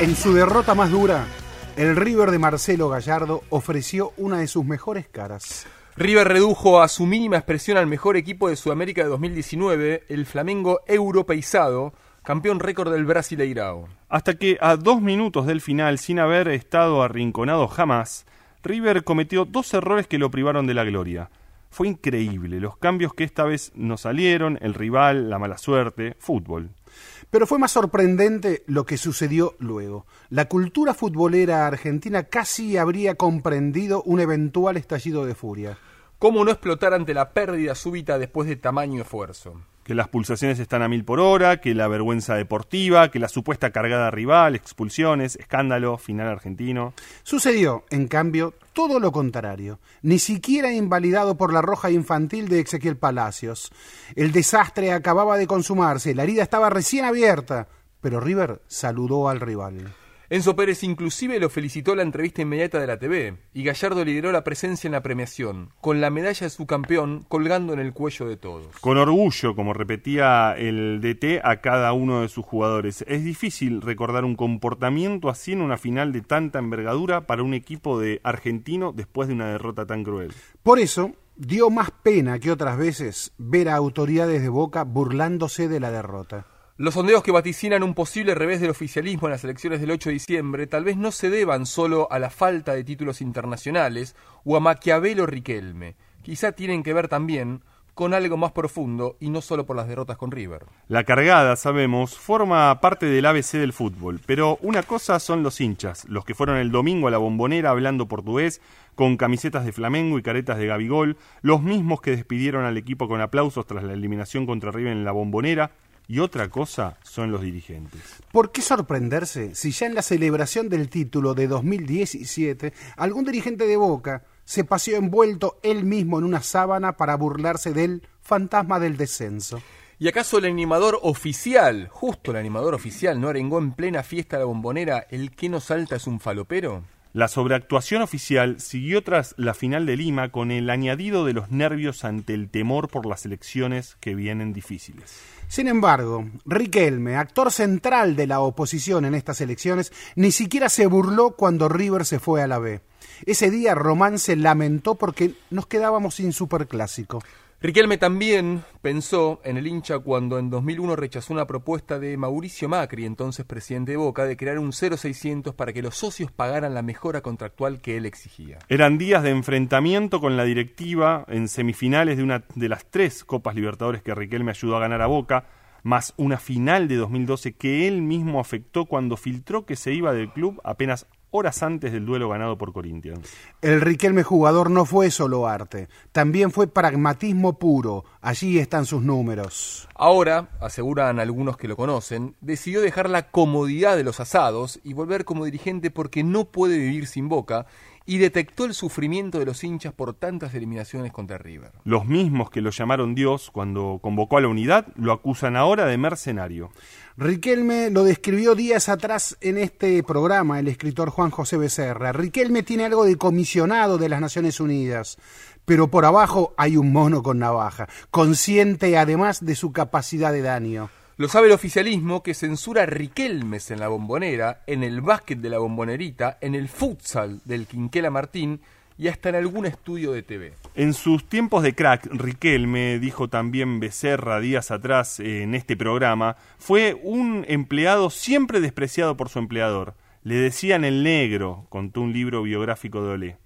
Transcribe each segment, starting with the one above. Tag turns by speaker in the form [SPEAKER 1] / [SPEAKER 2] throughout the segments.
[SPEAKER 1] En su derrota más dura, el River de Marcelo Gallardo ofreció una de sus mejores caras.
[SPEAKER 2] River redujo a su mínima expresión al mejor equipo de Sudamérica de 2019, el Flamengo europeizado, campeón récord del Brasileirao.
[SPEAKER 3] Hasta que a dos minutos del final, sin haber estado arrinconado jamás, River cometió dos errores que lo privaron de la gloria. Fue increíble los cambios que esta vez no salieron, el rival, la mala suerte, fútbol.
[SPEAKER 1] Pero fue más sorprendente lo que sucedió luego. La cultura futbolera argentina casi habría comprendido un eventual estallido de furia.
[SPEAKER 2] ¿Cómo no explotar ante la pérdida súbita después de tamaño esfuerzo?
[SPEAKER 3] Que las pulsaciones están a mil por hora, que la vergüenza deportiva, que la supuesta cargada rival, expulsiones, escándalo, final argentino.
[SPEAKER 1] Sucedió, en cambio, todo lo contrario, ni siquiera invalidado por la roja infantil de Ezequiel Palacios. El desastre acababa de consumarse, la herida estaba recién abierta, pero River saludó al rival.
[SPEAKER 2] Enzo Pérez inclusive lo felicitó en la entrevista inmediata de la TV y Gallardo lideró la presencia en la premiación, con la medalla de su campeón colgando en el cuello de todos.
[SPEAKER 3] Con orgullo, como repetía el DT a cada uno de sus jugadores. Es difícil recordar un comportamiento así en una final de tanta envergadura para un equipo de argentino después de una derrota tan cruel.
[SPEAKER 1] Por eso, dio más pena que otras veces ver a autoridades de Boca burlándose de la derrota.
[SPEAKER 2] Los sondeos que vaticinan un posible revés del oficialismo en las elecciones del 8 de diciembre tal vez no se deban solo a la falta de títulos internacionales o a Maquiavelo Riquelme. Quizá tienen que ver también con algo más profundo y no solo por las derrotas con River.
[SPEAKER 3] La cargada, sabemos, forma parte del ABC del fútbol, pero una cosa son los hinchas, los que fueron el domingo a la bombonera hablando portugués, con camisetas de Flamengo y caretas de Gabigol, los mismos que despidieron al equipo con aplausos tras la eliminación contra River en la bombonera, y otra cosa son los dirigentes.
[SPEAKER 1] ¿Por qué sorprenderse si ya en la celebración del título de 2017 algún dirigente de Boca se paseó envuelto él mismo en una sábana para burlarse del fantasma del descenso?
[SPEAKER 2] ¿Y acaso el animador oficial, justo el animador oficial, no arengó en plena fiesta de la bombonera el que no salta es un falopero?
[SPEAKER 3] La sobreactuación oficial siguió tras la final de Lima con el añadido de los nervios ante el temor por las elecciones que vienen difíciles.
[SPEAKER 1] Sin embargo, Riquelme, actor central de la oposición en estas elecciones, ni siquiera se burló cuando River se fue a la B. Ese día Román se lamentó porque nos quedábamos sin superclásico.
[SPEAKER 2] Riquelme también pensó en el hincha cuando en 2001 rechazó una propuesta de Mauricio Macri, entonces presidente de Boca, de crear un 0600 para que los socios pagaran la mejora contractual que él exigía.
[SPEAKER 3] Eran días de enfrentamiento con la directiva en semifinales de una de las tres Copas Libertadores que Riquelme ayudó a ganar a Boca, más una final de 2012 que él mismo afectó cuando filtró que se iba del club apenas horas antes del duelo ganado por Corinthians.
[SPEAKER 1] El Riquelme jugador no fue solo arte, también fue pragmatismo puro. Allí están sus números.
[SPEAKER 2] Ahora, aseguran algunos que lo conocen, decidió dejar la comodidad de los asados y volver como dirigente porque no puede vivir sin Boca y detectó el sufrimiento de los hinchas por tantas eliminaciones contra River.
[SPEAKER 3] Los mismos que lo llamaron Dios cuando convocó a la unidad lo acusan ahora de mercenario.
[SPEAKER 1] Riquelme lo describió días atrás en este programa el escritor Juan José Becerra. Riquelme tiene algo de comisionado de las Naciones Unidas, pero por abajo hay un mono con navaja, consciente además de su capacidad de daño.
[SPEAKER 2] Lo sabe el oficialismo que censura Riquelmes en la bombonera, en el básquet de la bombonerita, en el futsal del Quinquela Martín y hasta en algún estudio de TV.
[SPEAKER 3] En sus tiempos de crack, Riquelme, dijo también Becerra días atrás en este programa, fue un empleado siempre despreciado por su empleador. Le decían el negro, contó un libro biográfico de Olé.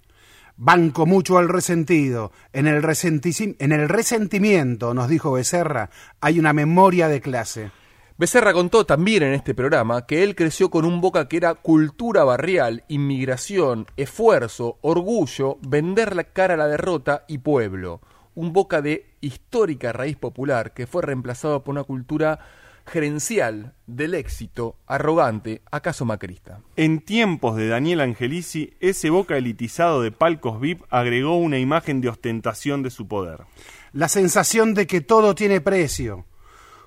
[SPEAKER 1] Banco mucho al resentido. En el, en el resentimiento, nos dijo Becerra, hay una memoria de clase.
[SPEAKER 2] Becerra contó también en este programa que él creció con un boca que era cultura barrial, inmigración, esfuerzo, orgullo, vender la cara a la derrota y pueblo. Un boca de histórica raíz popular que fue reemplazado por una cultura gerencial del éxito, arrogante, acaso macrista.
[SPEAKER 3] En tiempos de Daniel Angelici, ese boca elitizado de palcos VIP agregó una imagen de ostentación de su poder.
[SPEAKER 1] La sensación de que todo tiene precio,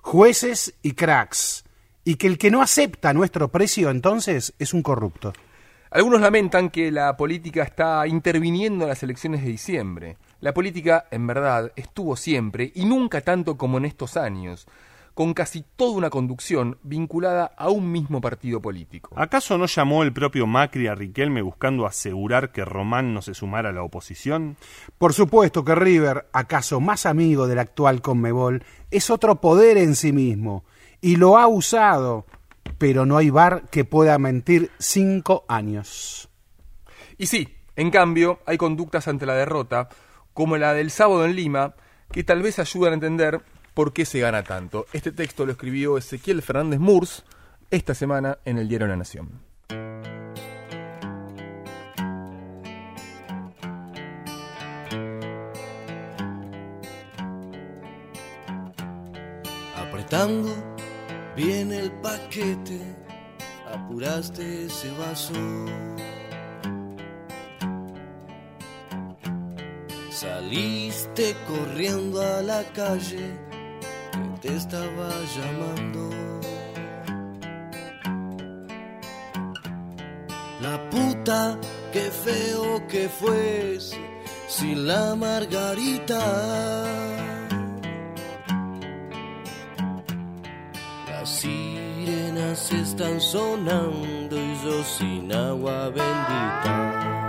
[SPEAKER 1] jueces y cracks, y que el que no acepta nuestro precio entonces es un corrupto.
[SPEAKER 2] Algunos lamentan que la política está interviniendo en las elecciones de diciembre. La política, en verdad, estuvo siempre, y nunca tanto como en estos años, con casi toda una conducción vinculada a un mismo partido político.
[SPEAKER 3] ¿Acaso no llamó el propio Macri a Riquelme buscando asegurar que Román no se sumara a la oposición?
[SPEAKER 1] Por supuesto que River, acaso más amigo del actual Conmebol, es otro poder en sí mismo, y lo ha usado, pero no hay bar que pueda mentir cinco años.
[SPEAKER 2] Y sí, en cambio, hay conductas ante la derrota, como la del sábado en Lima, que tal vez ayudan a entender por qué se gana tanto. Este texto lo escribió Ezequiel Fernández Murs esta semana en el diario La Nación.
[SPEAKER 4] Apretando bien el paquete, apuraste ese vaso. Saliste corriendo a la calle te estaba llamando. La puta, qué feo que fuese sin la margarita. Las sirenas están sonando y yo sin agua bendita.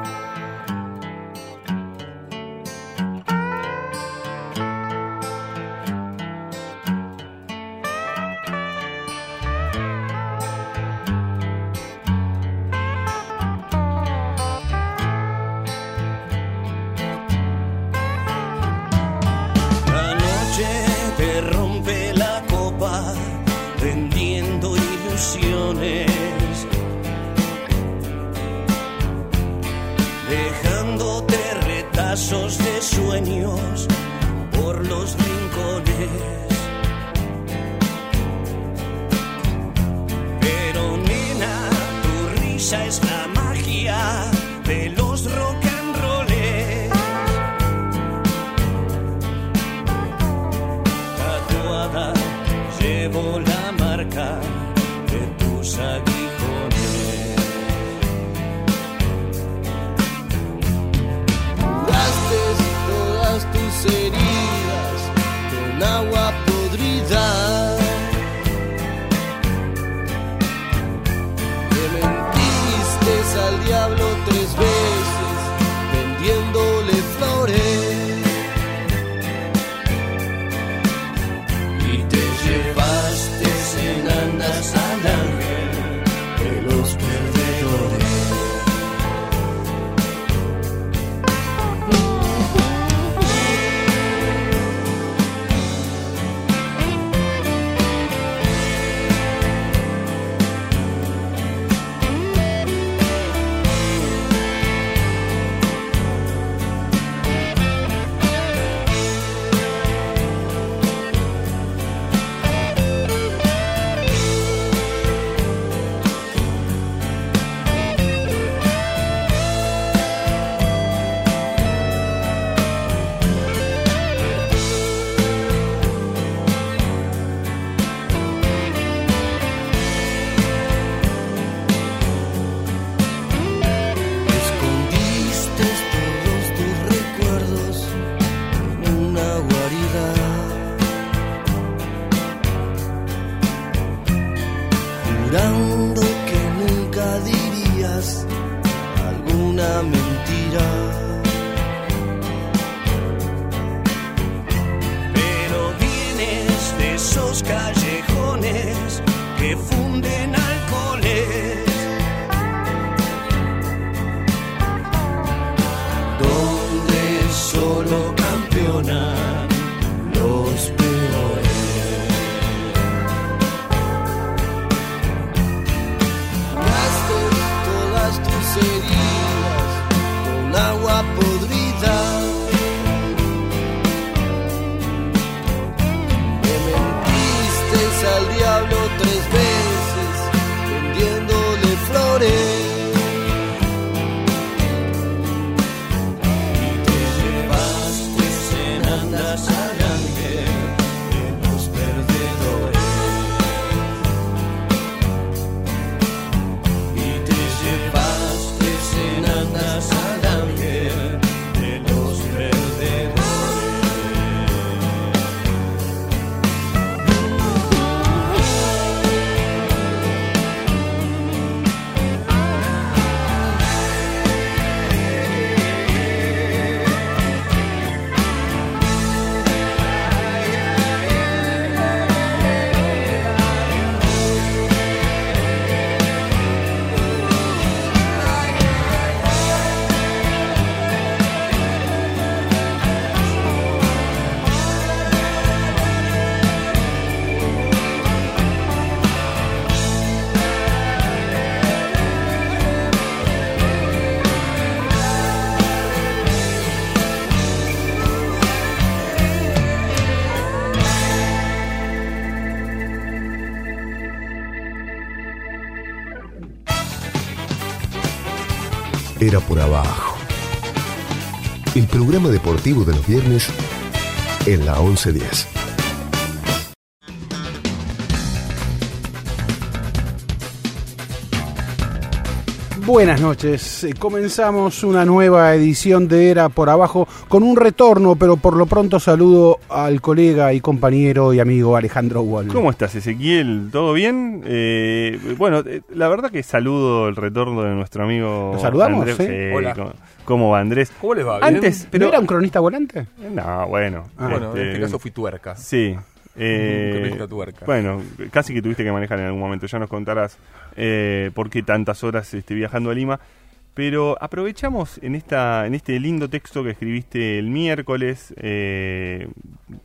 [SPEAKER 5] Por abajo. El programa deportivo de los viernes en la 1110.
[SPEAKER 1] Buenas noches. Eh, Comenzamos una nueva edición de Era por Abajo con un retorno, pero por lo pronto saludo al colega y compañero y amigo Alejandro Wall.
[SPEAKER 3] ¿Cómo estás, Ezequiel? ¿Todo bien? Eh, bueno, eh, la verdad que saludo el retorno de nuestro amigo
[SPEAKER 1] ¿Lo saludamos,
[SPEAKER 3] Andrés.
[SPEAKER 1] sí?
[SPEAKER 3] Sí,
[SPEAKER 6] Hola.
[SPEAKER 3] ¿cómo, cómo va, Andrés?
[SPEAKER 6] ¿Cómo les va? ¿Bien?
[SPEAKER 3] Antes,
[SPEAKER 1] ¿Pero
[SPEAKER 3] pero...
[SPEAKER 1] era un cronista volante?
[SPEAKER 3] No, bueno.
[SPEAKER 1] Ah,
[SPEAKER 6] Bueno, en
[SPEAKER 3] este,
[SPEAKER 6] este caso fui tuerca.
[SPEAKER 3] Sí. Eh, bueno, casi que tuviste que manejar en algún momento. Ya nos contarás eh, por qué tantas horas este, viajando a Lima. Pero aprovechamos en esta en este lindo texto que escribiste el miércoles. eh,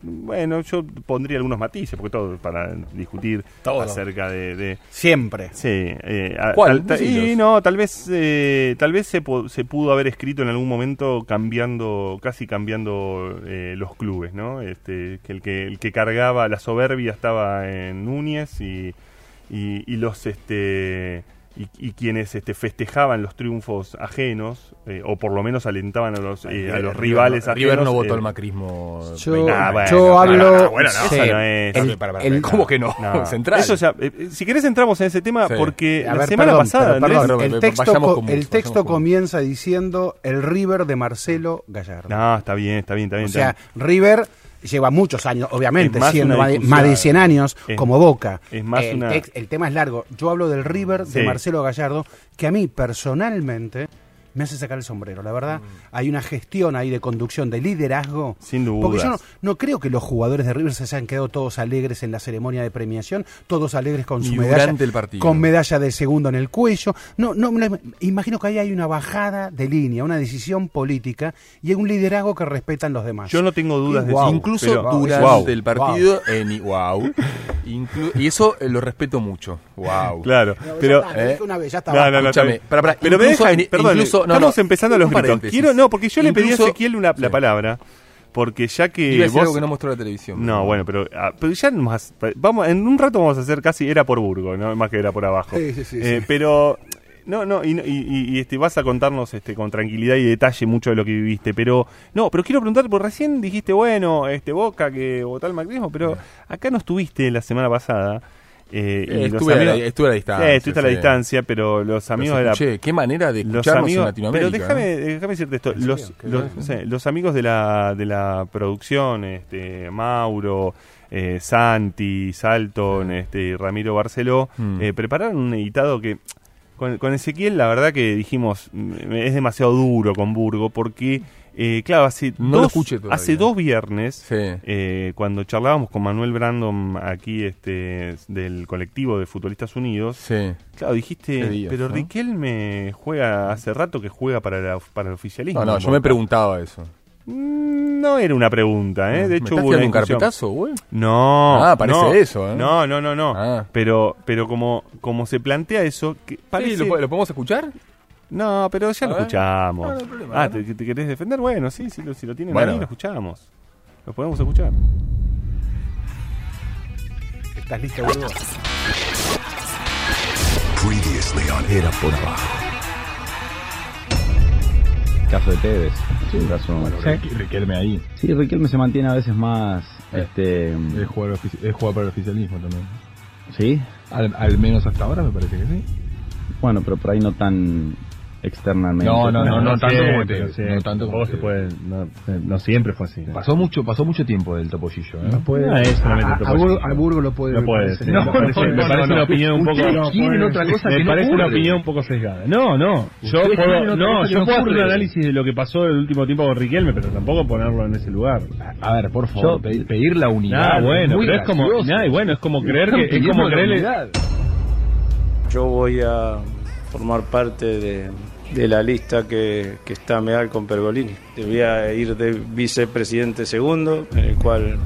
[SPEAKER 3] bueno, yo pondría algunos matices, porque todo para discutir
[SPEAKER 6] Todo.
[SPEAKER 3] acerca de, de-
[SPEAKER 1] Siempre.
[SPEAKER 3] Sí, eh,
[SPEAKER 6] ¿Cuál?
[SPEAKER 3] tal- y no, tal vez, eh, tal vez se, se pudo haber escrito en algún momento cambiando, casi cambiando eh, los clubes, ¿no? Este, que el que el que cargaba la soberbia estaba en Núñez y, y, y los este y, y quienes este, festejaban los triunfos ajenos eh, o por lo menos alentaban a los eh, a los rivales ajenos.
[SPEAKER 6] River no votó
[SPEAKER 3] eh,
[SPEAKER 6] al macrismo.
[SPEAKER 1] Yo,
[SPEAKER 6] 20.
[SPEAKER 3] Ah, bueno,
[SPEAKER 1] yo hablo.
[SPEAKER 3] no, no, bueno, no,
[SPEAKER 1] Sí,
[SPEAKER 3] eso no es-
[SPEAKER 1] el-
[SPEAKER 6] Para, para,
[SPEAKER 1] el-
[SPEAKER 6] para. ¿Cómo que no?
[SPEAKER 3] no,
[SPEAKER 6] Central.
[SPEAKER 3] Eso ya, eh, eh, si querés entramos en ese tema
[SPEAKER 6] Sí.
[SPEAKER 3] porque
[SPEAKER 1] A
[SPEAKER 3] la
[SPEAKER 1] ver,
[SPEAKER 3] semana
[SPEAKER 1] perdón,
[SPEAKER 3] pasada
[SPEAKER 1] pero perdón,
[SPEAKER 6] Andrés,
[SPEAKER 1] el texto, co-
[SPEAKER 6] con
[SPEAKER 1] el texto comienza diciendo el River de Marcelo Gallardo.
[SPEAKER 3] No, está bien, está bien, está bien.
[SPEAKER 1] o
[SPEAKER 3] está
[SPEAKER 1] sea,
[SPEAKER 3] bien.
[SPEAKER 1] River lleva muchos años, obviamente, siendo más de,
[SPEAKER 3] discusión.
[SPEAKER 1] más de 100 años,
[SPEAKER 3] Es-
[SPEAKER 1] como Boca.
[SPEAKER 3] es más
[SPEAKER 1] el,
[SPEAKER 3] una-
[SPEAKER 1] tex- el tema es largo. Yo hablo del River de
[SPEAKER 3] Sí.
[SPEAKER 1] Marcelo Gallardo, que a mí personalmente me hace sacar el sombrero. La verdad, hay una gestión ahí de conducción, de liderazgo.
[SPEAKER 3] Sin dudas.
[SPEAKER 1] Porque yo no, no creo que los jugadores de River se hayan quedado todos alegres en la ceremonia de premiación, todos alegres con su medalla,
[SPEAKER 6] durante el partido.
[SPEAKER 1] con medalla de segundo en el cuello. No, no, imagino que ahí hay una bajada de línea, una decisión política y un liderazgo que respetan los demás.
[SPEAKER 3] Yo no tengo dudas
[SPEAKER 1] Y
[SPEAKER 3] de eso.
[SPEAKER 6] Incluso
[SPEAKER 3] pero-
[SPEAKER 6] durante
[SPEAKER 3] Wow.
[SPEAKER 6] el partido, en, wow. Inclu- y eso eh, lo respeto mucho. Wow.
[SPEAKER 3] Claro,
[SPEAKER 1] No, ya
[SPEAKER 3] pero
[SPEAKER 1] está, dije una vez, ya está,
[SPEAKER 3] No, no, no,
[SPEAKER 6] Escúchame,
[SPEAKER 3] pero me perdón,
[SPEAKER 6] incluso- no,
[SPEAKER 3] estamos
[SPEAKER 6] no,
[SPEAKER 3] empezando a los gritos. Quiero, no, porque yo le pedí a Ezequiel una, la
[SPEAKER 6] Sí.
[SPEAKER 3] palabra, porque ya que
[SPEAKER 6] Iba a decir
[SPEAKER 3] vos...
[SPEAKER 6] algo que no mostró la televisión.
[SPEAKER 3] No, bueno, pero, ah, pero ya vamos, en un rato vamos a hacer casi era por Burgo, no más que era por abajo.
[SPEAKER 1] Sí, sí, sí,
[SPEAKER 3] Eh,
[SPEAKER 1] sí.
[SPEAKER 3] Pero no, no, y, y- y- este, vas a contarnos este, con tranquilidad y detalle mucho de lo que viviste, pero no, pero quiero preguntar, porque recién dijiste, bueno, este Boca que votó al macrismo, pero acá no estuviste la semana pasada. eh,
[SPEAKER 6] Eh, estuve, a la,
[SPEAKER 3] amigos-
[SPEAKER 6] estuve a la distancia.
[SPEAKER 3] Sí, estuviste a la distancia, pero los amigos de la
[SPEAKER 6] qué manera de
[SPEAKER 3] los amigos,
[SPEAKER 6] en Latinoamérica.
[SPEAKER 3] pero déjame,
[SPEAKER 6] ¿eh?
[SPEAKER 3] déjame decirte esto,
[SPEAKER 6] ¿En
[SPEAKER 3] los, los, amigos de la, de la producción, este, Mauro, eh, Santi, Salton, este, Ramiro Barceló,
[SPEAKER 6] Mm.
[SPEAKER 3] eh, prepararon un editado que con, con Ezequiel la verdad que dijimos es demasiado duro con Burgo porque eh, claro hace
[SPEAKER 6] No
[SPEAKER 3] dos, hace dos viernes
[SPEAKER 6] Sí.
[SPEAKER 3] eh, cuando charlábamos con Manuel Brandon aquí este del colectivo de Futbolistas Unidos
[SPEAKER 6] Sí.
[SPEAKER 3] Claro, dijiste,
[SPEAKER 6] días,
[SPEAKER 3] pero
[SPEAKER 6] ¿no?
[SPEAKER 3] Riquelme juega hace rato que juega para, la- para el oficialismo.
[SPEAKER 6] No, no, yo me preguntaba eso.
[SPEAKER 3] Mm, No era una pregunta, ¿eh? De
[SPEAKER 6] ¿Me
[SPEAKER 3] hecho,
[SPEAKER 6] estás
[SPEAKER 3] hubo una
[SPEAKER 6] tirando un carpetazo, güey?
[SPEAKER 3] No.
[SPEAKER 6] Ah, parece
[SPEAKER 3] no,
[SPEAKER 6] eso, ¿eh?
[SPEAKER 3] No, no, no, no.
[SPEAKER 6] Ah.
[SPEAKER 3] Pero, pero como, como se plantea eso, que parece...
[SPEAKER 6] Sí, ¿lo, ¿Lo podemos escuchar?
[SPEAKER 3] No, pero ya
[SPEAKER 6] A
[SPEAKER 3] lo
[SPEAKER 6] ver.
[SPEAKER 3] escuchamos.
[SPEAKER 6] No, no hay problema,
[SPEAKER 3] ah,
[SPEAKER 6] ¿no?
[SPEAKER 3] ¿te, te querés defender? Bueno, sí, si lo, si lo tienen
[SPEAKER 6] Bueno.
[SPEAKER 3] ahí, lo escuchamos. Lo podemos escuchar.
[SPEAKER 1] ¿Estás listo, boludo?
[SPEAKER 5] Era por abajo.
[SPEAKER 7] Caso de Tevez. es un caso.
[SPEAKER 8] Riquelme Riquelme ahí.
[SPEAKER 7] Sí, Riquelme se mantiene a veces más. Este,
[SPEAKER 8] Es jugador, es jugador para el oficialismo también.
[SPEAKER 7] sí,
[SPEAKER 8] Al, al menos hasta ahora me parece que sí.
[SPEAKER 7] bueno, pero por ahí no tan externamente.
[SPEAKER 8] No, no, no, no tanto como
[SPEAKER 9] siempre,
[SPEAKER 8] Tevez, no tanto como
[SPEAKER 9] Vos se puede, no, no siempre fue así.
[SPEAKER 8] Pasó mucho, pasó mucho tiempo del topollillo, ¿eh?
[SPEAKER 9] No puede. No es solamente
[SPEAKER 1] A. Burgo, a Burgo lo puede
[SPEAKER 9] No
[SPEAKER 1] me
[SPEAKER 9] puede.
[SPEAKER 8] No,
[SPEAKER 9] me parece,
[SPEAKER 8] no,
[SPEAKER 9] me
[SPEAKER 8] no,
[SPEAKER 9] parece
[SPEAKER 8] no.
[SPEAKER 9] una opinión un poco.
[SPEAKER 8] Otra cosa
[SPEAKER 9] me
[SPEAKER 8] que no
[SPEAKER 9] parece una opinión un poco sesgada. No, no. Yo puedo, no, yo
[SPEAKER 8] no
[SPEAKER 9] puedo hacer un análisis de lo que pasó el último tiempo con Riquelme, pero tampoco ponerlo en ese lugar.
[SPEAKER 8] A ver, por favor,
[SPEAKER 9] Yo-
[SPEAKER 8] pedir, pedir la unidad.
[SPEAKER 9] Nah, bueno, pero es como, y bueno, es como creer que, es como
[SPEAKER 8] unidad.
[SPEAKER 10] Yo voy a formar parte de, de la lista que, que está Meal con Pergolini. Voy a ir de vicepresidente segundo, en el cual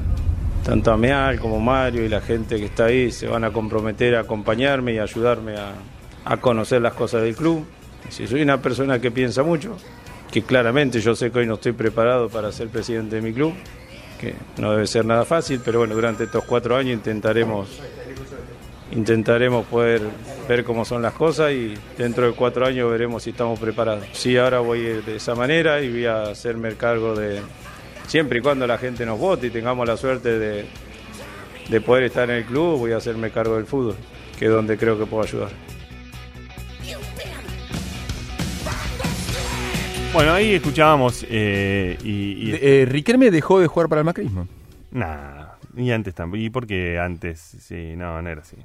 [SPEAKER 10] tanto Ameal como Mario y la gente que está ahí se van a comprometer a acompañarme y ayudarme a, a conocer las cosas del club. Si soy una persona que piensa mucho, que claramente yo sé que hoy no estoy preparado para ser presidente de mi club, que no debe ser nada fácil, pero bueno, durante estos cuatro años intentaremos intentaremos poder ver cómo son las cosas y dentro de cuatro años veremos si estamos preparados. Sí, ahora voy a ir de esa manera y voy a hacerme cargo de, siempre y cuando la gente nos vote y tengamos la suerte de, de poder estar en el club, voy a hacerme cargo del fútbol, que es donde creo que puedo ayudar.
[SPEAKER 3] Bueno, ahí escuchábamos eh, y... y
[SPEAKER 6] Eh, Riquelme dejó de jugar para el macrismo.
[SPEAKER 3] Nah, y antes también. ¿Y por qué antes? Sí, no, no era así.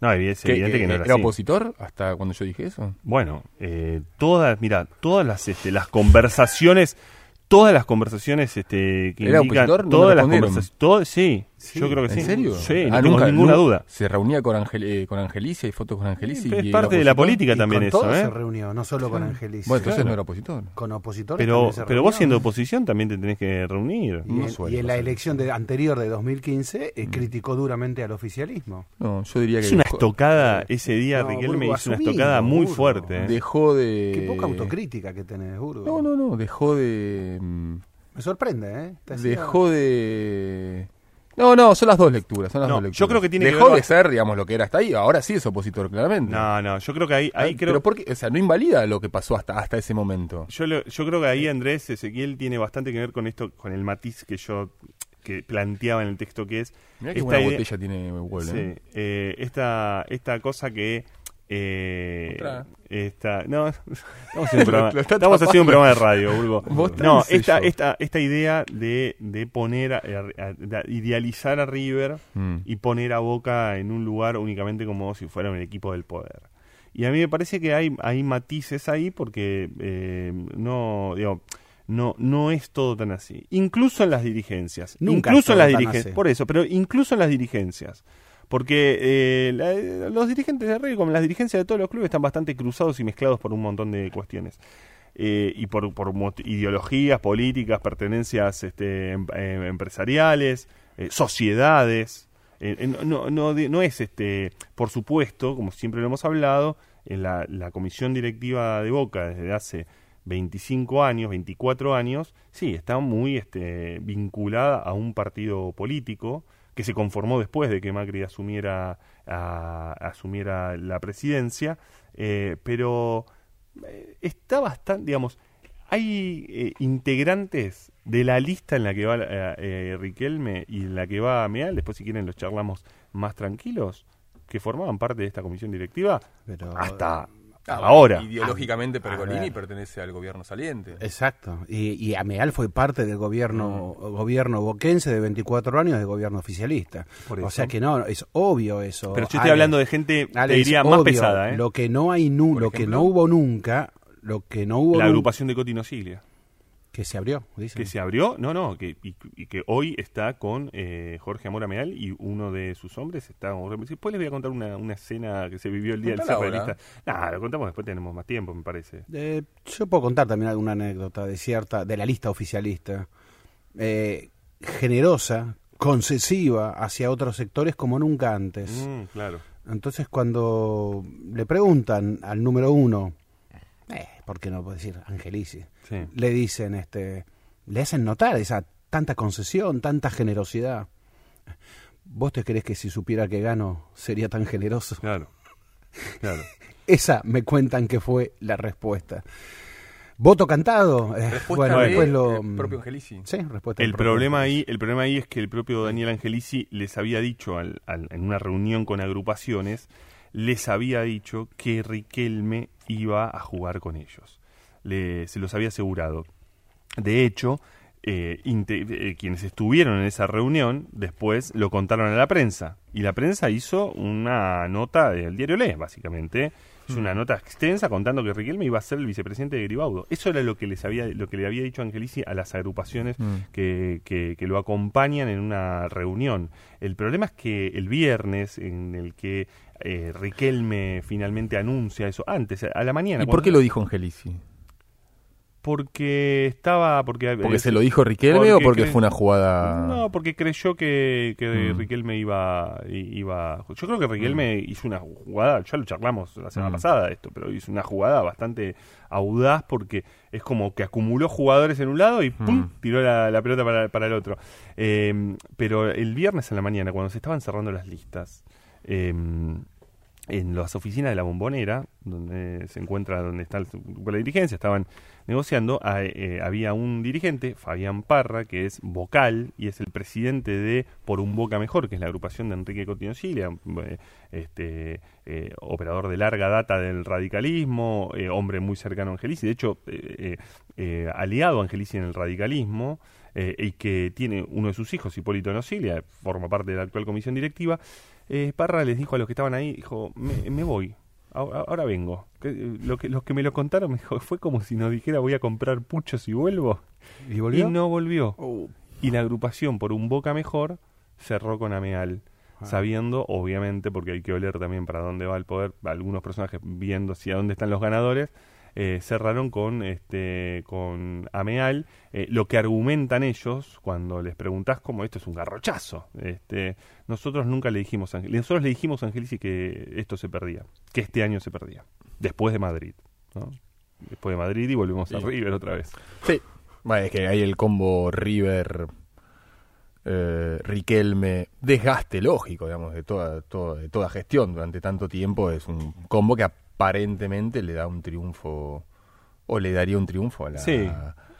[SPEAKER 3] No, es
[SPEAKER 6] ¿Qué,
[SPEAKER 3] evidente que no
[SPEAKER 6] eh,
[SPEAKER 3] era,
[SPEAKER 6] ¿Era
[SPEAKER 3] así.
[SPEAKER 6] opositor hasta cuando yo dije eso?
[SPEAKER 3] Bueno, eh, todas, mira, todas las, este, las conversaciones, todas las conversaciones, este, que
[SPEAKER 6] ¿Era
[SPEAKER 3] indican,
[SPEAKER 6] opositor? ¿No
[SPEAKER 3] todas las conversaciones, todas, sí, yo creo que sí.
[SPEAKER 6] ¿En serio?
[SPEAKER 3] Sí, no
[SPEAKER 6] Ah,
[SPEAKER 3] tengo
[SPEAKER 6] nunca-
[SPEAKER 3] ninguna duda.
[SPEAKER 6] Se reunía con, Angel, eh, con Angelici, hay fotos con Angelici.
[SPEAKER 3] Es
[SPEAKER 6] y
[SPEAKER 3] parte
[SPEAKER 6] era
[SPEAKER 3] de la política
[SPEAKER 1] Y
[SPEAKER 3] también
[SPEAKER 1] con
[SPEAKER 3] eso,
[SPEAKER 1] todos
[SPEAKER 3] ¿eh?
[SPEAKER 1] se reunió, no solo con Angelis.
[SPEAKER 6] Bueno, entonces
[SPEAKER 3] Claro.
[SPEAKER 6] no era opositor.
[SPEAKER 1] Con opositores
[SPEAKER 3] Pero,
[SPEAKER 1] se
[SPEAKER 3] pero vos siendo oposición también te tenés que reunir.
[SPEAKER 1] Y,
[SPEAKER 6] No
[SPEAKER 1] en,
[SPEAKER 6] suele
[SPEAKER 1] y en la elección de, anterior de 2015 eh, criticó duramente al oficialismo.
[SPEAKER 6] No, yo diría que
[SPEAKER 3] Es una
[SPEAKER 6] dejó,
[SPEAKER 3] estocada, ese día Riquelme hizo una estocada muy
[SPEAKER 1] Burgo.
[SPEAKER 3] fuerte. ¿eh?
[SPEAKER 6] dejó de...
[SPEAKER 1] Qué poca autocrítica que tenés, Burgo.
[SPEAKER 6] No, no, no, dejó de... mm,
[SPEAKER 1] Me sorprende, ¿eh?
[SPEAKER 6] Dejó de... No, no, son las dos lecturas, son las
[SPEAKER 3] No,
[SPEAKER 6] dos
[SPEAKER 3] yo
[SPEAKER 6] lecturas.
[SPEAKER 3] creo que tiene que
[SPEAKER 6] Dejó
[SPEAKER 3] ver-
[SPEAKER 6] de ser, digamos, lo que era hasta ahí, ahora sí es opositor, claramente.
[SPEAKER 3] No, no, yo creo que ahí, ahí
[SPEAKER 6] Ah,
[SPEAKER 3] creo,
[SPEAKER 6] Pero porque, o sea, no invalida lo que pasó hasta, hasta ese momento.
[SPEAKER 3] Yo, lo- yo creo que ahí Andrés Ezequiel tiene bastante que ver con esto, con el matiz que yo que planteaba en el texto que es
[SPEAKER 6] Mirá
[SPEAKER 3] esta
[SPEAKER 6] buena
[SPEAKER 3] idea-
[SPEAKER 6] botella tiene Huel,
[SPEAKER 3] sí,
[SPEAKER 6] ¿eh?
[SPEAKER 3] eh, esta esta cosa que eh,
[SPEAKER 6] Otra.
[SPEAKER 3] esta no estamos haciendo un programa, estamos haciendo un programa de radio Burgo. No
[SPEAKER 6] el
[SPEAKER 3] esta esta esta idea de, de poner a- a- de idealizar a River
[SPEAKER 6] Mm.
[SPEAKER 3] y poner a Boca en un lugar únicamente como si fuera un equipo del poder. Y a mí me parece que hay, hay matices ahí porque eh, no, digo, no, no es todo tan así. Incluso en las dirigencias.
[SPEAKER 1] Nunca
[SPEAKER 3] incluso en las dirigencias. Por eso, pero incluso en las dirigencias. Porque eh, la- los dirigentes de River, como las dirigencias de todos los clubes, están bastante cruzados y mezclados por un montón de cuestiones. Eh, y por, por ideologías, políticas, pertenencias este, em- em- empresariales, eh, sociedades. Eh, eh, no, no, no es, este por supuesto, como siempre lo hemos hablado, en la, la comisión directiva de Boca desde hace 25 años, 24 años, sí, está muy este, vinculada a un partido político que se conformó después de que Macri asumiera, a- asumiera la presidencia, eh, pero eh, está bastante, digamos, hay eh, integrantes de la lista en la que va eh, eh, Riquelme y en la que va Meal, después si quieren los charlamos más tranquilos, que formaban parte de esta comisión directiva
[SPEAKER 1] Pero-
[SPEAKER 3] hasta
[SPEAKER 6] Ah,
[SPEAKER 3] ahora.
[SPEAKER 6] Ideológicamente Pergolini pertenece al gobierno saliente.
[SPEAKER 1] Exacto. Y, y Ameal fue parte del gobierno gobierno boquense de 24 años de gobierno oficialista. O sea que no, es obvio eso.
[SPEAKER 3] Pero yo estoy
[SPEAKER 1] Ale.
[SPEAKER 3] hablando de gente, te
[SPEAKER 1] Ale,
[SPEAKER 3] diría, más pesada, ¿eh?
[SPEAKER 1] Lo que no hay nu, lo que no hubo nunca, lo que no hubo
[SPEAKER 3] La agrupación de Cotino Siglia,
[SPEAKER 1] que se abrió, dicen.
[SPEAKER 3] que se abrió, no, no, que, y, y que hoy está con eh, Jorge Amora Meal y uno de sus hombres está con- Después les voy a contar una, una escena que se vivió el día del
[SPEAKER 6] ahora.
[SPEAKER 3] Nah, lo contamos después, tenemos más tiempo, me parece.
[SPEAKER 1] Eh, yo puedo contar también alguna anécdota de cierta, de la lista oficialista, eh, generosa, concesiva hacia otros sectores como nunca antes.
[SPEAKER 3] Mm, claro.
[SPEAKER 1] Entonces cuando le preguntan al número uno, ¿por qué no puedo decir Angelici?
[SPEAKER 3] Sí.
[SPEAKER 1] Le dicen, este, le hacen notar esa tanta concesión, tanta generosidad. ¿Vos te crees que si supiera que gano sería tan generoso?
[SPEAKER 3] Claro. Claro.
[SPEAKER 1] Esa me cuentan que fue la respuesta. Voto cantado. eh,
[SPEAKER 6] Respuesta
[SPEAKER 1] bueno,
[SPEAKER 6] de
[SPEAKER 1] después lo.
[SPEAKER 6] el propio Angelici.
[SPEAKER 1] Sí, respuesta
[SPEAKER 3] El problema
[SPEAKER 1] Angelici.
[SPEAKER 3] ahí, el problema ahí es que el propio Daniel Angelici les había dicho al- al- en una reunión con agrupaciones, les había dicho que Riquelme iba a jugar con ellos. Le- se los había asegurado. De hecho, eh, eh, quienes estuvieron en esa reunión después lo contaron a la prensa. Y la prensa hizo una nota del diario Le, básicamente. Es una nota extensa contando que Riquelme iba a ser el vicepresidente de Gribaudo. Eso era lo que les había, lo que le había dicho Angelici a las agrupaciones
[SPEAKER 6] Mm.
[SPEAKER 3] que, que- que lo acompañan en una reunión. El problema es que el viernes, en el que eh, Riquelme finalmente anuncia eso, antes, a la mañana.
[SPEAKER 6] ¿Y por qué lo dijo Angelici?
[SPEAKER 3] Porque estaba. Porque,
[SPEAKER 6] ¿Porque se lo dijo Riquelme
[SPEAKER 3] porque
[SPEAKER 6] o porque fue una jugada...?
[SPEAKER 3] No, porque creyó que, que
[SPEAKER 6] Mm.
[SPEAKER 3] Riquelme iba, iba. Yo creo que Riquelme hizo una jugada, ya lo charlamos la semana
[SPEAKER 6] Mm.
[SPEAKER 3] pasada esto, pero hizo una jugada bastante audaz porque es como que acumuló jugadores en un lado y ¡pum!
[SPEAKER 6] Mm.
[SPEAKER 3] tiró la, la pelota para, para el otro. Eh, pero el viernes en la mañana, cuando se estaban cerrando las listas, eh, en las oficinas de la bombonera, donde se encuentra, donde está la dirigencia, estaban negociando, eh, había un dirigente, Fabián Parra, que es vocal y es el presidente de Por un Boca Mejor, que es la agrupación de Enrique Coutinho Cilia, eh, este, eh, operador de larga data del radicalismo, eh, hombre muy cercano a Angelici, de hecho, aliado a Angelici en el radicalismo, y que tiene uno de sus hijos, Hipólito Nocilia, forma parte de la actual comisión directiva, eh, Parra les dijo a los que estaban ahí, dijo, me, me voy, ahora, ahora vengo. Que, eh, Lo que, los que me lo contaron me dijo, fue como si nos dijera voy a comprar puchos y vuelvo.
[SPEAKER 1] ¿Y volvió?
[SPEAKER 3] Y no volvió.
[SPEAKER 1] Oh.
[SPEAKER 3] Y la agrupación por un Boca Mejor cerró con Ameal.
[SPEAKER 1] Ah.
[SPEAKER 3] Sabiendo, obviamente, porque hay que oler también para dónde va el poder, algunos personajes viendo hacia dónde están los ganadores, eh, cerraron con este con Ameal, eh, lo que argumentan ellos cuando les preguntás cómo esto es un garrochazo. Este, nosotros nunca le dijimos a nosotros le dijimos a Angelici que esto se perdía, que este año se perdía, después de Madrid, ¿no? Después de Madrid y volvemos a. River otra vez.
[SPEAKER 2] Sí. Bueno, es que hay el combo River, eh, Riquelme, desgaste lógico, digamos, de toda, toda, de toda gestión durante tanto tiempo. Es un combo que aparentemente le da un triunfo, o le daría un triunfo a la,
[SPEAKER 3] Sí.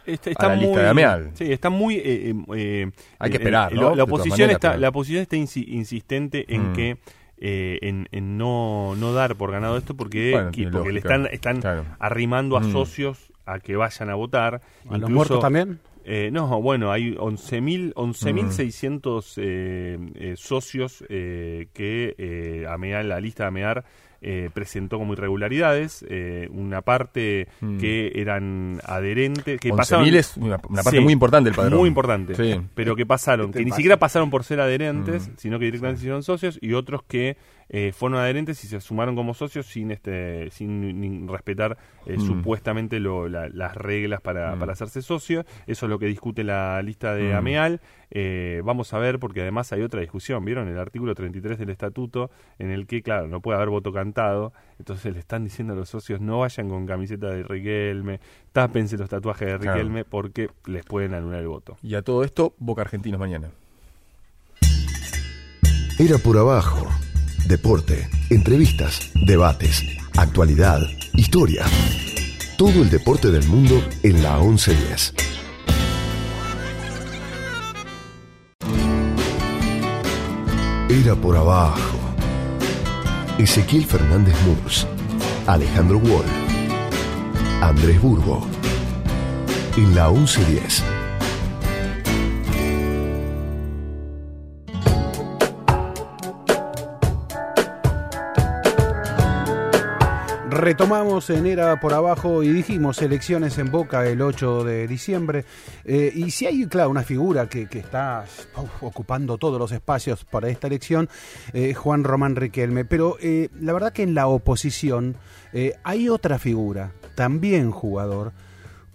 [SPEAKER 3] Está,
[SPEAKER 2] a
[SPEAKER 3] está
[SPEAKER 2] la
[SPEAKER 3] muy,
[SPEAKER 2] lista de Ameal.
[SPEAKER 3] Sí, está muy. eh, eh, eh,
[SPEAKER 2] Hay que esperar, ¿no?
[SPEAKER 3] La, oposición
[SPEAKER 2] maneras,
[SPEAKER 3] está,
[SPEAKER 2] pero-
[SPEAKER 3] la oposición está insi- insistente en
[SPEAKER 2] Mm.
[SPEAKER 3] que eh, en, en no, no dar por ganado esto porque,
[SPEAKER 2] Bueno,
[SPEAKER 3] que-
[SPEAKER 2] tiene
[SPEAKER 3] porque le están, están
[SPEAKER 2] claro.
[SPEAKER 3] arrimando a
[SPEAKER 2] Mm.
[SPEAKER 3] socios a que vayan a votar.
[SPEAKER 1] ¿A los muertos también?
[SPEAKER 3] Eh, no, bueno, hay 11.000
[SPEAKER 2] Mm.
[SPEAKER 3] 11.600 eh, eh, socios eh, que eh, Amear, la lista de Amear eh, presentó como irregularidades. eh, una parte
[SPEAKER 2] Mm.
[SPEAKER 3] que eran adherentes, que
[SPEAKER 2] 11.000
[SPEAKER 3] pasaron...
[SPEAKER 2] es una- una parte muy importante del padrón.
[SPEAKER 3] Muy importante.
[SPEAKER 2] Sí.
[SPEAKER 3] Pero que pasaron,
[SPEAKER 1] Este
[SPEAKER 3] que ni
[SPEAKER 1] pasa.
[SPEAKER 3] siquiera pasaron por ser adherentes,
[SPEAKER 2] Mm.
[SPEAKER 3] sino que directamente se hicieron socios, y otros que eh, fueron adherentes y se sumaron como socios sin este sin ni- ni respetar eh,
[SPEAKER 2] Mm.
[SPEAKER 3] supuestamente lo- la- las reglas para,
[SPEAKER 2] Mm.
[SPEAKER 3] para hacerse socio. Eso es lo que discute la lista de
[SPEAKER 2] Mm.
[SPEAKER 3] AMEAL. Eh, vamos a ver, porque además hay otra discusión, ¿vieron? El artículo 33 del estatuto, en el que, claro, no puede haber voto cantado, entonces le están diciendo a los socios no vayan con camiseta de Riquelme, tápense los tatuajes de
[SPEAKER 2] Claro.
[SPEAKER 3] Riquelme, porque les pueden anular el voto.
[SPEAKER 2] Y a todo esto, Boca Argentinos mañana.
[SPEAKER 5] Era por abajo. Deporte, entrevistas, debates, actualidad, historia. Todo el deporte del mundo en la 1110. Era por abajo. Ezequiel Fernández Murs, Alejandro Wall, Andrés Burgo. En la 1110.
[SPEAKER 1] Retomamos en Era por Abajo y dijimos elecciones en Boca el 8 de diciembre. Eh, y si hay, claro, una figura que, está ocupando todos los espacios para esta elección, eh, Juan Román Riquelme. Pero eh, la verdad que en la oposición eh, hay otra figura, también jugador,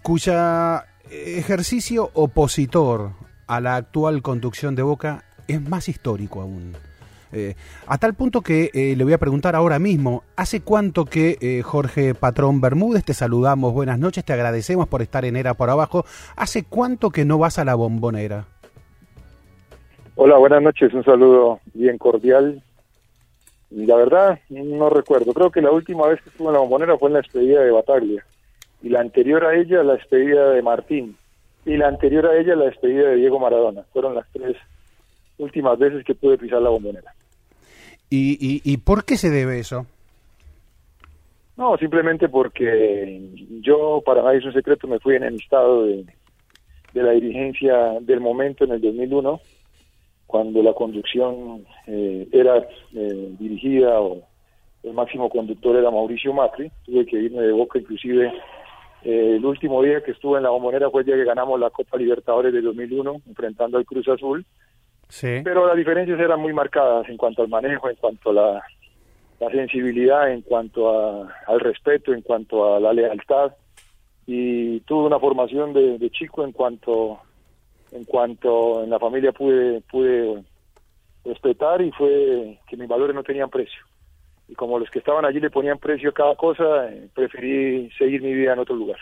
[SPEAKER 1] cuya ejercicio opositor a la actual conducción de Boca es más histórico aún. Eh, a tal punto que eh, le voy a preguntar ahora mismo, ¿hace cuánto que eh, Jorge Patrón Bermúdez, te saludamos, buenas noches, te agradecemos por estar en Era por Abajo, ¿hace cuánto que no vas a la bombonera?
[SPEAKER 11] Hola, buenas noches, un saludo bien cordial. La verdad, no recuerdo, creo que la última vez que estuve en la bombonera fue en la despedida de Bataglia, y la anterior a ella la despedida de Martín, y la anterior a ella la despedida de Diego Maradona. Fueron las tres últimas veces que pude pisar la bombonera.
[SPEAKER 1] ¿Y, y, y por qué se debe eso?
[SPEAKER 11] No, simplemente porque yo, para nadie es un secreto, me fui enemistado de, de la dirigencia del momento en el 2001, cuando la conducción eh, era eh, dirigida o el máximo conductor era Mauricio Macri. Tuve que irme de boca, inclusive eh, el último día que estuve en la bombonera fue el día que ganamos la Copa Libertadores de 2001, enfrentando al Cruz Azul.
[SPEAKER 1] Sí.
[SPEAKER 11] Pero las diferencias eran muy marcadas en cuanto al manejo, en cuanto a la, sensibilidad, en cuanto al respeto, en cuanto a la lealtad. Y tuve una formación de, de chico en cuanto, en cuanto en la familia pude, pude respetar y fue que mis valores no tenían precio. Y como los que estaban allí le ponían precio a cada cosa, eh, preferí seguir mi vida en otro lugar.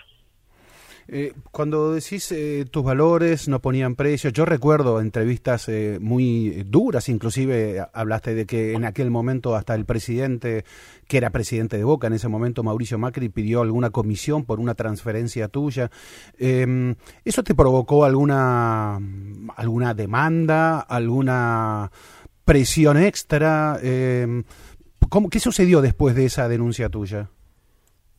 [SPEAKER 1] Eh, cuando decís eh, tus valores no ponían precio, yo recuerdo entrevistas eh, muy duras, inclusive hablaste de que en aquel momento hasta el presidente, que era presidente de Boca en ese momento, Mauricio Macri, pidió alguna comisión por una transferencia tuya. Eh, ¿Eso te provocó alguna, alguna demanda, alguna presión extra? ¿cómo, ¿Qué sucedió después de esa denuncia tuya?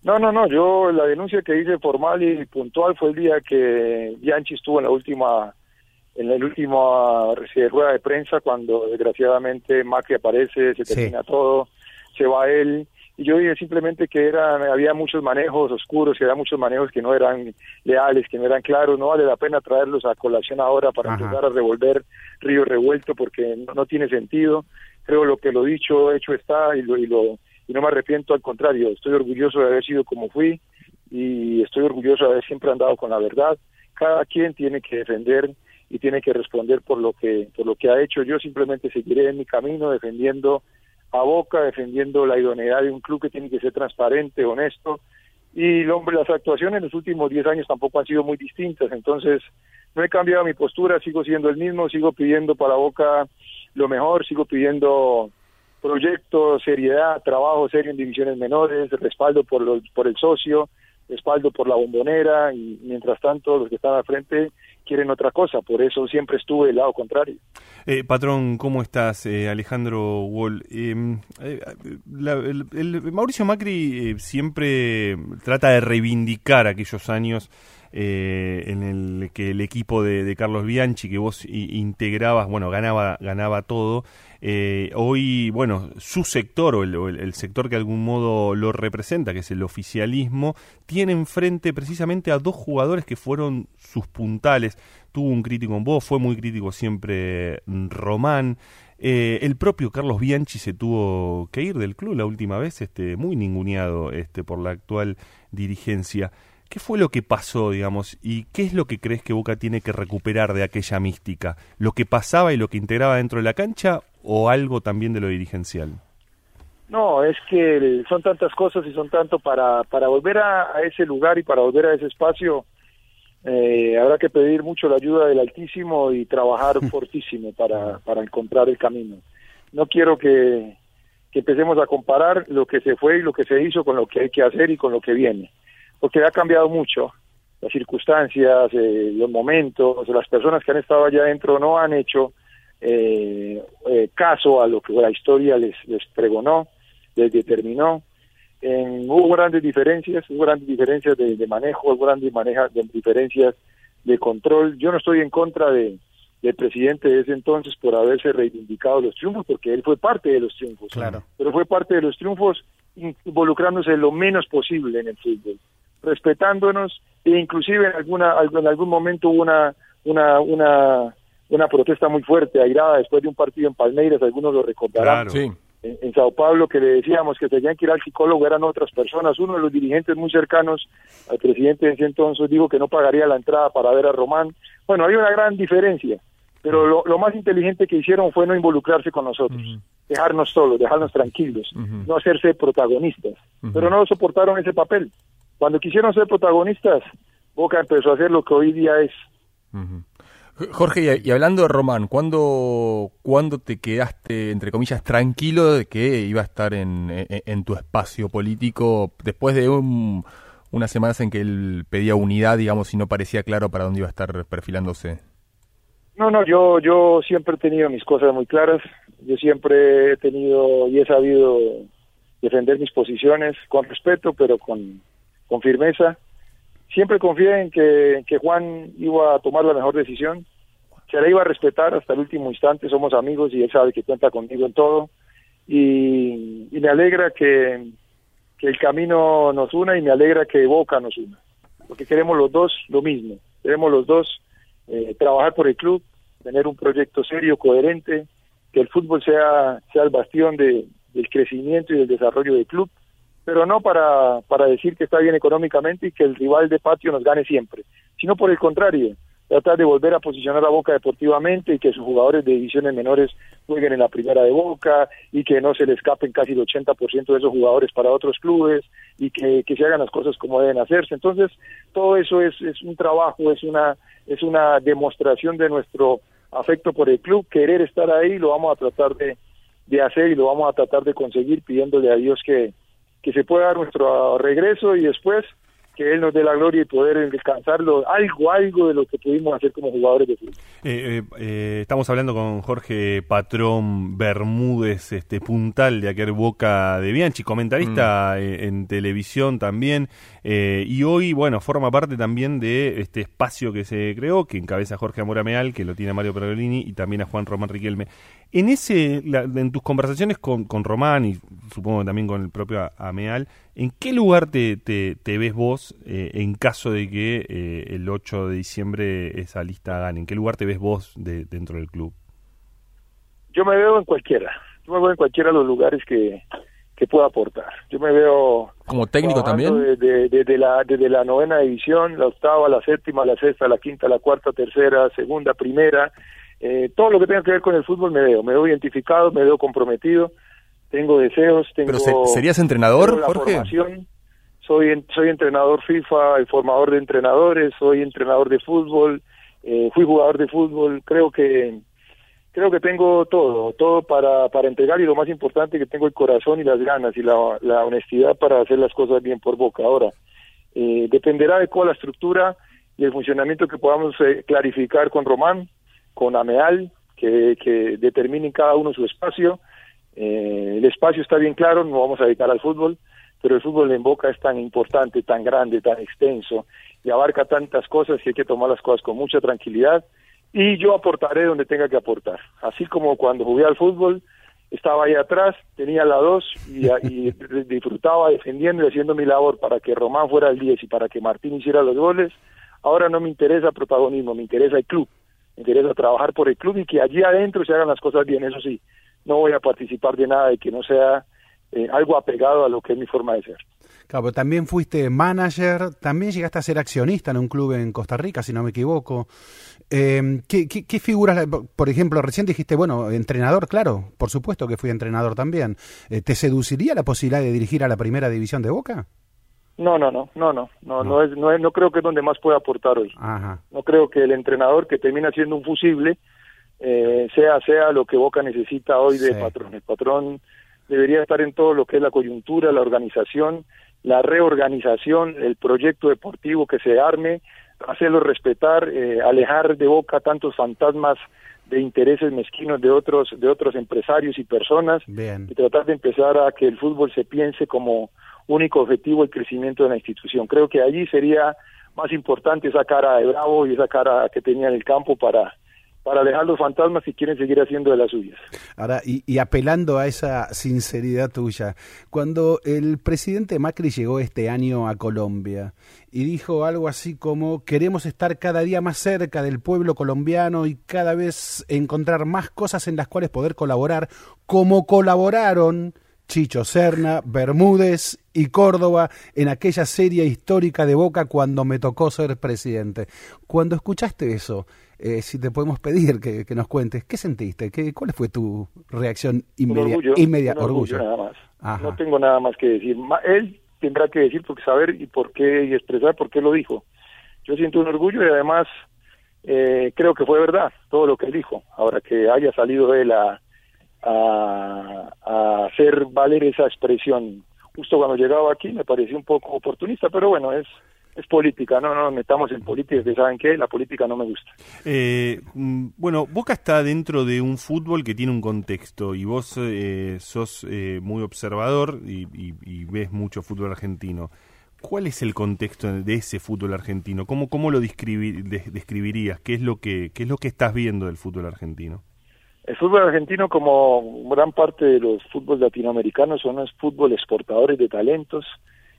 [SPEAKER 11] No, no, no, yo la denuncia que hice formal y puntual fue el día que Bianchi estuvo en la última en la última eh, rueda de prensa cuando desgraciadamente Macri aparece, se termina todo, se va él y yo dije simplemente que eran había muchos manejos oscuros, que había muchos manejos que no eran leales, que no eran claros, no vale la pena traerlos a colación ahora para
[SPEAKER 1] Ajá.
[SPEAKER 11] empezar a revolver río revuelto porque no, no tiene sentido. Creo lo que lo dicho hecho está y lo y lo y no me arrepiento, al contrario, estoy orgulloso de haber sido como fui y estoy orgulloso de haber siempre andado con la verdad. Cada quien tiene que defender y tiene que responder por lo que por lo que ha hecho. Yo simplemente seguiré en mi camino defendiendo a Boca, defendiendo la idoneidad de un club que tiene que ser transparente, honesto. Y hombre, las actuaciones en los últimos 10 años tampoco han sido muy distintas, entonces no he cambiado mi postura, sigo siendo el mismo, sigo pidiendo para Boca lo mejor, sigo pidiendo proyectos, seriedad, trabajo serio en divisiones menores, respaldo por, los, por el socio, respaldo por la bombonera y mientras tanto los que están al frente quieren otra cosa, por eso siempre estuve del lado contrario.
[SPEAKER 3] Eh, patrón, ¿cómo estás? Eh, Alejandro Wall. Eh, eh, la- el- Mauricio Macri eh, siempre trata de reivindicar aquellos años eh, en el que el equipo de, Carlos Bianchi, que vos integrabas, bueno, ganaba, ganaba todo. Eh, hoy, bueno, su sector o el, el- sector que de algún modo lo representa, que es el oficialismo, tiene enfrente precisamente a dos jugadores que fueron sus puntales. Tuvo un crítico en vos, fue muy crítico siempre Román. Eh, el propio Carlos Bianchi se tuvo que ir del club la última vez, este, muy ninguneado este, por la actual dirigencia. ¿Qué fue lo que pasó, digamos, y qué es lo que crees que Boca tiene que recuperar de aquella mística? ¿Lo que pasaba y lo que integraba dentro de la cancha o algo también de lo dirigencial?
[SPEAKER 11] No, es que son tantas cosas y son tanto para, para volver a, a ese lugar y para volver a ese espacio, eh, habrá que pedir mucho la ayuda del Altísimo y trabajar fortísimo para, para encontrar el camino. No quiero que, que empecemos a comparar lo que se fue y lo que se hizo con lo que hay que hacer y con lo que viene, porque ha cambiado mucho. Las circunstancias, eh, los momentos, las personas que han estado allá adentro no han hecho eh, eh, caso a lo que la historia les, les pregonó, les determinó. En- hubo grandes diferencias, hubo grandes diferencias de, de manejo, hubo grandes maneja, de diferencias de control. Yo no estoy en contra de, del presidente de ese entonces por haberse reivindicado los triunfos, porque él fue parte de los triunfos.
[SPEAKER 1] Claro.
[SPEAKER 11] Pero fue parte de los triunfos involucrándose lo menos posible en el fútbol, respetándonos e inclusive en alguna en algún momento hubo una una una una protesta muy fuerte, airada después de un partido en Palmeiras, algunos lo recordarán.
[SPEAKER 2] Sí.
[SPEAKER 11] En, en Sao Paulo que le decíamos que tenían que ir al psicólogo eran otras personas. Uno de los dirigentes muy cercanos al presidente de ese entonces dijo que no pagaría la entrada para ver a Román. Bueno, había una gran diferencia, pero lo, lo más inteligente que hicieron fue no involucrarse con nosotros, dejarnos solos, dejarnos tranquilos, no hacerse protagonistas. Pero no soportaron ese papel. Cuando quisieron ser protagonistas, Boca empezó a hacer lo que hoy día es.
[SPEAKER 2] Jorge, y, y hablando de Román, ¿cuándo, ¿cuándo te quedaste, entre comillas, tranquilo de que iba a estar en, en- en tu espacio político después de un- unas semanas en que él pedía unidad, digamos, y no parecía claro para dónde iba a estar perfilándose?
[SPEAKER 11] No, no, yo, yo siempre he tenido mis cosas muy claras. Yo siempre he tenido y he sabido defender mis posiciones con respeto, pero con, con firmeza. Siempre confié en que, Juan iba a tomar la mejor decisión. Se la iba a respetar hasta el último instante. Somos amigos y él sabe que cuenta conmigo en todo. Y, me alegra que, que el camino nos una y me alegra que Boca nos una. Porque queremos los dos lo mismo. Queremos los dos eh, trabajar por el club, tener un proyecto serio, coherente, que el fútbol sea, sea el bastión de, del crecimiento y del desarrollo del club, pero no para, para decir que está bien económicamente y que el rival de patio nos gane siempre, sino por el contrario, tratar de volver a posicionar a Boca deportivamente y que sus jugadores de divisiones menores jueguen en la primera de Boca y que no se le escapen casi el 80% de esos jugadores para otros clubes y que, que se hagan las cosas como deben hacerse. Entonces, todo eso es, es un trabajo, es una, es una demostración de nuestro afecto por el club, querer estar ahí, lo vamos a tratar de, de hacer y lo vamos a tratar de conseguir pidiéndole a Dios que, que se pueda dar nuestro regreso y después que Él nos dé la gloria y poder descansarlo, algo, algo de lo que pudimos hacer como jugadores de fútbol.
[SPEAKER 3] Eh, eh, eh, estamos hablando con Jorge Patrón Bermúdez, este puntal de aquel Boca de Bianchi, comentarista eh, en televisión también, eh, y hoy, bueno, forma parte también de este espacio que se creó, que encabeza Jorge Amorameal, que lo tiene Mario Pergolini y también a Juan Román Riquelme. En ese, la- en tus conversaciones con, con Román y supongo que también con el propio Ameal, ¿en qué lugar te, te, te ves vos eh, en caso de que eh, el 8 de diciembre esa lista gane? ¿En qué lugar te ves vos de- dentro del club?
[SPEAKER 11] Yo me veo en cualquiera, yo me veo en cualquiera de los lugares que, que pueda aportar. Yo me veo
[SPEAKER 2] Como técnico también.
[SPEAKER 11] Desde, desde la, desde la novena división, la octava, la séptima, la sexta, la quinta, la cuarta, tercera, segunda, primera. Eh, todo lo que tenga que ver con el fútbol me veo. Me veo identificado, me veo comprometido, tengo deseos, tengo...
[SPEAKER 2] Pero se- ¿serías entrenador,
[SPEAKER 11] la
[SPEAKER 2] Jorge?
[SPEAKER 11] formación. Soy, soy entrenador FIFA, el formador de entrenadores, soy entrenador de fútbol, eh, fui jugador de fútbol. Creo que creo que tengo todo, todo para, para entregar y lo más importante que tengo el corazón y las ganas y la, la honestidad para hacer las cosas bien por boca. Ahora, eh, dependerá de cuál la estructura y el funcionamiento que podamos eh, clarificar con Román, con Ameal, que, que determinen cada uno su espacio. Eh, el espacio está bien claro, no vamos a dedicar al fútbol, pero el fútbol en Boca es tan importante, tan grande, tan extenso y abarca tantas cosas que hay que tomar las cosas con mucha tranquilidad y yo aportaré donde tenga que aportar. Así como cuando jugué al fútbol, estaba ahí atrás, tenía la dos y, y disfrutaba defendiendo y haciendo mi labor para que Román fuera el 10 y para que Martín hiciera los goles. Ahora no me interesa protagonismo, me interesa el club, interesa trabajar por el club y que allí adentro se hagan las cosas bien. Eso sí, no voy a participar de nada y que no sea eh, algo apegado a lo que es mi forma de ser.
[SPEAKER 1] Claro, pero también fuiste manager, también llegaste a ser accionista en un club en Costa Rica, si no me equivoco. Eh, ¿qué, figuras, por ejemplo, recién dijiste, bueno, entrenador, claro, por supuesto que fui entrenador también. Eh, ¿Te seduciría la posibilidad de dirigir a la primera división de Boca?
[SPEAKER 11] No, no, no, no, no, no, no, es, no, es, no creo que es donde más pueda aportar hoy.
[SPEAKER 1] Ajá.
[SPEAKER 11] No creo que el entrenador que termina siendo un fusible eh, sea sea lo que Boca necesita hoy de
[SPEAKER 1] Sí.
[SPEAKER 11] patrón. El patrón debería estar en todo lo que es la coyuntura, la organización, la reorganización, el proyecto deportivo que se arme, hacerlo respetar, eh, alejar de Boca tantos fantasmas de intereses mezquinos de otros de otros empresarios y personas
[SPEAKER 1] Bien.
[SPEAKER 11] y tratar de empezar a que el fútbol se piense como único objetivo el crecimiento de la institución. Creo que allí sería más importante esa cara de Bravo y esa cara que tenía en el campo para para alejar los fantasmas si quieren seguir haciendo de las suyas.
[SPEAKER 1] Ahora, y, y apelando a esa sinceridad tuya, cuando el presidente Macri llegó este año a Colombia y dijo algo así como queremos estar cada día más cerca del pueblo colombiano y cada vez encontrar más cosas en las cuales poder colaborar, como colaboraron Chicho Serna, Bermúdez y Córdoba en aquella serie histórica de Boca cuando me tocó ser presidente. Cuando escuchaste eso, eh, si te podemos pedir que, que nos cuentes, ¿qué sentiste? ¿Qué, ¿Cuál fue tu reacción
[SPEAKER 11] Un
[SPEAKER 1] inmedia-
[SPEAKER 11] orgullo,
[SPEAKER 1] inmedia-
[SPEAKER 11] un orgullo,
[SPEAKER 1] orgullo?
[SPEAKER 11] nada más.
[SPEAKER 1] Ajá.
[SPEAKER 11] No tengo nada más que decir. Él tendrá que decir, porque saber y por qué y expresar por qué lo dijo. Yo siento un orgullo y además eh, creo que fue verdad todo lo que él dijo. Ahora que haya salido él a, a, hacer valer esa expresión justo cuando llegaba aquí me pareció un poco oportunista, pero bueno, es es política, no, no nos metamos en política, que saben qué, la política no me gusta.
[SPEAKER 3] Eh, mm, bueno, Boca está dentro de un fútbol que tiene un contexto y vos eh, sos eh, muy observador y, y- ves mucho fútbol argentino. ¿Cuál es el contexto de ese fútbol argentino? ¿Cómo, cómo lo describi- de- describirías? ¿Qué es, lo que, ¿Qué es lo que estás viendo del fútbol argentino?
[SPEAKER 11] El fútbol argentino, como gran parte de los fútbol latinoamericanos, son los fútbol exportadores de talentos,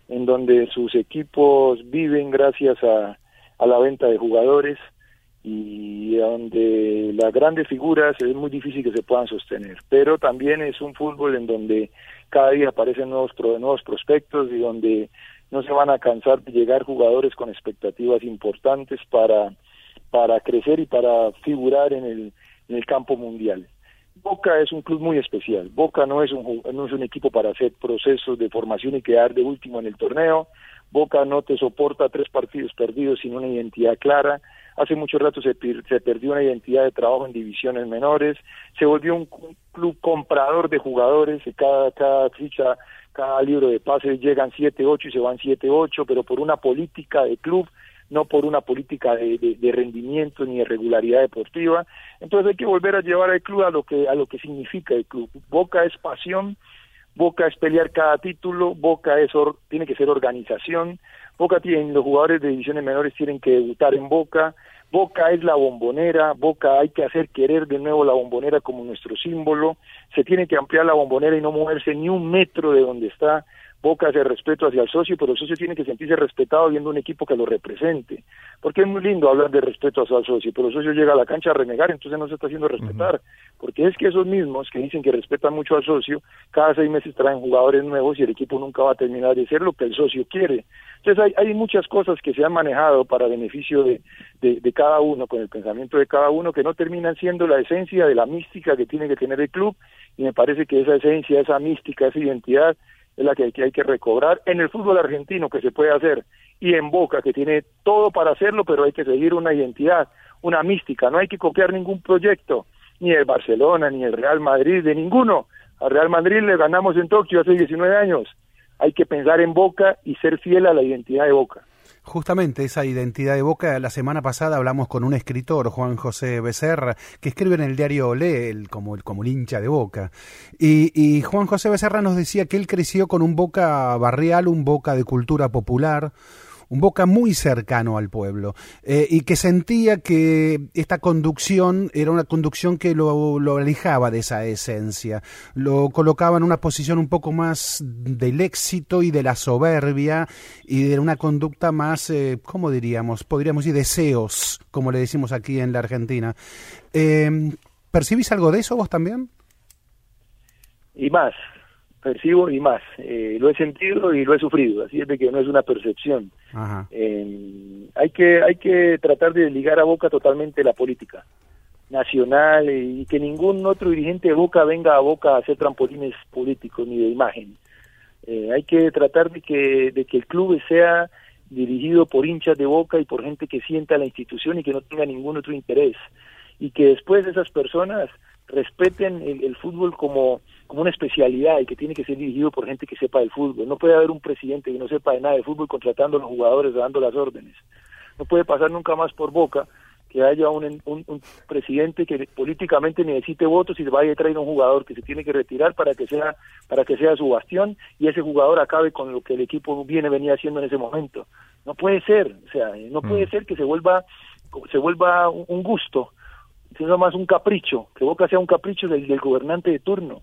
[SPEAKER 11] en donde sus equipos viven gracias a, a la venta de jugadores y donde las grandes figuras es muy difícil que se puedan sostener. Pero también es un fútbol en donde cada día aparecen nuevos, nuevos prospectos y donde no se van a cansar de llegar jugadores con expectativas importantes para para crecer y para figurar en el, en el campo mundial. Boca es un club muy especial. Boca no es un, no es un equipo para hacer procesos de formación y quedar de último en el torneo. Boca no te soporta tres partidos perdidos sin una identidad clara. Hace mucho rato se, se perdió una identidad de trabajo en divisiones menores. Se volvió un, club comprador de jugadores. Cada, cada ficha, cada libro de pases llegan 7, 8 y se van 7, 8, pero por una política de club no por una política de, rendimiento ni de regularidad deportiva. Entonces hay que volver a llevar al club a lo que a lo que significa el club. Boca es pasión, Boca es pelear cada título, Boca es or- tiene que ser organización, Boca tiene los jugadores de divisiones menores tienen que debutar en Boca, Boca es la bombonera, Boca hay que hacer querer de nuevo la bombonera como nuestro símbolo, se tiene que ampliar la bombonera y no moverse ni un metro de donde está. Boca hace respeto hacia el socio, pero el socio tiene que sentirse respetado viendo un equipo que lo represente. Porque es muy lindo hablar de respeto hacia el socio, pero el socio llega a la cancha a renegar, entonces no se está haciendo respetar. Porque es que esos mismos que dicen que respetan mucho al socio, cada seis meses traen jugadores nuevos y el equipo nunca va a terminar de ser lo que el socio quiere. Entonces hay, hay muchas cosas que se han manejado para beneficio de, de, de cada uno, con el pensamiento de cada uno, que no terminan siendo la esencia de la mística que tiene que tener el club, y me parece que esa esencia, esa mística, esa identidad es la que hay que, hay que recobrar en el fútbol argentino que se puede hacer y en Boca que tiene todo para hacerlo pero hay que seguir una identidad una mística. No hay que copiar ningún proyecto ni el Barcelona ni el Real Madrid de ninguno. Al Real Madrid le ganamos en Tokio hace 19 años. Hay que pensar en Boca y ser fiel a la identidad de Boca
[SPEAKER 1] Justamente esa identidad de Boca, la semana pasada hablamos con un escritor, Juan José Becerra, que escribe en el diario Olé, el, como, el, como el hincha de Boca. Y, y Juan José Becerra nos decía que él creció con un Boca barrial, un Boca de cultura popular, un Boca muy cercano al pueblo eh, y que sentía que esta conducción era una conducción que lo, lo, alejaba de esa esencia, lo colocaba en una posición un poco más del éxito y de la soberbia y de una conducta más, eh, ¿cómo diríamos? Podríamos decir deseos, como le decimos aquí en la Argentina. Eh, ¿Percibís algo de eso vos también?
[SPEAKER 11] Y más, percibo y más. Eh, lo he sentido y lo he sufrido, así es de que no es una percepción. Eh, hay que hay que tratar de ligar a Boca totalmente la política nacional y que ningún otro dirigente de Boca venga a Boca a hacer trampolines políticos ni de imagen. Eh, hay que tratar de que de que el club sea dirigido por hinchas de Boca y por gente que sienta la institución y que no tenga ningún otro interés y que después esas personas respeten el, el fútbol como como una especialidad y que tiene que ser dirigido por gente que sepa del fútbol. No puede haber un presidente que no sepa de nada de fútbol contratando a los jugadores, dando las órdenes. No puede pasar nunca más por boca que haya un, un, un presidente que políticamente necesite votos y vaya a traer un jugador que se tiene que retirar para que sea para que sea su bastión y ese jugador acabe con lo que el equipo viene venía haciendo en ese momento. No puede ser, o sea, no puede ser que se vuelva se vuelva un gusto, sino más un capricho, que Boca sea un capricho del, del gobernante de turno.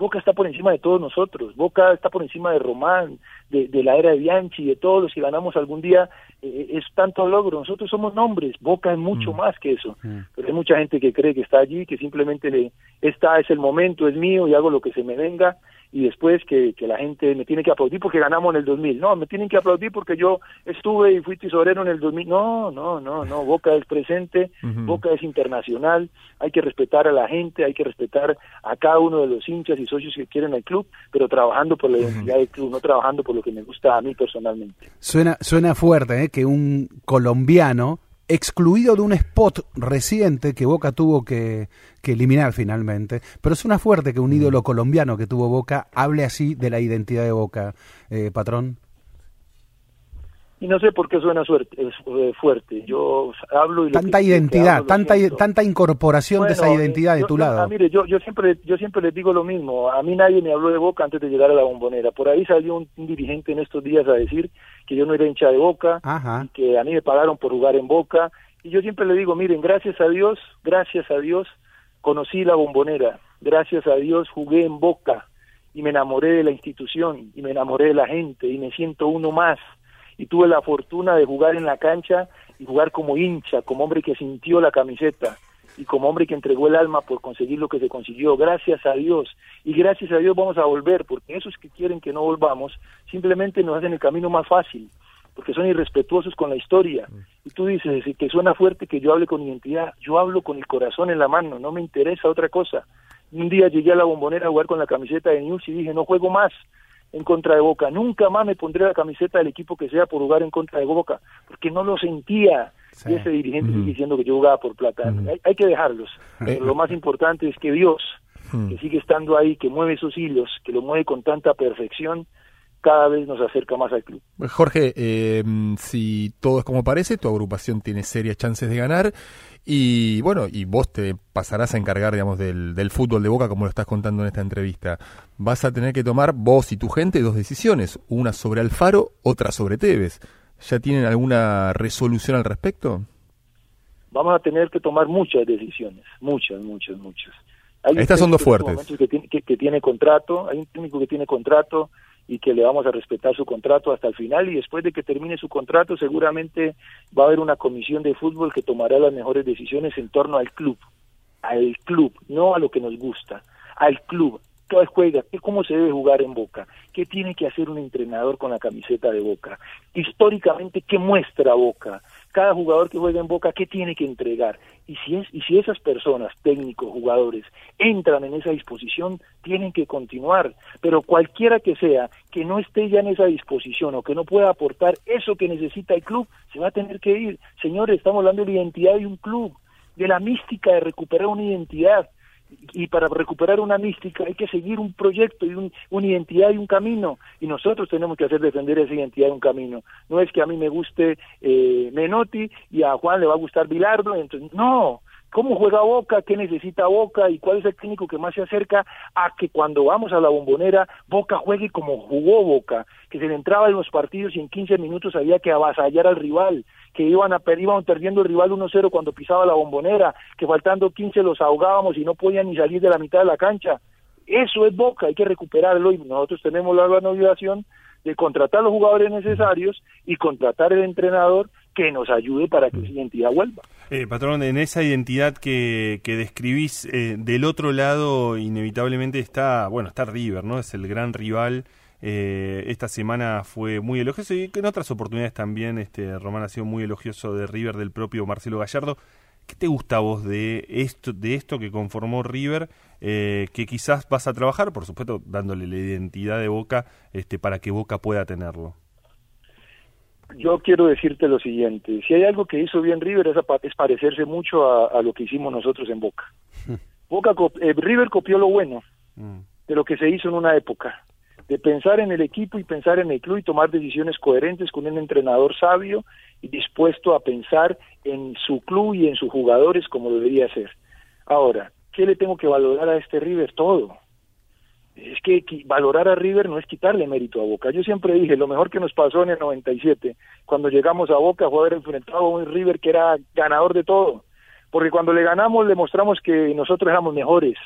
[SPEAKER 11] Boca está por encima de todos nosotros, Boca está por encima de Román, de, de la era de Bianchi, de todos los que ganamos algún día, eh, es tanto logro, nosotros somos nombres, Boca es mucho mm. más que eso, mm. pero hay mucha gente que cree que está allí, que simplemente le, esta es el momento, es mío y hago lo que se me venga, y después que, que la gente me tiene que aplaudir porque ganamos en el 2000, no, me tienen que aplaudir porque yo estuve y fui tesorero en el 2000, no, no, no, no, Boca es presente, uh -huh. Boca es internacional, hay que respetar a la gente, hay que respetar a cada uno de los hinchas y socios que quieren el club, pero trabajando por la identidad uh -huh. del club, no trabajando por lo que me gusta a mí personalmente.
[SPEAKER 1] Suena, suena fuerte, ¿eh? que un colombiano excluido de un spot reciente que Boca tuvo que, que, eliminar finalmente. Pero suena fuerte que un ídolo colombiano que tuvo Boca hable así de la identidad de Boca, eh, patrón.
[SPEAKER 11] Y no sé por qué suena suerte, es, eh, fuerte. Yo hablo y
[SPEAKER 1] tanta
[SPEAKER 11] que,
[SPEAKER 1] identidad,
[SPEAKER 11] hablo,
[SPEAKER 1] tanta tanta incorporación
[SPEAKER 11] bueno,
[SPEAKER 1] de esa identidad
[SPEAKER 11] yo,
[SPEAKER 1] de tu
[SPEAKER 11] yo,
[SPEAKER 1] lado.
[SPEAKER 11] Ah, mire, yo yo siempre yo siempre les digo lo mismo. A mí nadie me habló de Boca antes de llegar a la Bombonera. Por ahí salió un, un dirigente en estos días a decir que yo no era hincha de Boca,
[SPEAKER 1] Ajá.
[SPEAKER 11] y que a mí me pagaron por jugar en Boca. Y yo siempre le digo, miren, gracias a Dios, gracias a Dios, conocí la Bombonera. Gracias a Dios jugué en Boca y me enamoré de la institución y me enamoré de la gente y me siento uno más y tuve la fortuna de jugar en la cancha y jugar como hincha, como hombre que sintió la camiseta y como hombre que entregó el alma por conseguir lo que se consiguió, gracias a Dios. Y gracias a Dios vamos a volver, porque esos que quieren que no volvamos simplemente nos hacen el camino más fácil,
[SPEAKER 12] porque son irrespetuosos con la historia. Y tú dices que suena fuerte que yo hable con identidad, yo hablo con el corazón en la mano, no me interesa otra cosa. Un día llegué a la bombonera a jugar con la camiseta de News y dije, no juego más en contra de Boca, nunca más me pondré la camiseta del equipo que sea por jugar en contra de Boca, porque no lo sentía. Y ese dirigente sigue diciendo que yo jugaba por plata. hay, hay que dejarlos. Pero lo más importante es que Dios, que sigue estando ahí, que mueve esos hilos, que lo mueve con tanta perfección, cada vez nos acerca más al club.
[SPEAKER 2] Jorge, eh, si todo es como parece, tu agrupación tiene serias chances de ganar y bueno, y vos te pasarás a encargar, digamos, del, del fútbol de Boca como lo estás contando en esta entrevista. Vas a tener que tomar vos y tu gente dos decisiones, una sobre Alfaro, otra sobre Tevez. ¿Ya tienen alguna resolución al respecto?
[SPEAKER 12] Vamos a tener que tomar muchas decisiones, muchas, muchas, muchas.
[SPEAKER 2] Estas son dos fuertes.
[SPEAKER 12] Que tiene, que, que tiene contrato, hay un técnico que tiene contrato, y que le vamos a respetar su contrato hasta el final y después de que termine su contrato seguramente va a haber una comisión de fútbol que tomará las mejores decisiones en torno al club, al club, no a lo que nos gusta, al club. ¿Qué juega? ¿Cómo se debe jugar en Boca? ¿Qué tiene que hacer un entrenador con la camiseta de Boca? Históricamente, ¿qué muestra Boca? cada jugador que juega en Boca qué tiene que entregar y si es y si esas personas técnicos jugadores entran en esa disposición tienen que continuar pero cualquiera que sea que no esté ya en esa disposición o que no pueda aportar eso que necesita el club se va a tener que ir señores estamos hablando de la identidad de un club de la mística de recuperar una identidad y para recuperar una mística hay que seguir un proyecto y un, una identidad y un camino. Y nosotros tenemos que hacer defender esa identidad y un camino. No es que a mí me guste eh, Menotti y a Juan le va a gustar Bilardo entonces no cómo juega Boca, qué necesita Boca y cuál es el técnico que más se acerca a que cuando vamos a la bombonera Boca juegue como jugó Boca, que se le entraba en los partidos y en 15 minutos había que avasallar al rival, que iban, a, iban perdiendo el rival 1-0 cuando pisaba la bombonera, que faltando 15 los ahogábamos y no podían ni salir de la mitad de la cancha. Eso es Boca, hay que recuperarlo y nosotros tenemos la gran obligación de contratar los jugadores necesarios y contratar el entrenador que nos ayude para que esa identidad vuelva.
[SPEAKER 3] Eh, patrón, en esa identidad que, que describís, eh, del otro lado inevitablemente está, bueno, está River, ¿no? Es el gran rival. Eh, esta semana fue muy elogioso y en otras oportunidades también este Román ha sido muy elogioso de River del propio Marcelo Gallardo. ¿Qué te gusta a vos de esto, de esto que conformó River, eh, que quizás vas a trabajar, por supuesto, dándole la identidad de Boca este, para que Boca pueda tenerlo?
[SPEAKER 12] Yo quiero decirte lo siguiente, si hay algo que hizo bien River es, es parecerse mucho a, a, lo que hicimos nosotros en Boca. Boca eh, River copió lo bueno de lo que se hizo en una época, de pensar en el equipo y pensar en el club y tomar decisiones coherentes con un entrenador sabio y dispuesto a pensar en su club y en sus jugadores como debería ser. Ahora, ¿qué le tengo que valorar a este River? Todo es que valorar a River no es quitarle mérito a Boca. Yo siempre dije, lo mejor que nos pasó en el 97, cuando llegamos a Boca fue haber enfrentado a un River que era ganador de todo. Porque cuando le ganamos le mostramos que nosotros éramos mejores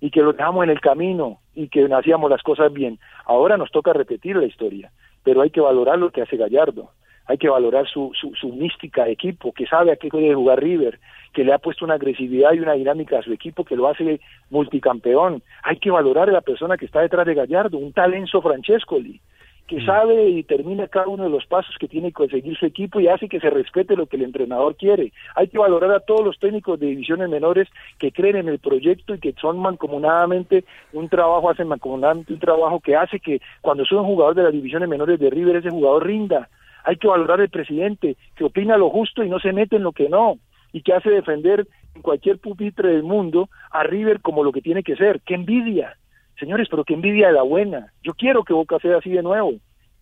[SPEAKER 12] y que lo dejamos en el camino y que hacíamos las cosas bien. Ahora nos toca repetir la historia, pero hay que valorar lo que hace Gallardo hay que valorar su, su, su, mística equipo, que sabe a qué puede jugar River, que le ha puesto una agresividad y una dinámica a su equipo que lo hace multicampeón. Hay que valorar a la persona que está detrás de Gallardo, un talenzo Francescoli, que
[SPEAKER 2] Mm.
[SPEAKER 12] sabe y termina cada uno de los pasos que tiene que seguir su equipo y hace que se respete lo que el entrenador quiere. Hay que valorar a todos los técnicos de divisiones menores que creen en el proyecto y que son mancomunadamente un trabajo, hacen mancomunadamente un trabajo que hace que cuando soy un jugador de las divisiones menores de River, ese jugador rinda. Hay que valorar al presidente que opina lo justo y no se mete en lo que no y que hace defender en cualquier pupitre del mundo a River como lo que tiene que ser. ¡Qué envidia! Señores, pero qué envidia de la buena. Yo quiero que Boca sea así de nuevo.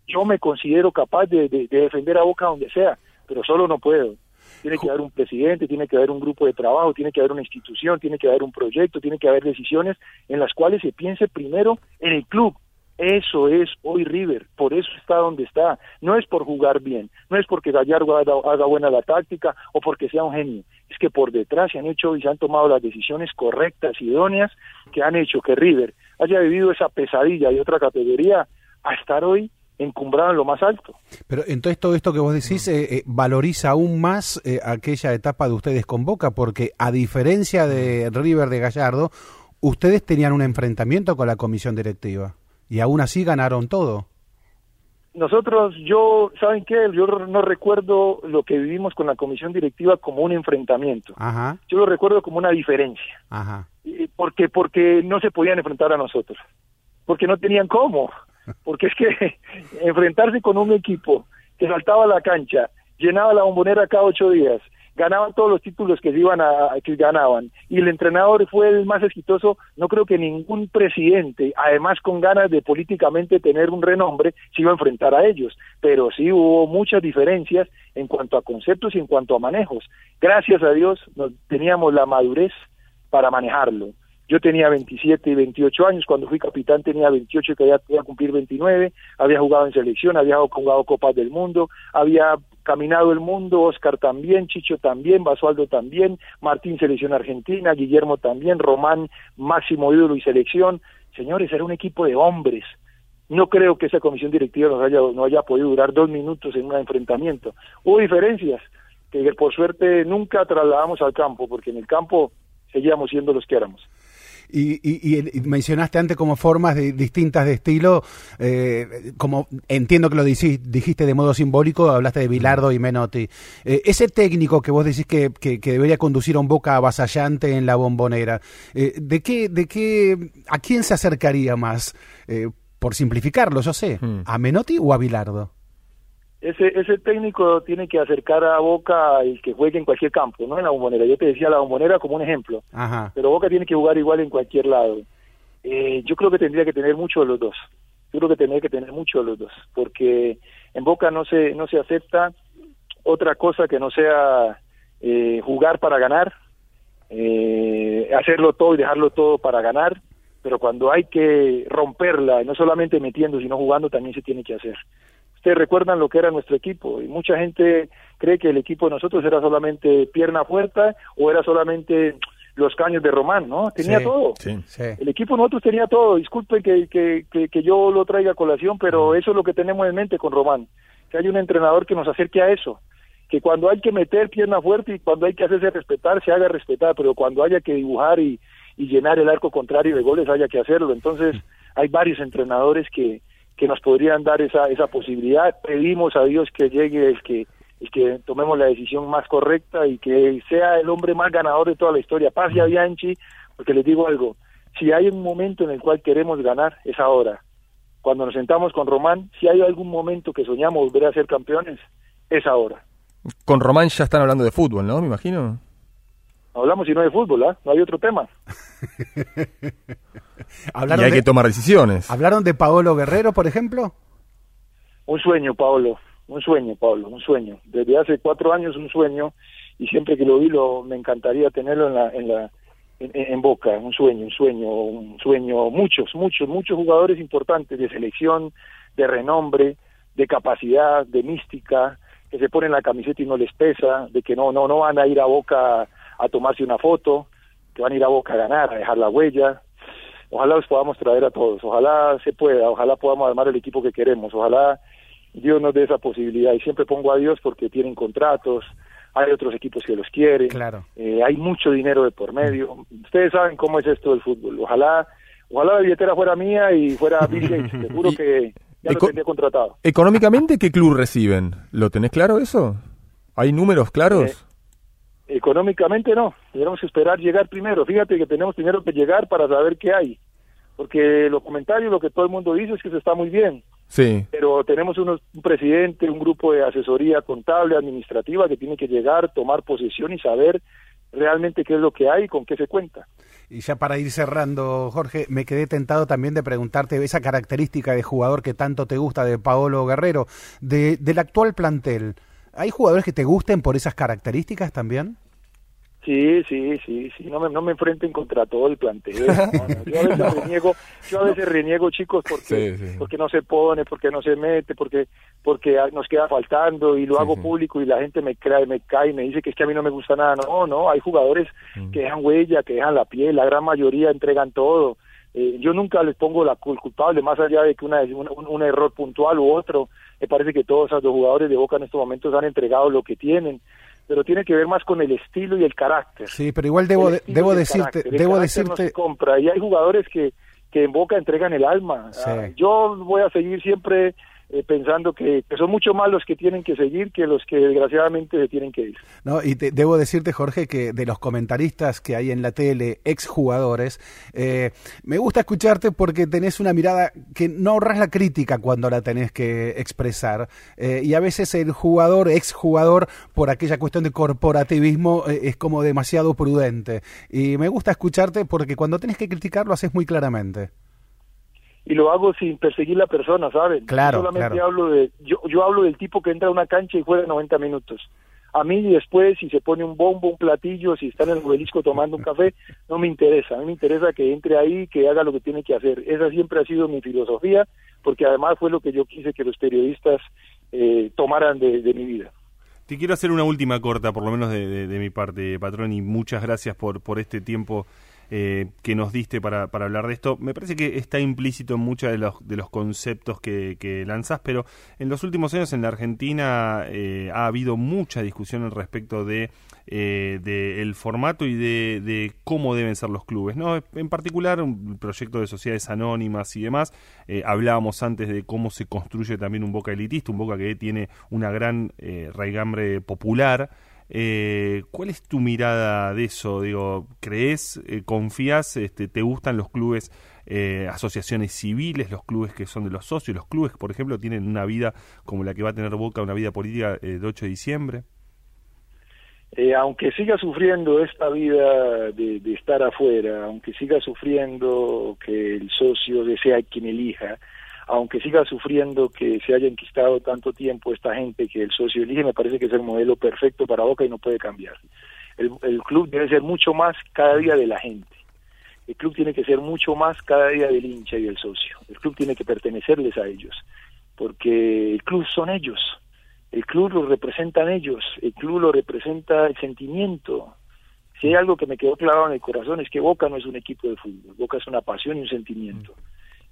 [SPEAKER 12] Yo me considero capaz de, de, de defender a Boca donde sea, pero solo no puedo. Tiene que haber un presidente, tiene que haber un grupo de trabajo, tiene que haber una institución, tiene que haber un proyecto, tiene que haber decisiones en las cuales se piense primero en el club, eso es hoy River, por eso está donde está. No es por jugar bien, no es porque Gallardo haga, haga, buena la táctica o porque sea un genio. Es que por detrás se han hecho y se han tomado las decisiones correctas, idóneas, que han hecho que River haya vivido esa pesadilla de otra categoría a estar hoy encumbrado en lo más alto.
[SPEAKER 1] Pero entonces todo esto que vos decís eh, eh, valoriza aún más eh, aquella etapa de ustedes con Boca, porque a diferencia de River de Gallardo, ustedes tenían un enfrentamiento con la comisión directiva y aún así ganaron todo.
[SPEAKER 11] nosotros, yo, ¿saben qué? Yo no recuerdo lo que vivimos con la comisión directiva como un enfrentamiento.
[SPEAKER 1] Ajá,
[SPEAKER 11] Yo lo recuerdo como una diferencia.
[SPEAKER 1] ajá.
[SPEAKER 11] Porque porque no se podían enfrentar a nosotros porque no tenían cómo porque es que enfrentarse con un equipo que saltaba la cancha llenaba la bombonera cada ocho días ganaban todos los títulos que iban a que ganaban. Y el entrenador fue el más exitoso no creo que ningún presidente además con ganas de políticamente tener un renombre se iba a enfrentar a ellos. Pero sí hubo muchas diferencias en cuanto a conceptos y en cuanto a manejos. Gracias a Dios teníamos la madurez para manejarlo. Yo tenía 27 y 28 años, cuando fui capitán tenía 28 y quería iba a cumplir 29, había jugado en selección, había jugado Copas del Mundo, había caminado el mundo, Oscar también, Chicho también, Basualdo también, Martín selección argentina, Guillermo también, Román máximo ídolo y selección. Señores, era un equipo de hombres. No creo que esa comisión directiva nos haya, no haya podido durar dos minutos en un enfrentamiento. Hubo diferencias que por suerte nunca trasladamos al campo, porque en el campo seguíamos siendo los que éramos.
[SPEAKER 1] Y, y- y mencionaste antes como formas de- distintas de estilo, eh, como entiendo que lo dijiste de modo simbólico, hablaste de Bilardo y Menotti. Eh, ese técnico que vos decís que, que- que debería conducir a un boca avasallante en la bombonera, eh, ¿de qué, de qué, a quién se acercaría más? Eh, por simplificarlo, yo sé, ¿a Menotti o a Bilardo?
[SPEAKER 11] Ese, ese técnico tiene que acercar a Boca el que juegue en cualquier campo, no en la bombonera. Yo te decía la bombonera como un ejemplo,
[SPEAKER 1] Ajá.
[SPEAKER 11] pero Boca tiene que jugar igual en cualquier lado. Eh, yo creo que tendría que tener mucho de los dos. Yo creo que tendría que tener mucho de los dos, porque en Boca no se no se acepta otra cosa que no sea eh, jugar para ganar, eh, hacerlo todo y dejarlo todo para ganar, pero cuando hay que romperla, no solamente metiendo, sino jugando, también se tiene que hacer. Ustedes recuerdan lo que era nuestro equipo y mucha gente cree que el equipo de nosotros era solamente pierna fuerte o era solamente los caños de Román, ¿no? Tenía
[SPEAKER 1] Sí,
[SPEAKER 11] todo.
[SPEAKER 1] sí.
[SPEAKER 11] El equipo de nosotros tenía todo. Disculpen que, que, que, que yo lo traiga a colación, pero eso es lo que tenemos en mente con Román. Que hay un entrenador que nos acerque a eso. Que cuando hay que meter pierna fuerte y cuando hay que hacerse respetar, se haga respetar, pero cuando haya que dibujar y, y llenar el arco contrario de goles, haya que hacerlo. Entonces, hay varios entrenadores que, que nos podrían dar esa, esa posibilidad. Pedimos a Dios que llegue el que, el que tomemos la decisión más correcta y que sea el hombre más ganador de toda la historia. Paz y a Bianchi, porque les digo algo, si hay un momento en el cual queremos ganar, es ahora. Cuando nos sentamos con Román, si hay algún momento que soñamos volver a ser campeones, es ahora.
[SPEAKER 2] Con Román ya están hablando de fútbol, ¿no? Me imagino.
[SPEAKER 11] Hablamos si no de fútbol, ¿ah? No hay otro tema.
[SPEAKER 2] y hay que tomar decisiones.
[SPEAKER 1] ¿Hablaron de Paolo Guerrero, por ejemplo?
[SPEAKER 11] Un sueño, Pablo, un sueño, Pablo, un sueño. Desde hace cuatro años un sueño y siempre que lo vi lo, me encantaría tenerlo en la, en la, en, en Boca, un sueño, un sueño, un sueño. Muchos, muchos, muchos jugadores importantes de selección, de renombre, de capacidad, de mística, que se ponen la camiseta y no les pesa, de que no, no, no van a ir a Boca a tomarse una foto, que van a ir a Boca a ganar, a dejar la huella. Ojalá los podamos traer a todos, ojalá se pueda, ojalá podamos armar el equipo que queremos, ojalá Dios nos dé esa posibilidad y siempre pongo a Dios porque tienen contratos, hay otros equipos que los quieren,
[SPEAKER 1] Claro.
[SPEAKER 11] eh, hay mucho dinero de por medio. Ustedes saben cómo es esto del fútbol. Ojalá, ojalá la billetera fuera mía y fuera Bill Gates. Te juro que ya lo tendría contratado.
[SPEAKER 2] ¿Económicamente qué club reciben? ¿Lo tenés claro eso? ¿Hay números claros?
[SPEAKER 11] Económicamente no, tenemos que esperar llegar primero. Fíjate que tenemos primero que llegar para saber qué hay. Porque los comentarios, lo que todo el mundo dice es que se está muy bien.
[SPEAKER 2] sí.
[SPEAKER 11] pero tenemos unos, un presidente, un grupo de asesoría contable, administrativa, que tiene que llegar, tomar posesión y saber realmente qué es lo que hay y con qué se cuenta.
[SPEAKER 1] Y ya para ir cerrando, Jorge, me quedé tentado también de preguntarte esa característica de jugador que tanto te gusta de Paolo Guerrero, de, del actual plantel. ¿Hay jugadores que te gusten por esas características también?
[SPEAKER 11] Sí, sí, sí, sí, no me, no me enfrenten contra todo el plantel. Yo a veces reniego, yo a veces reniego chicos porque,
[SPEAKER 2] Sí, sí.
[SPEAKER 11] porque no se pone, porque no se mete, porque porque nos queda faltando y lo
[SPEAKER 2] Sí,
[SPEAKER 11] hago público y la gente me cae, me cae y me dice que es que a mí no me gusta nada. No, no, hay jugadores
[SPEAKER 2] Mm.
[SPEAKER 11] que dejan huella, que dejan la piel, la gran mayoría entregan todo. Eh, yo nunca les pongo la cul- culpable, más allá de que una, un, un- un error puntual u otro. Me parece que todos esos jugadores de Boca en estos momentos han entregado lo que tienen, pero tiene que ver más con el estilo y el carácter.
[SPEAKER 1] Sí, pero igual debo, debo decirte.
[SPEAKER 11] El
[SPEAKER 1] debo
[SPEAKER 11] no
[SPEAKER 1] decirte,
[SPEAKER 11] se compra y hay jugadores que, que en Boca entregan el alma.
[SPEAKER 1] Sí.
[SPEAKER 11] Ah, yo voy a seguir siempre eh, pensando que, son mucho más los que tienen que seguir que los que desgraciadamente se tienen que ir.
[SPEAKER 1] No, y te- debo decirte, Jorge, que de los comentaristas que hay en la tele, exjugadores, eh, me gusta escucharte porque tenés una mirada que no ahorras la crítica cuando la tenés que expresar. Eh, y a veces el jugador, exjugador, por aquella cuestión de corporativismo, eh, es como demasiado prudente. Y me gusta escucharte porque cuando tenés que criticar lo haces muy claramente.
[SPEAKER 11] Y lo hago sin perseguir la persona, ¿saben?
[SPEAKER 1] Claro,
[SPEAKER 11] Yo solamente
[SPEAKER 1] claro.
[SPEAKER 11] hablo de, yo, yo hablo del tipo que entra a una cancha y juega 90 minutos. A mí después, si se pone un bombo, un platillo, si está en el obelisco tomando un café, no me interesa. A mí me interesa que entre ahí, que haga lo que tiene que hacer. Esa siempre ha sido mi filosofía, porque además fue lo que yo quise que los periodistas eh, tomaran de, de mi vida.
[SPEAKER 3] Te quiero hacer una última corta, por lo menos de, de- de mi parte, patrón, y muchas gracias por, por este tiempo eh, que nos diste para, para hablar de esto. Me parece que está implícito en muchos de los, de los conceptos que, que lanzás, pero en los últimos años en la Argentina eh, ha habido mucha discusión al respecto de, eh, de el formato y de, cómo deben ser los clubes. ¿no? En particular, un proyecto de sociedades anónimas y demás. Eh, hablábamos antes de cómo se construye también un Boca elitista, un Boca que tiene una gran eh, raigambre popular. Eh, ¿Cuál es tu mirada de eso? Digo, ¿crees, eh, confías, este, te gustan los clubes, eh, asociaciones civiles, los clubes que son de los socios, los clubes que, por ejemplo, tienen una vida como la que va a tener Boca, una vida política eh, de 8 de diciembre?
[SPEAKER 11] Eh, aunque siga sufriendo esta vida de, de estar afuera, aunque siga sufriendo que el socio sea quien elija, aunque siga sufriendo que se haya enquistado tanto tiempo esta gente que el socio elige, me parece que es el modelo perfecto para Boca y no puede cambiar. El, club debe ser mucho más cada día de la gente. El club tiene que ser mucho más cada día del hincha y del socio. El club tiene que pertenecerles a ellos, porque el club son ellos. El club lo representan ellos, el club lo representa el sentimiento. Si hay algo que me quedó clavado en el corazón es que Boca no es un equipo de fútbol, Boca es una pasión y un sentimiento.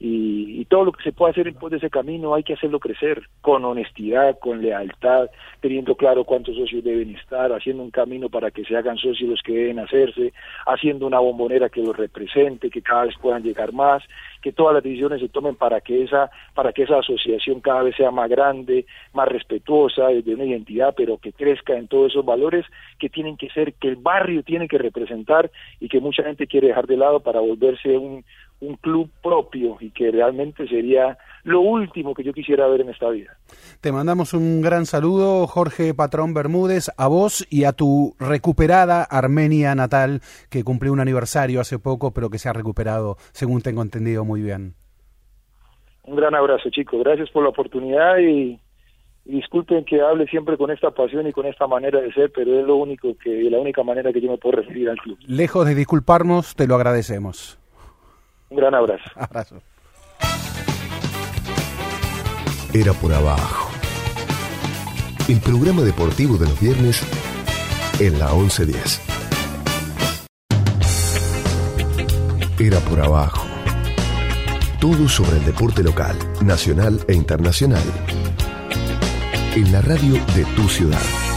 [SPEAKER 11] Y, y todo lo que se puede hacer en de ese camino hay que hacerlo crecer con honestidad, con lealtad, teniendo claro cuántos socios deben estar, haciendo un camino para que se hagan socios los que deben hacerse, haciendo una bombonera que los represente, que cada vez puedan llegar más, que todas las decisiones se tomen para que esa para que esa asociación cada vez sea más grande, más respetuosa, de una identidad, pero que crezca en todos esos valores que tienen que ser que el barrio tiene que representar y que mucha gente quiere dejar de lado para volverse un un club propio y que realmente sería lo último que yo quisiera ver en esta vida.
[SPEAKER 1] Te mandamos un gran saludo, Jorge Patrón Bermúdez, a vos y a tu recuperada Armenia natal, que cumplió un aniversario hace poco, pero que se ha recuperado, según tengo entendido, muy bien.
[SPEAKER 11] Un gran abrazo, chicos. Gracias por la oportunidad y, y disculpen que hable siempre con esta pasión y con esta manera de ser, pero es lo único que, la única manera que yo me puedo referir al club.
[SPEAKER 1] Lejos de disculparnos, te lo agradecemos.
[SPEAKER 11] Un gran abrazo.
[SPEAKER 1] Abrazo.
[SPEAKER 5] Era por abajo. El programa deportivo de los viernes en la 1110. Era por abajo. Todo sobre el deporte local, nacional e internacional. En la radio de tu ciudad.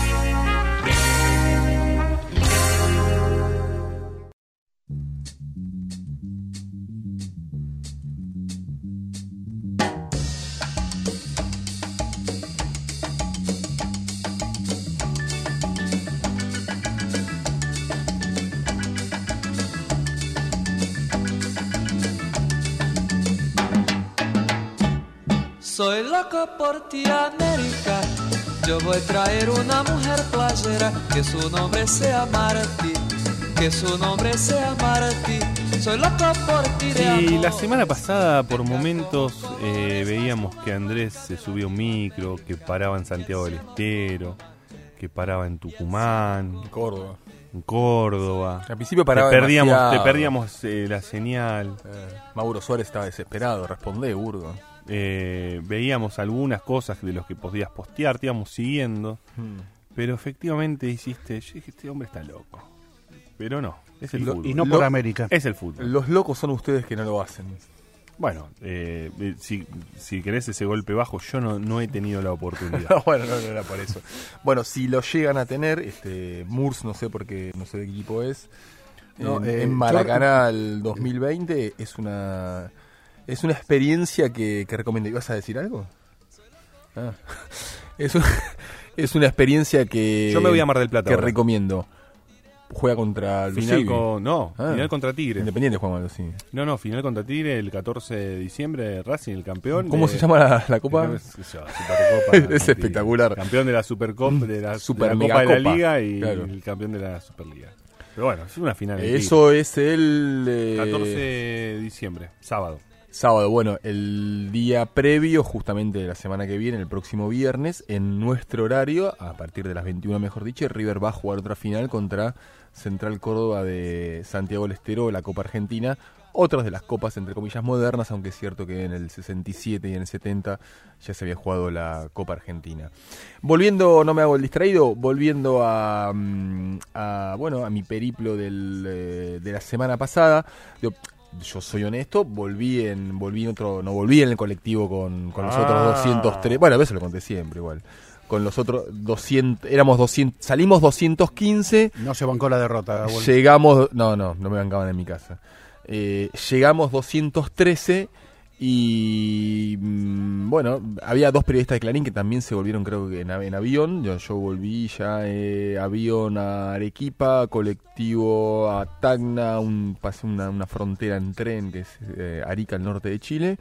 [SPEAKER 13] Yo voy a traer una mujer playera que su nombre sea Martí. Que su nombre sea Martí. Soy loco por ti de
[SPEAKER 3] Y
[SPEAKER 13] amor.
[SPEAKER 3] la semana pasada, por momentos, eh, veíamos que Andrés se subió a un micro, que paraba en Santiago del Estero, que paraba en Tucumán,
[SPEAKER 2] Córdoba.
[SPEAKER 3] en Córdoba.
[SPEAKER 2] Al principio paraba
[SPEAKER 3] te perdíamos, te
[SPEAKER 2] demasiado.
[SPEAKER 3] perdíamos eh, la señal.
[SPEAKER 2] Eh, Mauro Suárez estaba desesperado, respondé, burdo.
[SPEAKER 3] Eh, veíamos algunas cosas de los que podías postear, te íbamos siguiendo.
[SPEAKER 2] Hmm.
[SPEAKER 3] Pero efectivamente hiciste, yo dije, este hombre está loco. Pero no, es el
[SPEAKER 1] Lo-
[SPEAKER 3] fútbol.
[SPEAKER 1] y no por América.
[SPEAKER 3] Es el fútbol.
[SPEAKER 2] Los locos son ustedes que no lo hacen.
[SPEAKER 3] Bueno, eh, eh, si, si querés ese golpe bajo, yo no, no he tenido la oportunidad.
[SPEAKER 2] bueno, no, no era por eso. Bueno, si lo llegan a tener, este Murs, no sé por qué, no sé de qué equipo es.
[SPEAKER 1] No,
[SPEAKER 2] en,
[SPEAKER 1] eh,
[SPEAKER 2] en
[SPEAKER 1] yo-
[SPEAKER 2] Maracaná el 2020 es una es una experiencia que, que recomiendo. ¿Ibas a decir algo? Ah. Es, un- es una experiencia que.
[SPEAKER 3] Yo me voy a Mar del Plata
[SPEAKER 2] Que
[SPEAKER 3] ahora.
[SPEAKER 2] recomiendo. Juega contra el
[SPEAKER 3] Final con, no,
[SPEAKER 2] Ah.
[SPEAKER 3] final contra Tigre.
[SPEAKER 2] Independiente juega con Lucini.
[SPEAKER 3] No, no, final contra Tigre el 14 de diciembre, Racing, el campeón.
[SPEAKER 2] ¿Cómo
[SPEAKER 3] de-
[SPEAKER 2] se llama la- la copa? Es espectacular.
[SPEAKER 3] Campeón de la Supercopa, de la,
[SPEAKER 2] Super
[SPEAKER 3] de la
[SPEAKER 2] mega
[SPEAKER 3] Copa de la Liga y
[SPEAKER 2] claro.
[SPEAKER 3] el campeón de la Superliga. Pero bueno, es una final.
[SPEAKER 2] Eso es el. Eh,
[SPEAKER 3] 14 de diciembre, sábado.
[SPEAKER 2] Sábado, bueno, el día previo, justamente de la semana que viene, el próximo viernes, en nuestro horario, a partir de las 21, mejor dicho, River va a jugar otra final contra Central Córdoba de Santiago del Estero, la Copa Argentina. Otras de las copas, entre comillas, modernas, aunque es cierto que en el 67 y en el 70 ya se había jugado la Copa Argentina. Volviendo, no me hago el distraído, volviendo a, mm, a, bueno, a mi periplo del, eh, de la semana pasada. Yo soy honesto, volví en, volví en otro, no volví en el colectivo con, con los
[SPEAKER 1] Ah.
[SPEAKER 2] otros 203, bueno, a veces lo conté siempre igual. Con los otros 200, éramos 200, salimos 215.
[SPEAKER 1] No se bancó la derrota.
[SPEAKER 2] Llegamos, no, no, no me bancaban en mi casa. Eh, llegamos 213 y mm, bueno, había dos periodistas de Clarín que también se volvieron creo que en, av- en avión. Yo, yo volví ya eh, avión a Arequipa, colectivo a Tacna, un, pasé una, una frontera en tren que es eh, Arica, al norte de Chile.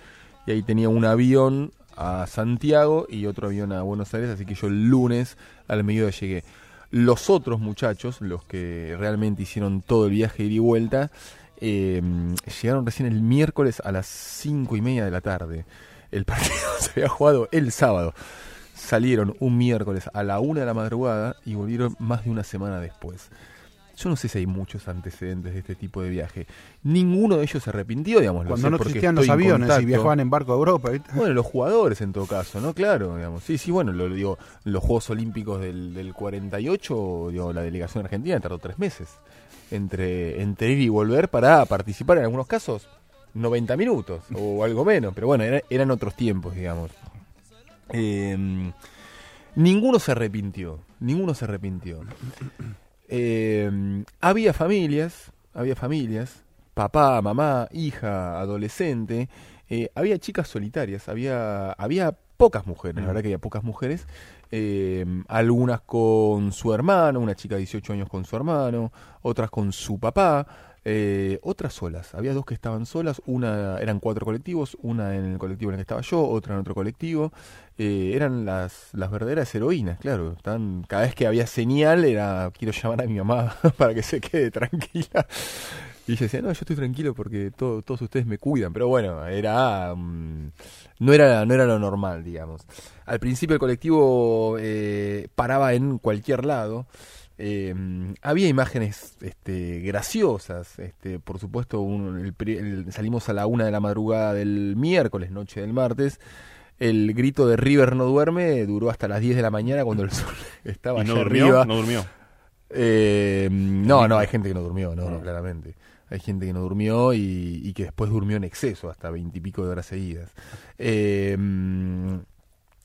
[SPEAKER 2] Y ahí tenía un avión a Santiago y otro avión a Buenos Aires, así que yo el lunes al mediodía llegué. Los otros muchachos, los que realmente hicieron todo el viaje ida y vuelta, eh, llegaron recién el miércoles a las cinco y media de la tarde. El partido se había jugado el sábado. Salieron un miércoles a la una de la madrugada y volvieron más de una semana después. Yo no sé si hay muchos antecedentes de este tipo de viaje. Ninguno de ellos se arrepintió, digamos.
[SPEAKER 1] Cuando no existían los aviones y viajaban en barco a Europa. ¿viste?
[SPEAKER 2] Bueno, los jugadores en todo caso, ¿no? Claro, digamos. Sí, sí, bueno, lo digo, los Juegos Olímpicos del, del 48, digo, la delegación argentina tardó tres meses entre, entre ir y volver para participar en algunos casos 90 minutos o algo menos, pero bueno, era- eran otros tiempos, digamos. Eh, ninguno se arrepintió, ninguno se arrepintió. Eh, había familias, había familias, papá, mamá, hija, adolescente, eh, había chicas solitarias, había, había pocas mujeres, la verdad que había pocas mujeres, eh, algunas con su hermano, una chica de 18 años con su hermano, otras con su papá, eh, otras solas. Había dos que estaban solas, una eran cuatro colectivos, una en el colectivo en el que estaba yo, otra en otro colectivo. Eh, eran las, las verdaderas heroínas, claro. Cada vez que había señal era quiero llamar a mi mamá para que se quede tranquila. Y ella decía, no, yo estoy tranquilo porque todo- todos ustedes me cuidan. Pero bueno, era mm, no era no era lo normal, digamos. Al principio el colectivo eh, paraba en cualquier lado. Eh, había imágenes este, graciosas, este, por supuesto, un- el el- salimos a la una de la madrugada del miércoles, noche del martes, el grito de River no duerme duró hasta las 10 de la mañana cuando el sol estaba
[SPEAKER 3] ¿Y no
[SPEAKER 2] allá
[SPEAKER 3] durmió?
[SPEAKER 2] arriba.
[SPEAKER 3] ¿No durmió?
[SPEAKER 2] Eh, no, no, hay gente que no durmió, no, no, claramente. Hay gente que no durmió y, que después durmió en exceso, hasta veintipico de horas seguidas. Eh,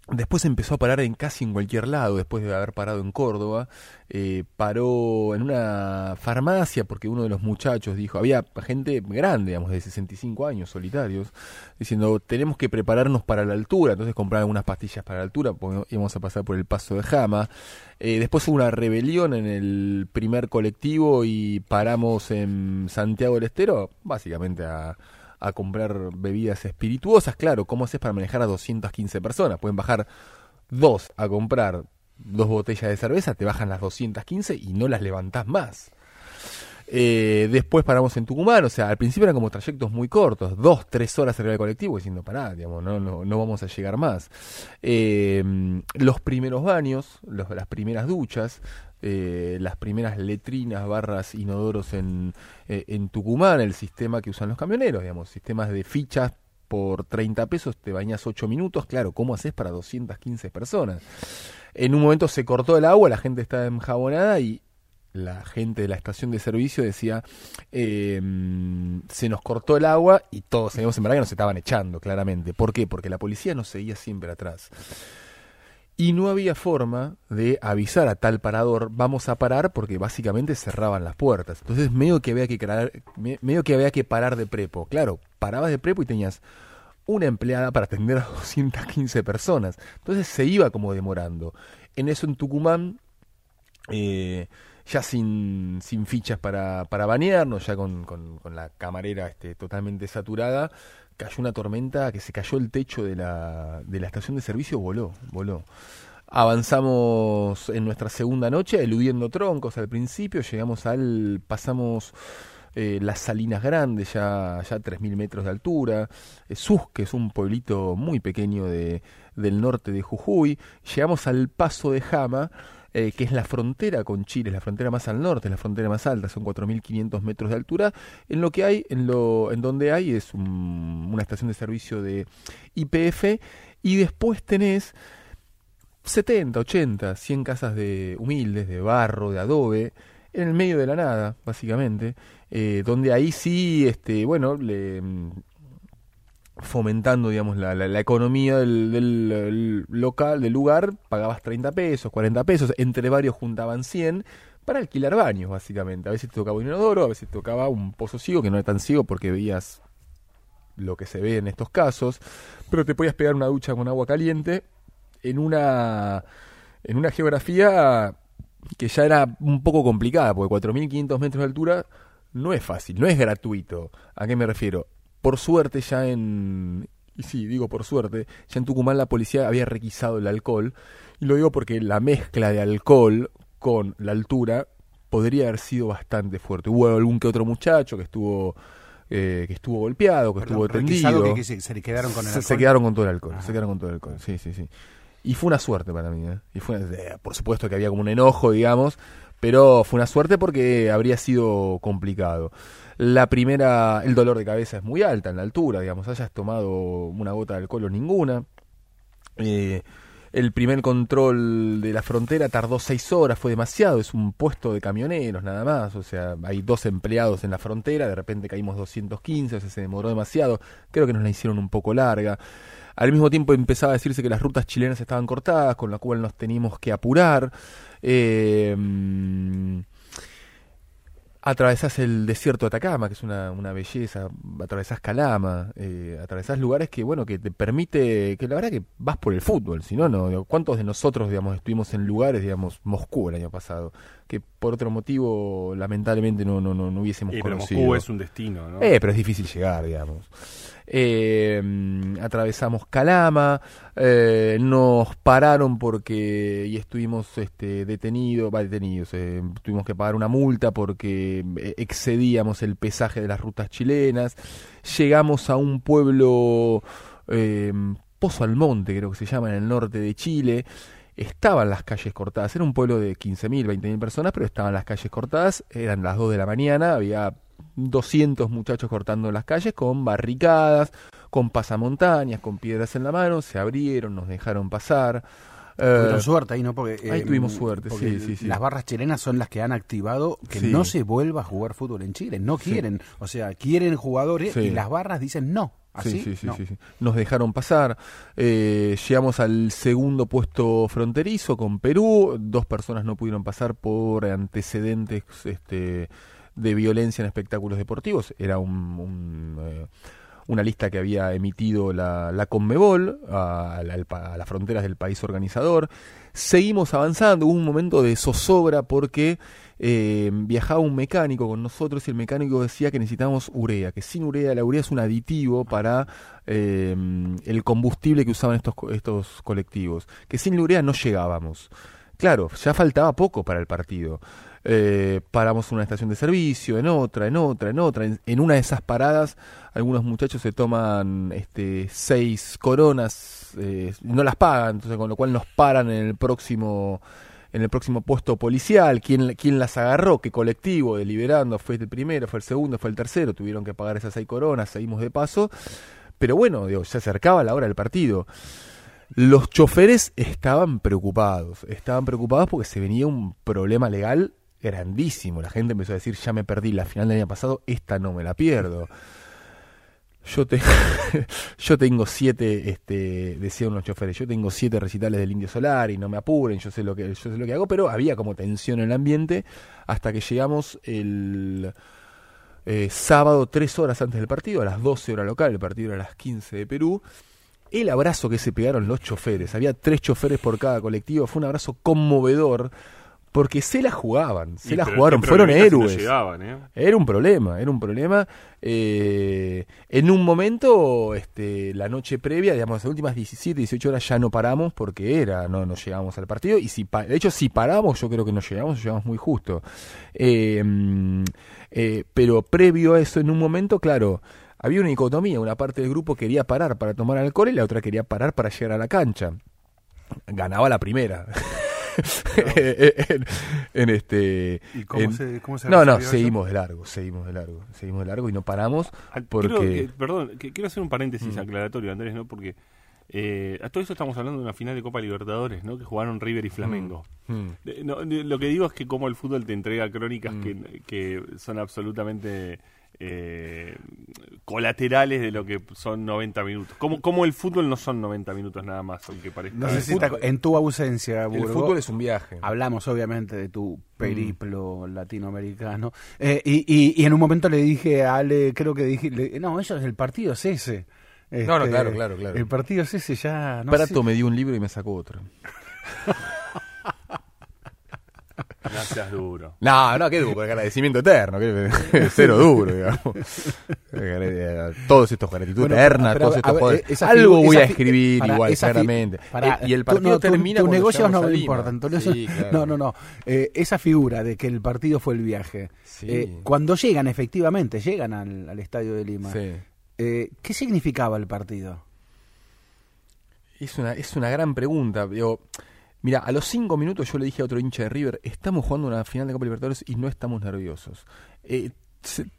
[SPEAKER 2] Después empezó a parar en casi en cualquier lado, después de haber parado en Córdoba. Eh, paró en una farmacia porque uno de los muchachos dijo, había gente grande, digamos, de 65 años, solitarios, diciendo, tenemos que prepararnos para la altura. Entonces compraron algunas pastillas para la altura porque íbamos a pasar por el paso de Jama. Eh, después hubo una rebelión en el primer colectivo y paramos en Santiago del Estero, básicamente a a comprar bebidas espirituosas. Claro, ¿cómo haces para manejar a 215 personas? Pueden bajar dos a comprar dos botellas de cerveza, te bajan las 215 y no las levantás más. Eh, después paramos en Tucumán, o sea, al principio eran como trayectos muy cortos, dos, tres horas arriba del colectivo, diciendo, pará, digamos, no, no, no vamos a llegar más. Eh, los primeros baños, las primeras duchas, eh, las primeras letrinas, barras, inodoros en, eh, en Tucumán, el sistema que usan los camioneros, digamos, sistemas de fichas por 30 pesos, te bañas 8 minutos, claro, ¿cómo haces para 215 personas? En un momento se cortó el agua, la gente estaba enjabonada y la gente de la estación de servicio decía, eh, se nos cortó el agua y todos sabíamos en verdad que nos estaban echando, claramente. ¿Por qué? Porque la policía nos seguía siempre atrás. Y no había forma de avisar a tal parador, vamos a parar, porque básicamente cerraban las puertas. Entonces medio que había que, medio que, había que parar de prepo. Claro, parabas de prepo y tenías una empleada para atender a 215 personas. Entonces se iba como demorando. En eso en Tucumán, eh, ya sin, sin fichas para, para bañarnos, ya con, con, con la camarera este, totalmente saturada, cayó una tormenta que se cayó el techo de la, de la estación de servicio, voló, voló. Avanzamos en nuestra segunda noche, eludiendo troncos al principio, llegamos al, pasamos eh, las Salinas Grandes, ya, ya 3.000 metros de altura, eh, Sus, que es un pueblito muy pequeño de, del norte de Jujuy, llegamos al Paso de Jama, eh, que es la frontera con Chile, es la frontera más al norte, es la frontera más alta, son 4.500 metros de altura. En lo que hay, en, lo, en donde hay es un- una estación de servicio de IPF y después tenés 70, 80, 100 casas de humildes, de barro, de adobe, en el medio de la nada, básicamente, eh, donde ahí sí, este, bueno, le, mm, fomentando, digamos, la, la, la economía del, del, el local, del lugar, pagabas 30 pesos, 40 pesos, entre varios juntaban 100 para alquilar baños, básicamente. A veces te tocaba un inodoro, a veces te tocaba un pozo ciego, que no era tan ciego porque veías lo que se ve en estos casos, pero te podías pegar una ducha con agua caliente en una, en una geografía que ya era un poco complicada, porque 4.500 metros de altura no es fácil, no es gratuito. ¿A qué me refiero? Por suerte ya en... Y sí, digo por suerte, ya en Tucumán la policía había requisado el alcohol, y lo digo porque la mezcla de alcohol con la altura podría haber sido bastante fuerte. Hubo algún que otro muchacho que estuvo eh, que estuvo golpeado, que
[SPEAKER 1] Perdón,
[SPEAKER 2] estuvo tendido.
[SPEAKER 1] que- que se- se le quedaron con el
[SPEAKER 2] Se- Se
[SPEAKER 1] alcohol.
[SPEAKER 2] quedaron con todo el alcohol, se quedaron con todo el alcohol, sí, sí, sí. Y fue una suerte para mí, ¿eh? Y fue, eh, por supuesto que había como un enojo, digamos, pero fue una suerte porque habría sido complicado. La primera, el dolor de cabeza es muy alta en la altura, digamos, hayas tomado una gota de alcohol o ninguna. Eh, el primer control de la frontera tardó seis horas, fue demasiado, es un puesto de camioneros nada más, o sea, hay dos empleados en la frontera, de repente caímos 215, o sea, se demoró demasiado, creo que nos la hicieron un poco larga. Al mismo tiempo empezaba a decirse que las rutas chilenas estaban cortadas, con lo cual nos teníamos que apurar. Eh, atravesás el desierto de Atacama, que es una, una belleza, atravesás Calama, eh, atravesás lugares que, bueno, que te permite, que la verdad que vas por el fútbol, si no, no, ¿cuántos de nosotros, digamos, estuvimos en lugares, digamos, Moscú el año pasado, que por otro motivo, lamentablemente, no, no, no, no hubiésemos
[SPEAKER 3] Eh, pero
[SPEAKER 2] conocido?
[SPEAKER 3] Moscú es un destino, ¿no?
[SPEAKER 2] Eh, pero es difícil llegar, digamos. Mm, atravesamos Calama, eh, nos pararon porque y estuvimos este, detenidos, va, detenidos, eh, tuvimos que pagar una multa porque eh, excedíamos el pesaje de las rutas chilenas. Llegamos a un pueblo, eh, Pozo Almonte, creo que se llama, en el norte de Chile. Estaban las calles cortadas, era un pueblo de 15.000, 20.000 personas, pero estaban las calles cortadas, eran las 2 de la mañana, había 200 muchachos cortando las calles con barricadas, con pasamontañas, con piedras en la mano, se abrieron, nos dejaron pasar.
[SPEAKER 1] Tuvieron
[SPEAKER 2] Eh,
[SPEAKER 1] suerte ahí, ¿no? Porque,
[SPEAKER 2] ahí
[SPEAKER 1] eh,
[SPEAKER 2] tuvimos suerte, sí, sí, sí.
[SPEAKER 1] Las barras chilenas son las que han activado que
[SPEAKER 2] Sí.
[SPEAKER 1] no se vuelva a jugar fútbol en Chile. No
[SPEAKER 2] Sí.
[SPEAKER 1] quieren. O sea, quieren jugadores
[SPEAKER 2] Sí.
[SPEAKER 1] y las barras dicen no. ¿Así?
[SPEAKER 2] Sí, sí, sí,
[SPEAKER 1] No.
[SPEAKER 2] sí, sí. Nos dejaron pasar. Eh, llegamos al segundo puesto fronterizo con Perú. Dos personas no pudieron pasar por antecedentes este, de violencia en espectáculos deportivos. Era un, eh, una lista que había emitido la, la Conmebol a, pa- a las fronteras del país organizador. Seguimos avanzando. Hubo un momento de zozobra porque eh, viajaba un mecánico con nosotros y el mecánico decía que necesitábamos urea, que sin urea, la urea es un aditivo para eh, el combustible que usaban estos, estos colectivos, que sin la urea no llegábamos. Claro, ya faltaba poco para el partido. Eh, paramos una estación de servicio, en otra, en otra, en otra. En, en una de esas paradas, algunos muchachos se toman este, seis coronas, eh, no las pagan, entonces con lo cual nos paran en el próximo en el próximo puesto policial, quién, quién las agarró, qué colectivo, deliberando, fue el primero, fue el segundo, fue el tercero, tuvieron que pagar esas seis coronas, seguimos de paso, pero bueno, digo, se acercaba la hora del partido. Los choferes estaban preocupados, estaban preocupados porque se venía un problema legal grandísimo. La gente empezó a decir, ya me perdí la final del año pasado, esta no me la pierdo. Yo, te, yo tengo siete, este, decían los choferes, yo tengo siete recitales del Indio Solar y no me apuren, yo sé lo que, yo sé lo que hago, pero había como tensión en el ambiente hasta que llegamos el eh, sábado, tres horas antes del partido, a las 12 horas local, el partido era a las 15 de Perú. El abrazo que se pegaron los choferes, había tres choferes por cada colectivo, fue un abrazo conmovedor, porque se la jugaban, se
[SPEAKER 3] Y
[SPEAKER 2] la
[SPEAKER 3] pero
[SPEAKER 2] jugaron, fueron
[SPEAKER 3] no
[SPEAKER 2] héroes.
[SPEAKER 3] llegaban, ¿eh?
[SPEAKER 2] Era un problema, era un problema. Eh, en un momento, este, la noche previa, digamos, las últimas 17, 18 horas ya no paramos porque era, no, no llegamos al partido. Y si de hecho, si paramos, yo creo que no llegamos, llegamos muy justo. Mm, eh, pero previo a eso, en un momento, claro, había una dicotomía. Una parte del grupo quería parar para tomar alcohol y la otra quería parar para llegar a la cancha. Ganaba la primera. en, en este
[SPEAKER 1] ¿Y cómo
[SPEAKER 2] en-
[SPEAKER 1] se- cómo se
[SPEAKER 2] no no
[SPEAKER 1] eso?
[SPEAKER 2] seguimos de largo seguimos de largo seguimos de largo y no paramos porque
[SPEAKER 3] que- perdón, que quiero hacer un paréntesis
[SPEAKER 2] Mm.
[SPEAKER 3] aclaratorio, Andrés, ¿no? Porque eh, a todo eso estamos hablando de una final de Copa Libertadores, ¿no? Que jugaron River y Flamengo.
[SPEAKER 2] Mm.
[SPEAKER 3] No, de- lo que digo es que como el fútbol te entrega crónicas
[SPEAKER 2] Mm.
[SPEAKER 3] que, que son absolutamente eh, colaterales de lo que son 90 minutos. Como, como el fútbol no son 90 minutos nada más, aunque parezca.
[SPEAKER 1] No en tu ausencia, Burgo,
[SPEAKER 2] fútbol es un viaje.
[SPEAKER 1] Hablamos obviamente de tu periplo latinoamericano. Eh, y, y- y en un momento le dije a Ale, creo que dije, le- no, eso es el partido es ese.
[SPEAKER 2] No, no,
[SPEAKER 1] Este,
[SPEAKER 2] claro, claro, claro.
[SPEAKER 1] El partido es ese ya. No
[SPEAKER 2] Prato
[SPEAKER 1] sé.
[SPEAKER 2] me dio un libro y me sacó otro
[SPEAKER 3] No seas duro.
[SPEAKER 2] no no qué duro agradecimiento eterno que- cero duro digamos todos estos gratitud
[SPEAKER 1] Bueno,
[SPEAKER 2] eterna
[SPEAKER 1] pero,
[SPEAKER 2] todos estos
[SPEAKER 1] ver, esa
[SPEAKER 2] algo voy a escribir
[SPEAKER 1] para,
[SPEAKER 2] igual claramente
[SPEAKER 1] para,
[SPEAKER 2] Eh, y el
[SPEAKER 1] tú
[SPEAKER 2] partido
[SPEAKER 1] no,
[SPEAKER 2] termina
[SPEAKER 1] tus negocios no me importan.
[SPEAKER 2] Sí, claro.
[SPEAKER 1] No, no, no. Eh, esa figura de que el partido fue el viaje.
[SPEAKER 2] Sí.
[SPEAKER 1] eh, cuando llegan, efectivamente, llegan al, al estadio de Lima.
[SPEAKER 2] Sí.
[SPEAKER 1] eh, ¿Qué significaba el partido?
[SPEAKER 2] Es una, es una gran pregunta. Digo, mira, a los cinco minutos yo le dije a otro hincha de River, estamos jugando una final de Copa Libertadores y no estamos nerviosos. Eh,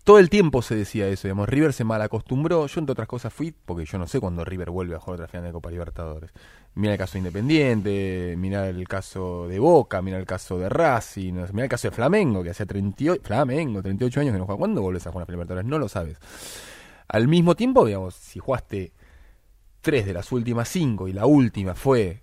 [SPEAKER 2] todo el tiempo se decía eso, digamos, River se mal acostumbró, yo entre otras cosas fui, porque yo no sé cuándo River vuelve a jugar otra final de Copa Libertadores. Mira el caso de Independiente, mira el caso de Boca, mira el caso de Racing, mira el caso de Flamengo, que hacía 38, Flamengo, 38 años que no juega. ¿Cuándo vuelves a jugar una final de Libertadores? No lo sabes. Al mismo tiempo, digamos, si jugaste tres de las últimas cinco y la última fue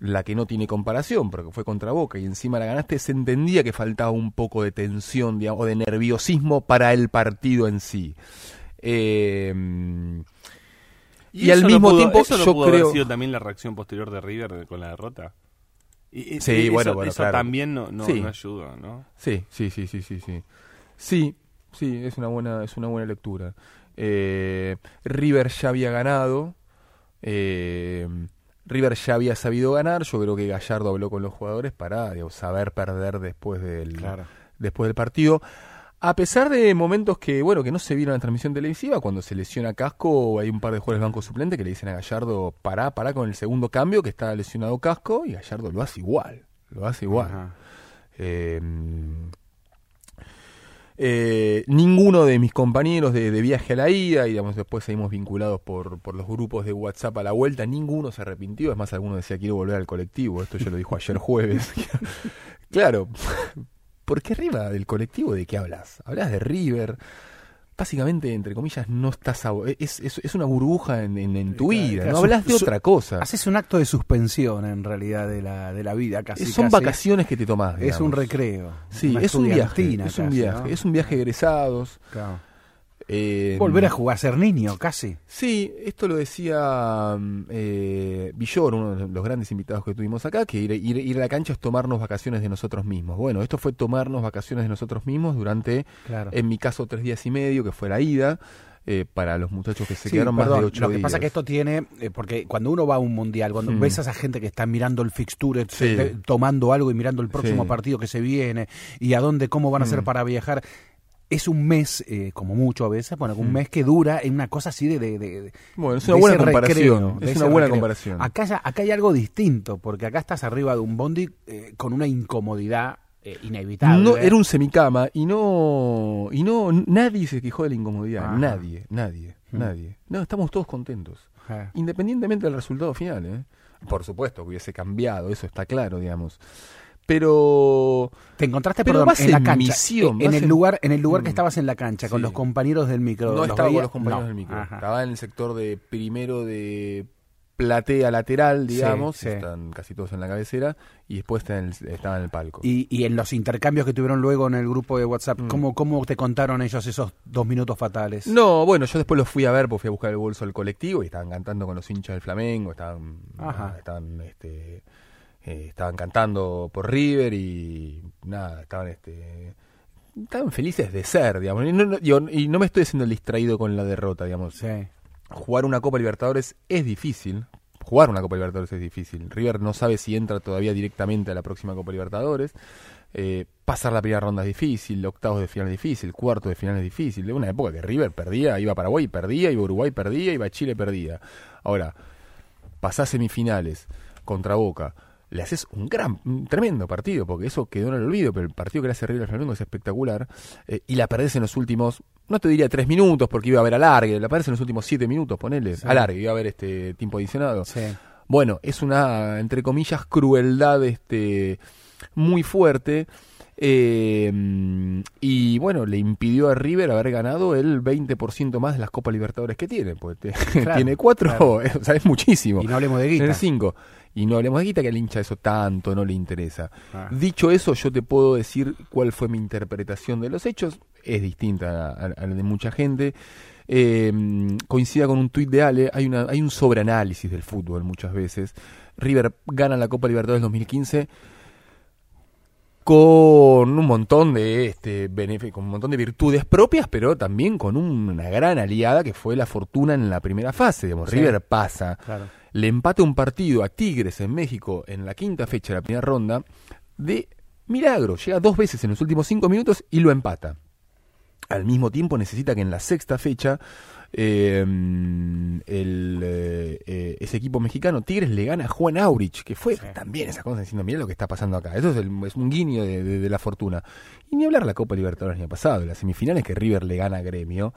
[SPEAKER 2] la que no tiene comparación, porque fue contra Boca y encima la ganaste, se entendía que faltaba un poco de tensión, digamos, o de nerviosismo para el partido en sí. Eh, y, al
[SPEAKER 3] no
[SPEAKER 2] mismo
[SPEAKER 3] pudo-
[SPEAKER 2] tiempo,
[SPEAKER 3] eso no
[SPEAKER 2] yo
[SPEAKER 3] pudo haber
[SPEAKER 2] creo.
[SPEAKER 3] sido también la reacción posterior de River con la derrota. Y-
[SPEAKER 2] Sí,
[SPEAKER 3] eso,
[SPEAKER 2] bueno, bueno,
[SPEAKER 3] eso
[SPEAKER 2] claro.
[SPEAKER 3] también no, no,
[SPEAKER 2] Sí.
[SPEAKER 3] no ayuda, ¿no?
[SPEAKER 2] Sí, sí, sí, sí, sí, sí. Sí, sí, es una buena, es una buena lectura. Eh, River ya había ganado. eh, River ya había sabido ganar. Yo creo que Gallardo habló con los jugadores para digamos, saber perder después del,
[SPEAKER 1] Claro.
[SPEAKER 2] después del partido. A pesar de momentos que, bueno, que no se vieron en la transmisión televisiva, cuando se lesiona Casco, hay un par de jugadores banco suplente que le dicen a Gallardo, pará, pará con el segundo cambio, que está lesionado Casco, y Gallardo lo hace igual, lo hace igual. Eh, eh, ninguno de mis compañeros de, viaje a la ida, y digamos, después seguimos vinculados por, por los grupos de WhatsApp a la vuelta, ninguno se arrepintió. Es más, alguno decía quiero volver al colectivo. Esto ya lo dijo ayer jueves. claro, ¿por qué arriba del colectivo de qué hablas? Hablas de River. Básicamente, entre comillas, no estás. a- es, es, es una burbuja en, en- en tu vida. No hablas de otra cosa.
[SPEAKER 1] Haces un acto de suspensión en realidad de la, de la vida casi.
[SPEAKER 2] Son
[SPEAKER 1] casi.
[SPEAKER 2] vacaciones que te tomás.
[SPEAKER 1] Es un recreo.
[SPEAKER 2] Sí, es un viaje. Es un viaje.
[SPEAKER 1] ¿no?
[SPEAKER 2] Es un viaje de egresados.
[SPEAKER 1] Claro.
[SPEAKER 2] Eh,
[SPEAKER 1] Volver a jugar, ser niño, casi.
[SPEAKER 2] Sí, esto lo decía mm, eh, Villor, uno de los grandes invitados que tuvimos acá, que ir, ir- ir a la cancha es tomarnos vacaciones de nosotros mismos. Bueno, esto fue tomarnos vacaciones de nosotros mismos durante,
[SPEAKER 1] Claro.
[SPEAKER 2] en mi caso, tres días y medio, que fue la ida, eh, para los muchachos que se
[SPEAKER 1] Sí,
[SPEAKER 2] quedaron
[SPEAKER 1] perdón,
[SPEAKER 2] más de ocho
[SPEAKER 1] Lo que
[SPEAKER 2] días.
[SPEAKER 1] pasa que esto tiene, eh, porque cuando uno va a un mundial, cuando
[SPEAKER 2] Mm.
[SPEAKER 1] ves a esa gente que está mirando el fixture,
[SPEAKER 2] Sí.
[SPEAKER 1] te- tomando algo y mirando el próximo
[SPEAKER 2] Sí.
[SPEAKER 1] partido que se viene y a dónde, cómo van a hacer
[SPEAKER 2] Mm.
[SPEAKER 1] para viajar. Es un mes, eh, como mucho a veces, bueno, un
[SPEAKER 2] Mm.
[SPEAKER 1] mes que dura en una cosa así de... de-
[SPEAKER 2] Bueno, es una buena comparación,
[SPEAKER 1] recreo,
[SPEAKER 2] es una buena
[SPEAKER 1] recreo.
[SPEAKER 2] comparación.
[SPEAKER 1] Acá, ya- acá hay algo distinto, porque acá estás arriba de un bondi eh, con una incomodidad eh, inevitable.
[SPEAKER 2] No, era un semicama y no y no nadie se quejó de la incomodidad,
[SPEAKER 1] Ajá.
[SPEAKER 2] nadie, nadie,
[SPEAKER 1] Mm.
[SPEAKER 2] nadie. No, estamos todos contentos.
[SPEAKER 1] Ajá.
[SPEAKER 2] Independientemente del resultado final, ¿eh? Por supuesto que hubiese cambiado, eso está claro, digamos. Pero
[SPEAKER 1] Te encontraste,
[SPEAKER 2] Pero
[SPEAKER 1] perdón,
[SPEAKER 2] vas
[SPEAKER 1] en la cancha,
[SPEAKER 2] misión,
[SPEAKER 1] en el
[SPEAKER 2] en-
[SPEAKER 1] lugar, en el lugar que
[SPEAKER 2] Mm.
[SPEAKER 1] estabas en la cancha, con los compañeros del micro.
[SPEAKER 2] no
[SPEAKER 1] ¿los
[SPEAKER 2] estaba con los compañeros
[SPEAKER 1] No.
[SPEAKER 2] del micro.
[SPEAKER 1] Ajá.
[SPEAKER 2] Estaba en el sector de primero de platea lateral, digamos,
[SPEAKER 1] sí.
[SPEAKER 2] están casi todos en la cabecera, y después está en el- estaban en el palco.
[SPEAKER 1] Y, y en los intercambios que tuvieron luego en el grupo de WhatsApp,
[SPEAKER 2] Mm.
[SPEAKER 1] ¿cómo, ¿cómo te contaron ellos esos dos minutos fatales?
[SPEAKER 2] No, bueno, yo después los fui a ver porque fui a buscar el bolso del colectivo y estaban cantando con los hinchas del Flamengo, estaban,
[SPEAKER 1] Ajá.
[SPEAKER 2] estaban, este, eh, estaban cantando por River y nada, estaban, este, estaban felices de ser, digamos. Y no, no- digo, y no me estoy haciendo el distraído con la derrota, digamos.
[SPEAKER 1] Sí.
[SPEAKER 2] Jugar una Copa Libertadores es difícil. Jugar una Copa Libertadores es difícil. River no sabe si entra todavía directamente a la próxima Copa Libertadores. Eh, pasar la primera ronda es difícil, octavos de final es difícil, cuartos de final es difícil. De una época que River perdía, iba a Paraguay y perdía, iba a Uruguay y perdía, iba a Chile y perdía. Ahora, pasás semifinales contra Boca, le haces un gran, un tremendo partido, porque eso quedó en el olvido, pero el partido que le hace River al Flamengo es espectacular, eh, y la perdés en los últimos, no te diría tres minutos, porque iba a haber alargue, la perdés en los últimos siete minutos, ponele,
[SPEAKER 1] Sí.
[SPEAKER 2] alargue, iba a haber este tiempo adicionado.
[SPEAKER 1] Sí.
[SPEAKER 2] Bueno, es una, entre comillas, crueldad este muy fuerte. eh, y bueno, le impidió a River haber ganado el 20% más de las Copas Libertadores que tiene. Porque te-
[SPEAKER 1] Claro,
[SPEAKER 2] tiene cuatro,
[SPEAKER 1] claro.
[SPEAKER 2] o sea, es muchísimo.
[SPEAKER 1] Y no hablemos de guita.
[SPEAKER 2] En el cinco. Y no hablemos de guita, que al hincha eso tanto no le interesa.
[SPEAKER 1] Ah.
[SPEAKER 2] Dicho eso, yo te puedo decir cuál fue mi interpretación de los hechos. Es distinta a, a- a la de mucha gente. Eh, coincida con un tuit de Ale. Hay, una, hay un sobreanálisis del fútbol muchas veces. River gana la Copa Libertadores 2015 con un montón de este con un montón de virtudes propias, pero también con una gran aliada que fue la fortuna en la primera fase. Digamos,
[SPEAKER 1] Sí.
[SPEAKER 2] River pasa,
[SPEAKER 1] Claro.
[SPEAKER 2] Le empata un partido a Tigres en México en la quinta fecha de la primera ronda de milagro. Llega dos veces en los últimos cinco minutos y lo empata. Al mismo tiempo necesita que en la sexta fecha eh, el, eh, eh, ese equipo mexicano Tigres le gana a Juan Aurich, que fue también esa cosa diciendo, mira lo que está pasando acá. Eso es, el- es un guiño de, de- de la fortuna. Y ni hablar la Copa Libertadores ni ha pasado, las semifinales que River le gana a Gremio.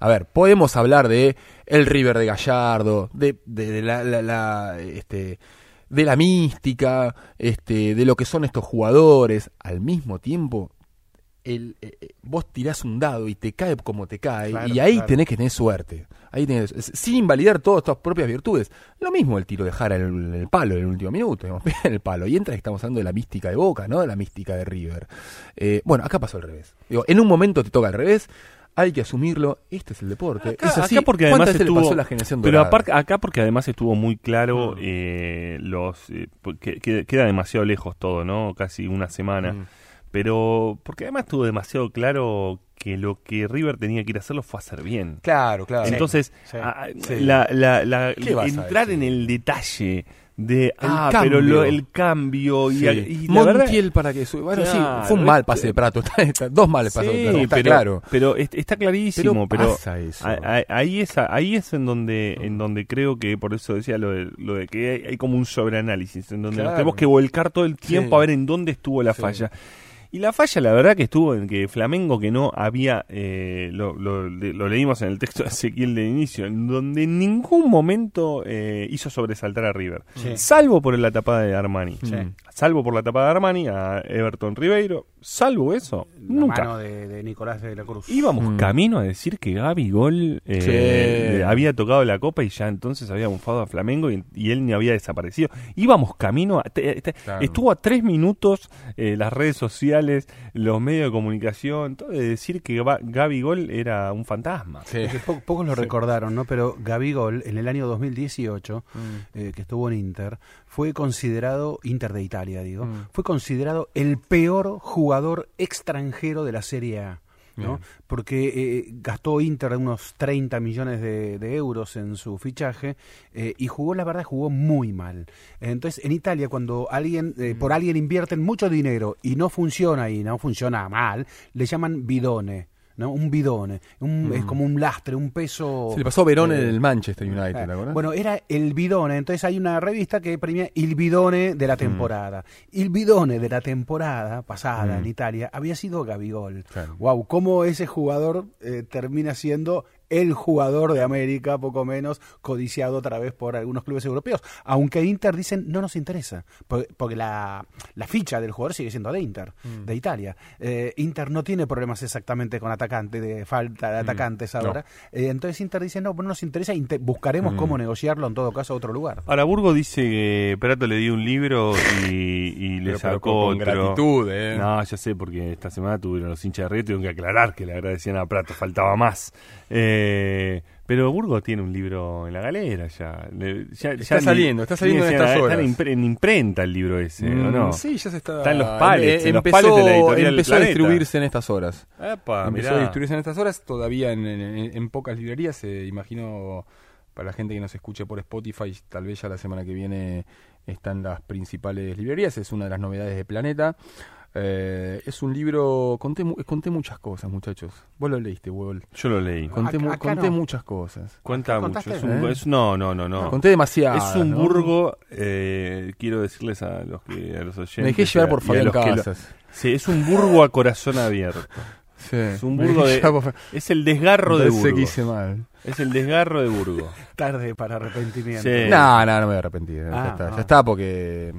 [SPEAKER 2] A ver, podemos hablar de el River de Gallardo, de, de- de la, la- la, este, de la mística, este, de lo que son estos jugadores. Al mismo tiempo, el, eh, eh, vos tirás un dado y te cae como te cae,
[SPEAKER 1] Claro,
[SPEAKER 2] y ahí
[SPEAKER 1] claro.
[SPEAKER 2] tenés que tener suerte. Ahí tenés, sin invalidar todas tus propias virtudes. Lo mismo el tiro de Jara en el, el palo en el último minuto, digamos, en el palo. Y entra que estamos hablando de la mística de Boca, ¿no? De la mística de River. Eh, bueno, acá pasó al revés. Digo, en un momento te toca al revés, hay que asumirlo, este es el deporte.
[SPEAKER 3] Acá,
[SPEAKER 2] es así.
[SPEAKER 3] acá porque
[SPEAKER 2] ¿Cuántas
[SPEAKER 3] además estuvo,
[SPEAKER 2] pasó a la generación
[SPEAKER 3] pero
[SPEAKER 2] dorada?
[SPEAKER 3] aparte, acá porque además estuvo muy claro eh, los eh, que- queda demasiado lejos todo, ¿no? Casi una semana.
[SPEAKER 2] Mm.
[SPEAKER 3] Pero porque además estuvo demasiado claro que lo que River tenía que ir a hacerlo fue hacer bien.
[SPEAKER 2] Claro, claro.
[SPEAKER 3] Entonces,
[SPEAKER 1] Sí,
[SPEAKER 3] a- a-
[SPEAKER 2] sí.
[SPEAKER 3] la, la- la-
[SPEAKER 2] ¿Qué vas a
[SPEAKER 3] entrar en el detalle de
[SPEAKER 2] El
[SPEAKER 3] ah, pero lo-
[SPEAKER 2] cambio.
[SPEAKER 3] el cambio y,
[SPEAKER 2] Sí.
[SPEAKER 3] y la verdad-
[SPEAKER 2] Montiel para que. Bueno,
[SPEAKER 3] Claro,
[SPEAKER 2] sí, fue un mal
[SPEAKER 3] este-
[SPEAKER 2] pase de Prato. está- está- dos males pases de
[SPEAKER 3] Sí,
[SPEAKER 2] Prato, está
[SPEAKER 3] pero,
[SPEAKER 2] claro.
[SPEAKER 3] pero est- está clarísimo,
[SPEAKER 2] Pero eso.
[SPEAKER 3] ahí es ahí es en donde en donde creo que por eso decía lo de, lo de que hay, hay como un sobreanálisis en donde nos tenemos que volcar todo el tiempo
[SPEAKER 2] Sí.
[SPEAKER 3] a ver en dónde estuvo la
[SPEAKER 2] Sí.
[SPEAKER 3] falla. Y la falla, la verdad, que estuvo en que Flamengo, que no había, eh, lo, lo- de- lo leímos en el texto de Ezequiel de inicio, en donde en ningún momento eh, hizo sobresaltar a River.
[SPEAKER 1] Sí.
[SPEAKER 3] Salvo por la tapada de Armani.
[SPEAKER 1] Sí.
[SPEAKER 3] Salvo por la tapada de Armani a Everton Ribeiro. Salvo eso,
[SPEAKER 1] La
[SPEAKER 3] nunca.
[SPEAKER 1] mano de, de Nicolás de la Cruz.
[SPEAKER 3] Íbamos
[SPEAKER 2] Mm.
[SPEAKER 3] camino a decir que Gaby Gol eh,
[SPEAKER 2] Sí.
[SPEAKER 3] había tocado la copa y ya entonces había bufado a Flamengo y, y él ni había desaparecido. Íbamos camino, a, te- te-
[SPEAKER 2] Claro.
[SPEAKER 3] estuvo a tres minutos eh, las redes sociales, los medios de comunicación, todo de decir que Ga- Gaby Gol era un fantasma.
[SPEAKER 2] Sí.
[SPEAKER 1] Que po- pocos lo recordaron, ¿no? Pero Gabigol, en el año 2018,
[SPEAKER 2] Mm.
[SPEAKER 1] eh, que estuvo en Inter, fue considerado, Inter de Italia, digo,
[SPEAKER 2] Mm.
[SPEAKER 1] fue considerado el peor jugador extranjero de la Serie A. ¿no? Porque eh, gastó Inter unos 30 millones de, de euros en su fichaje eh, y jugó, la verdad, jugó muy mal. Entonces, en Italia, cuando alguien eh, por alguien invierten mucho dinero y no funciona y no funciona mal, le llaman bidone. ¿No? Un bidone, un- es como un lastre, un peso...
[SPEAKER 2] Se le pasó Verón
[SPEAKER 1] eh,
[SPEAKER 2] en el Manchester United, ¿te acuerdas?
[SPEAKER 1] Bueno, era el bidone. Entonces hay una revista que premia el bidone de la temporada. El bidone de la temporada pasada
[SPEAKER 2] Mm.
[SPEAKER 1] en Italia había sido Gabigol.
[SPEAKER 2] Claro.
[SPEAKER 1] Wow, cómo ese jugador eh, termina siendo el jugador de América, poco menos, codiciado otra vez por algunos clubes europeos. Aunque Inter dicen no nos interesa, porque, porque la, la ficha del jugador sigue siendo de Inter,
[SPEAKER 2] Mm.
[SPEAKER 1] de Italia. Eh, Inter no tiene problemas exactamente con atacantes, de falta de
[SPEAKER 2] Mm,
[SPEAKER 1] atacantes
[SPEAKER 2] no.
[SPEAKER 1] ahora. Eh, entonces Inter dice no, no nos interesa, inte- buscaremos
[SPEAKER 3] Mm.
[SPEAKER 1] cómo negociarlo en todo caso a otro lugar.
[SPEAKER 3] Ahora, Burgo dice que Prato le dio un libro y, y le
[SPEAKER 2] Pero- pero
[SPEAKER 3] sacó
[SPEAKER 2] con
[SPEAKER 3] otro.
[SPEAKER 2] gratitud, ¿eh?
[SPEAKER 3] No, ya sé, porque esta semana tuvieron los hinchas de Río, tuvieron que aclarar que le agradecían a Prato, faltaba más. Eh, pero Burgo tiene un libro en la galera ya.
[SPEAKER 2] Está
[SPEAKER 3] ya
[SPEAKER 2] saliendo, está saliendo en estas
[SPEAKER 3] Está
[SPEAKER 2] horas.
[SPEAKER 3] impre- en imprenta el libro ese, ¿o
[SPEAKER 2] Mm,
[SPEAKER 3] no?
[SPEAKER 2] Sí, ya se está.
[SPEAKER 3] Está en los palets,
[SPEAKER 2] eh,
[SPEAKER 3] en
[SPEAKER 2] empezó,
[SPEAKER 3] palets de la editorial
[SPEAKER 2] empezó a distribuirse en estas horas.
[SPEAKER 3] Epa,
[SPEAKER 2] empezó
[SPEAKER 3] mirá.
[SPEAKER 2] a distribuirse en estas horas, todavía en, en- en pocas librerías. eh, imagino para la gente que nos escuche por Spotify, tal vez ya la semana que viene están las principales librerías. Es una de las novedades de Planeta. Eh, es un libro. Conté, conté muchas cosas, muchachos. Vos lo leíste, Wol.
[SPEAKER 3] Yo lo leí.
[SPEAKER 2] Conté,
[SPEAKER 1] Acá-
[SPEAKER 2] mu-
[SPEAKER 1] acá
[SPEAKER 2] conté
[SPEAKER 1] no.
[SPEAKER 2] muchas cosas.
[SPEAKER 3] Cuenta mucho. Es un-
[SPEAKER 2] ¿Eh?
[SPEAKER 3] es- no, no, no, no.
[SPEAKER 2] Conté demasiado.
[SPEAKER 3] Es un
[SPEAKER 2] ¿no?
[SPEAKER 3] burgo, eh, quiero decirles a los que a los oyentes.
[SPEAKER 2] Me dejé llevar por Fabián
[SPEAKER 3] lo-
[SPEAKER 2] Casas.
[SPEAKER 3] sí, es un burgo a corazón abierto.
[SPEAKER 2] Sí.
[SPEAKER 3] Es un burgo de.
[SPEAKER 2] por-
[SPEAKER 3] Es el desgarro de
[SPEAKER 2] mal.
[SPEAKER 3] Es el desgarro de Burgos.
[SPEAKER 1] Tarde para arrepentimiento.
[SPEAKER 3] Sí.
[SPEAKER 2] No, no, no me voy a arrepentir. ya
[SPEAKER 1] Ah,
[SPEAKER 2] está,
[SPEAKER 1] ah.
[SPEAKER 2] ya está porque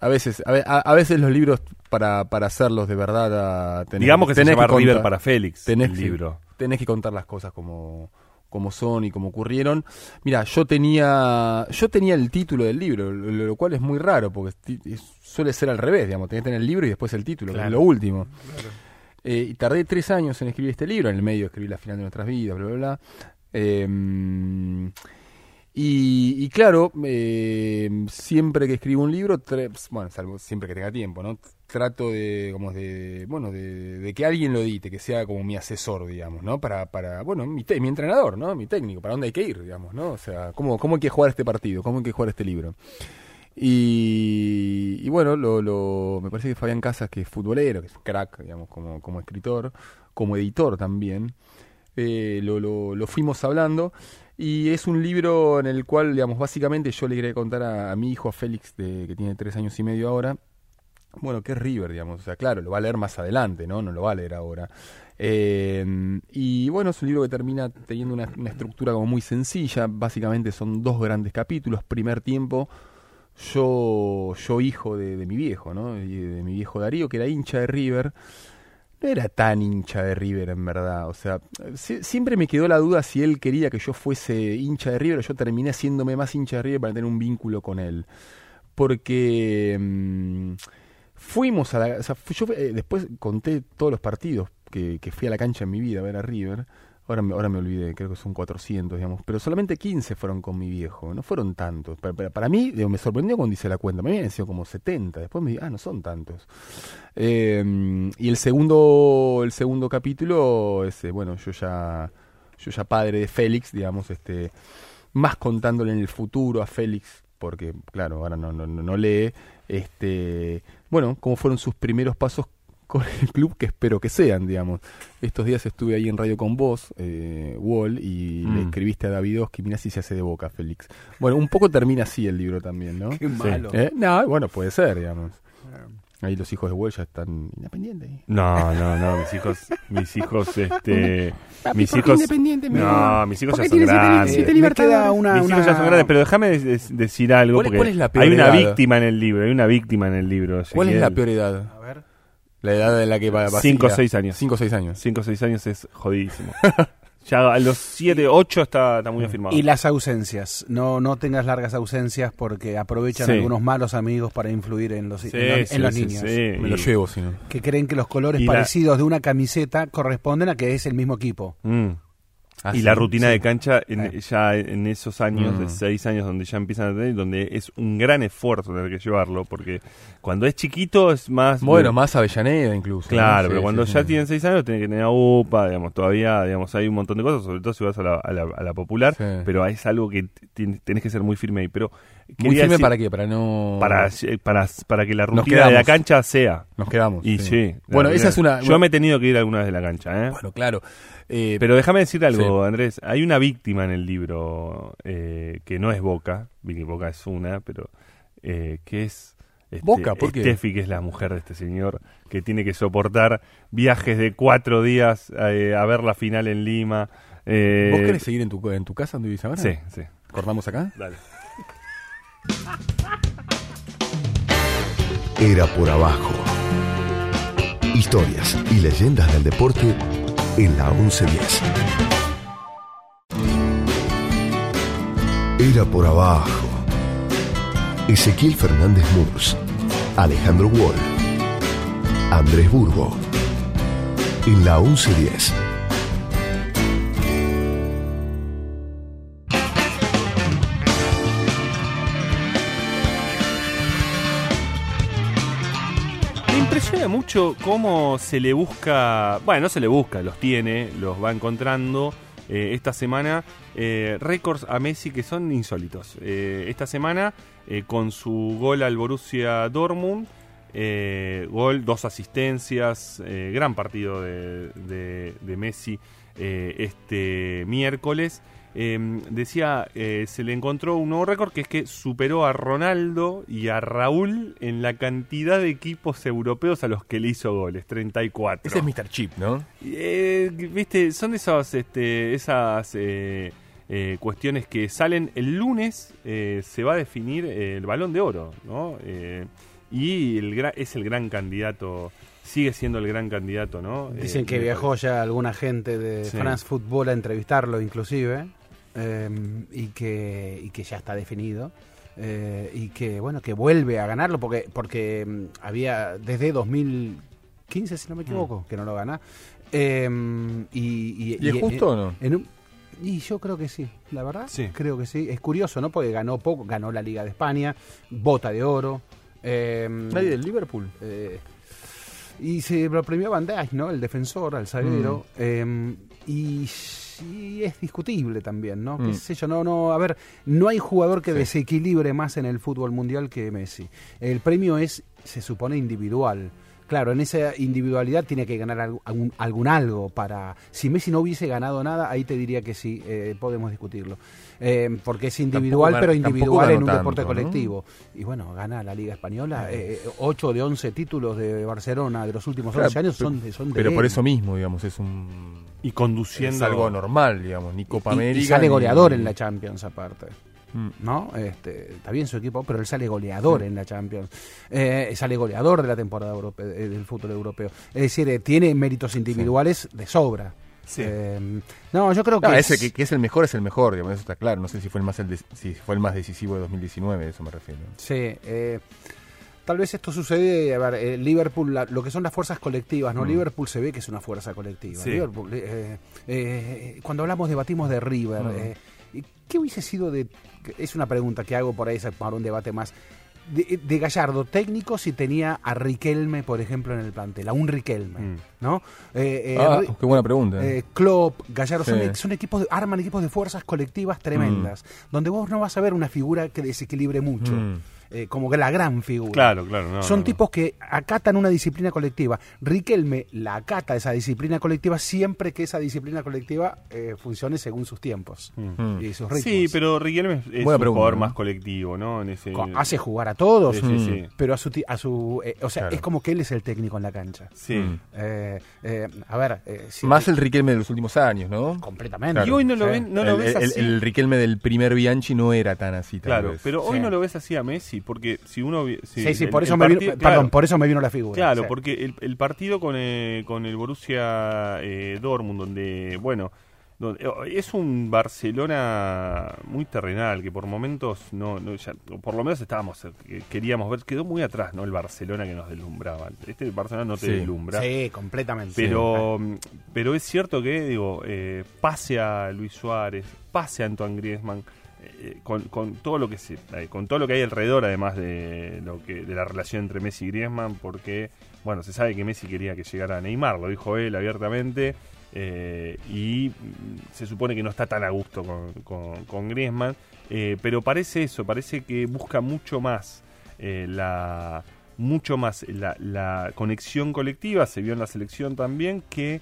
[SPEAKER 2] a veces, a, a- veces los libros para, para hacerlos de verdad a- tenés-
[SPEAKER 3] Digamos que se
[SPEAKER 2] tenés
[SPEAKER 3] llama
[SPEAKER 2] contar-
[SPEAKER 3] River para Félix,
[SPEAKER 2] tenés
[SPEAKER 3] el
[SPEAKER 2] que-
[SPEAKER 3] libro.
[SPEAKER 2] tenés que contar las cosas como como son y como ocurrieron. Mira, yo tenía yo tenía el título del libro, lo, lo cual es muy raro porque es- suele ser al revés, digamos, tenés que tener el libro y después el título, que es lo último. Eh, y tardé tres años en escribir este libro, en el medio escribí La final de nuestras vidas, bla, bla, bla. Eh, y, y claro, eh, siempre que escribo un libro, tre- bueno, salvo siempre que tenga tiempo, ¿no? Trato de, como de, bueno, de, que alguien lo edite, que sea como mi asesor, digamos, ¿no? Para, para bueno, mi, te- mi entrenador, ¿no? Mi técnico, para dónde hay que ir, digamos, ¿no? O sea, ¿cómo, cómo hay que jugar este partido? ¿Cómo hay que jugar este libro? Y, y bueno, lo, lo, me parece que Fabián Casas, que es futbolero, que es crack, digamos, como, como escritor, como editor también, eh, lo, lo, lo fuimos hablando. Y es un libro en el cual, digamos, básicamente yo le quería contar a, mi hijo, a Félix, de, que tiene tres años y medio ahora, bueno, que es River, digamos. O sea, claro, lo va a leer más adelante, ¿no? No lo va a leer ahora. Eh, y bueno, es un libro que termina teniendo una, estructura como muy sencilla. Básicamente son dos grandes capítulos. Primer tiempo, yo, yo hijo de, de mi viejo, ¿no? De mi viejo Darío, que era hincha de River. No era tan hincha de River, en verdad. O sea, si- siempre me quedó la duda si él quería que yo fuese hincha de River. Yo terminé haciéndome más hincha de River para tener un vínculo con él. Porque mm, fuimos a la. O sea, yo eh, después conté todos los partidos que, que fui a la cancha en mi vida a ver a River. Ahora me, ahora me olvidé, creo que son 400, digamos. Pero solamente 15 fueron con mi viejo, no fueron tantos. Para, para- para mí, digo, me sorprendió cuando hice la cuenta. Me habían sido como 70. Después me dije, ah, no son tantos. Eh, y el segundo, el segundo capítulo, ese, bueno, yo ya, yo ya padre de Félix, digamos, este, más contándole en el futuro a Félix, porque claro, ahora no, no, no no lee, este, bueno, cómo fueron sus primeros pasos con el club que espero que sean, digamos. Estos días estuve ahí en radio con vos, eh, Wall, y le
[SPEAKER 3] Mm.
[SPEAKER 2] escribiste a David Oski, mirá si se hace de boca, Félix. Bueno, un poco termina así el libro también, ¿no?
[SPEAKER 1] Qué malo.
[SPEAKER 2] ¿Eh? No, bueno, puede ser, digamos. Ahí los hijos de Wall ya están independientes.
[SPEAKER 3] No, no, no, mis hijos, mis hijos, este,
[SPEAKER 2] Papi,
[SPEAKER 3] mis
[SPEAKER 2] ¿por qué
[SPEAKER 3] hijos,
[SPEAKER 2] independiente,
[SPEAKER 3] no, mis hijos
[SPEAKER 2] ¿Por
[SPEAKER 3] ya son
[SPEAKER 2] siete-
[SPEAKER 3] grandes.
[SPEAKER 2] siete
[SPEAKER 1] queda una,
[SPEAKER 3] mis hijos ya son
[SPEAKER 1] una-
[SPEAKER 3] grandes, pero déjame de- de- decir algo
[SPEAKER 2] ¿Cuál es-
[SPEAKER 3] porque
[SPEAKER 2] cuál es la peor
[SPEAKER 3] hay una víctima en el libro, hay una víctima en el libro.
[SPEAKER 2] ¿Cuál es la peor edad?
[SPEAKER 1] A ver.
[SPEAKER 2] La edad en la que va a
[SPEAKER 3] Cinco o seis años.
[SPEAKER 2] 5 o 6 años.
[SPEAKER 3] 5 o 6 años es jodidísimo. ya a los 7, 8 está, está muy afirmado.
[SPEAKER 1] Y las ausencias. No, no tengas largas ausencias porque aprovechan
[SPEAKER 3] Sí.
[SPEAKER 1] algunos malos amigos para influir en los,
[SPEAKER 3] Sí,
[SPEAKER 1] en los,
[SPEAKER 3] sí,
[SPEAKER 1] en los
[SPEAKER 3] sí,
[SPEAKER 1] niños.
[SPEAKER 3] sí.
[SPEAKER 2] Me lo llevo, si no.
[SPEAKER 1] Que creen que los colores
[SPEAKER 3] Y la-
[SPEAKER 1] parecidos de una camiseta corresponden a que es el mismo equipo.
[SPEAKER 3] Mm.
[SPEAKER 2] Ah,
[SPEAKER 3] y
[SPEAKER 2] sí,
[SPEAKER 3] la rutina
[SPEAKER 2] sí.
[SPEAKER 3] de cancha en- ya en esos años,
[SPEAKER 2] Mm.
[SPEAKER 3] de seis años, donde ya empiezan a tener, donde es un gran esfuerzo tener que llevarlo, porque cuando es chiquito es más...
[SPEAKER 2] Bueno, más Avellaneda incluso.
[SPEAKER 3] Claro,
[SPEAKER 2] ¿no?
[SPEAKER 3] pero cuando ya tienen seis años tienen que tener UPA, digamos, todavía, digamos, hay un montón de cosas, sobre todo si vas a la, a la- a la popular, pero es algo que tenés que ser muy firme ahí. Pero
[SPEAKER 2] Muy firme
[SPEAKER 3] decir-
[SPEAKER 2] para qué, para no...
[SPEAKER 3] para, para, para que la rutina de la cancha sea.
[SPEAKER 2] Nos quedamos.
[SPEAKER 3] Y sí.
[SPEAKER 2] Bueno, esa es una...
[SPEAKER 3] Yo me he tenido que ir alguna vez de la cancha, ¿eh?
[SPEAKER 2] Bueno, claro. Eh,
[SPEAKER 3] Pero déjame decir algo, Andrés. Hay una víctima en el libro eh, que no es Boca, vi que Boca es una, pero eh, que es este,
[SPEAKER 2] Boca, ¿por qué?
[SPEAKER 3] Steffi, que es la mujer de este señor, que tiene que soportar viajes de cuatro días eh, a ver la final en Lima. Eh,
[SPEAKER 2] ¿Vos querés seguir en tu, en tu casa donde vivís ahora?
[SPEAKER 3] Sí, sí.
[SPEAKER 2] ¿Cortamos acá?
[SPEAKER 3] Dale.
[SPEAKER 5] Era por abajo. Historias y leyendas del deporte en la 1110. Era por abajo. Ezequiel Fernández Murs, Alejandro Wall, Andrés Burgo. En la 1110.
[SPEAKER 3] Mucho cómo se le busca, bueno, no se le busca, los tiene, los va encontrando eh, esta semana, eh, récords a Messi que son insólitos. Eh, esta semana, eh, con su gol al Borussia Dortmund, gol, dos asistencias, gran partido de, de- Messi este miércoles. Eh, decía, eh, se le encontró un nuevo récord que es que superó a Ronaldo y a Raúl en la cantidad de equipos europeos a los que le hizo goles, 34.
[SPEAKER 2] Ese es Mr. Chip, ¿no?
[SPEAKER 3] Eh, Viste, son esas, este, esas eh, eh, cuestiones que salen el lunes, eh, se va a definir el balón de oro, ¿no? Eh, y el gra- es el gran candidato, sigue siendo el gran candidato, ¿no?
[SPEAKER 1] Dicen
[SPEAKER 3] Eh,
[SPEAKER 1] que viajó ya alguna gente de
[SPEAKER 3] Sí.
[SPEAKER 1] France Football a entrevistarlo inclusive eh, y, que, y que ya está definido eh, y que bueno que vuelve a ganarlo porque porque mm, había desde 2015 si no me equivoco que no lo gana Eh, y,
[SPEAKER 2] ¿Y es justo o no?
[SPEAKER 1] en un- y yo creo que sí, la verdad.
[SPEAKER 3] Sí.
[SPEAKER 1] Creo que sí. Es curioso, ¿no? Porque ganó poco, ganó la Liga de España, bota de oro.
[SPEAKER 2] Nadie del Liverpool.
[SPEAKER 1] eh, y se lo premió Van Dijk, ¿no? El defensor, al zaguero.
[SPEAKER 2] Mm.
[SPEAKER 1] y, sí es discutible también, ¿no?
[SPEAKER 2] Mm.
[SPEAKER 1] Qué sé yo, no, no, a ver, no hay jugador que
[SPEAKER 2] Sí.
[SPEAKER 1] desequilibre más en el fútbol mundial que Messi. El premio es, se supone, individual. Claro, en esa individualidad tiene que ganar algún, algo para... Si Messi no hubiese ganado nada, ahí te diría que sí, eh, podemos discutirlo. Eh, porque es individual,
[SPEAKER 2] Tampoco
[SPEAKER 1] pero individual en un
[SPEAKER 2] tanto,
[SPEAKER 1] deporte
[SPEAKER 2] ¿no?
[SPEAKER 1] colectivo. Y bueno, gana la Liga Española. eh, 8 de 11 títulos de Barcelona de los últimos 11
[SPEAKER 2] Claro,
[SPEAKER 1] años son de, son de
[SPEAKER 2] Pero por eso mismo, digamos, es un.
[SPEAKER 3] Y conduciendo.
[SPEAKER 2] Es algo normal, digamos, ni Copa
[SPEAKER 1] Y-
[SPEAKER 2] América.
[SPEAKER 1] Y, sale
[SPEAKER 2] ni-
[SPEAKER 1] goleador en la Champions aparte.
[SPEAKER 2] Mm.
[SPEAKER 1] ¿No? Este, está bien su equipo, pero él sale goleador en la Champions. Eh, sale goleador de la temporada europe- eh, del fútbol europeo. Es decir, eh, tiene méritos individuales de sobra.
[SPEAKER 3] Sí.
[SPEAKER 1] Eh, no, yo creo que.
[SPEAKER 2] No,
[SPEAKER 1] es-
[SPEAKER 2] ese que, que es el mejor es el mejor, digamos, eso está claro. No sé si fue el más, el de- si fue el más decisivo de 2019, a eso me refiero.
[SPEAKER 1] Sí, eh, tal vez esto sucede, a ver, Liverpool, la- lo que son las fuerzas colectivas, ¿no?
[SPEAKER 2] Mm.
[SPEAKER 1] Liverpool se ve que es una fuerza colectiva.
[SPEAKER 3] Sí.
[SPEAKER 1] Liverpool, eh, eh, cuando hablamos, debatimos de River.
[SPEAKER 2] Mm.
[SPEAKER 1] eh, ¿y ¿Qué hubiese sido de.? Es una pregunta que hago por ahí para un debate más. De, de Gallardo, técnico, si tenía a Riquelme, por ejemplo, en el plantel, a un Riquelme,
[SPEAKER 3] Mm.
[SPEAKER 1] ¿no? Eh, eh,
[SPEAKER 2] ah, qué buena pregunta.
[SPEAKER 1] eh, Klopp, Gallardo, son,
[SPEAKER 2] Sí.
[SPEAKER 1] son equipos, de- arman equipos de fuerzas colectivas tremendas, donde vos no vas a ver una figura que desequilibre mucho,
[SPEAKER 2] Mm.
[SPEAKER 1] Eh, como que la gran figura.
[SPEAKER 3] Claro, claro. no,
[SPEAKER 1] son
[SPEAKER 3] no, no.
[SPEAKER 1] tipos que acatan una disciplina colectiva. Riquelme la acata esa disciplina colectiva siempre que esa disciplina colectiva eh, funcione según sus tiempos
[SPEAKER 2] Mm.
[SPEAKER 1] y sus ritmos.
[SPEAKER 3] Sí, pero Riquelme es,
[SPEAKER 2] Buena
[SPEAKER 3] un
[SPEAKER 2] pregunta,
[SPEAKER 3] jugador
[SPEAKER 2] ¿no?
[SPEAKER 3] más colectivo, ¿no? En ese,
[SPEAKER 1] Co- hace jugar a todos,
[SPEAKER 3] Sí, sí,
[SPEAKER 2] Mm.
[SPEAKER 3] sí.
[SPEAKER 1] pero a su, ti- a su eh, o sea,
[SPEAKER 2] Claro.
[SPEAKER 1] es como que él es el técnico en la cancha.
[SPEAKER 3] Sí.
[SPEAKER 2] Mm.
[SPEAKER 1] Eh, eh, a ver, eh, si-
[SPEAKER 2] Más el Riquelme de los últimos años, ¿no?
[SPEAKER 1] completamente.
[SPEAKER 3] Y hoy no lo
[SPEAKER 1] Sí.
[SPEAKER 3] ven, no lo
[SPEAKER 2] el,
[SPEAKER 3] ves
[SPEAKER 2] el-
[SPEAKER 3] así.
[SPEAKER 2] el Riquelme del primer Bianchi no era tan así, tal
[SPEAKER 3] Claro,
[SPEAKER 2] vez.
[SPEAKER 3] pero hoy
[SPEAKER 1] Sí.
[SPEAKER 3] no lo ves así a Messi, porque si uno... si
[SPEAKER 1] Sí, sí,
[SPEAKER 3] el-
[SPEAKER 1] por eso me vino, perdón, por eso me vino la figura.
[SPEAKER 3] Claro,
[SPEAKER 1] sí.
[SPEAKER 3] porque el, el partido con, eh, con el Borussia eh, Dortmund, donde, bueno, donde- eh, es un Barcelona muy terrenal, que por momentos, no, no ya- por lo menos estábamos, eh, queríamos ver, quedó muy atrás, ¿no? El Barcelona que nos deslumbraba. Este Barcelona no te
[SPEAKER 2] Sí.
[SPEAKER 3] deslumbra.
[SPEAKER 1] Sí, completamente.
[SPEAKER 3] Pero, pero es cierto que, digo, eh, pase a Luis Suárez, pase a Antoine Griezmann, eh, con, todo lo que se, eh, con todo lo que hay alrededor, además de lo de la relación entre Messi y Griezmann, porque bueno, se sabe que Messi quería que llegara Neymar, lo dijo él abiertamente, eh, y se supone que no está tan a gusto con, con, Griezmann, pero parece eso, parece que busca mucho más la mucho más la conexión colectiva, se vio en la selección también, que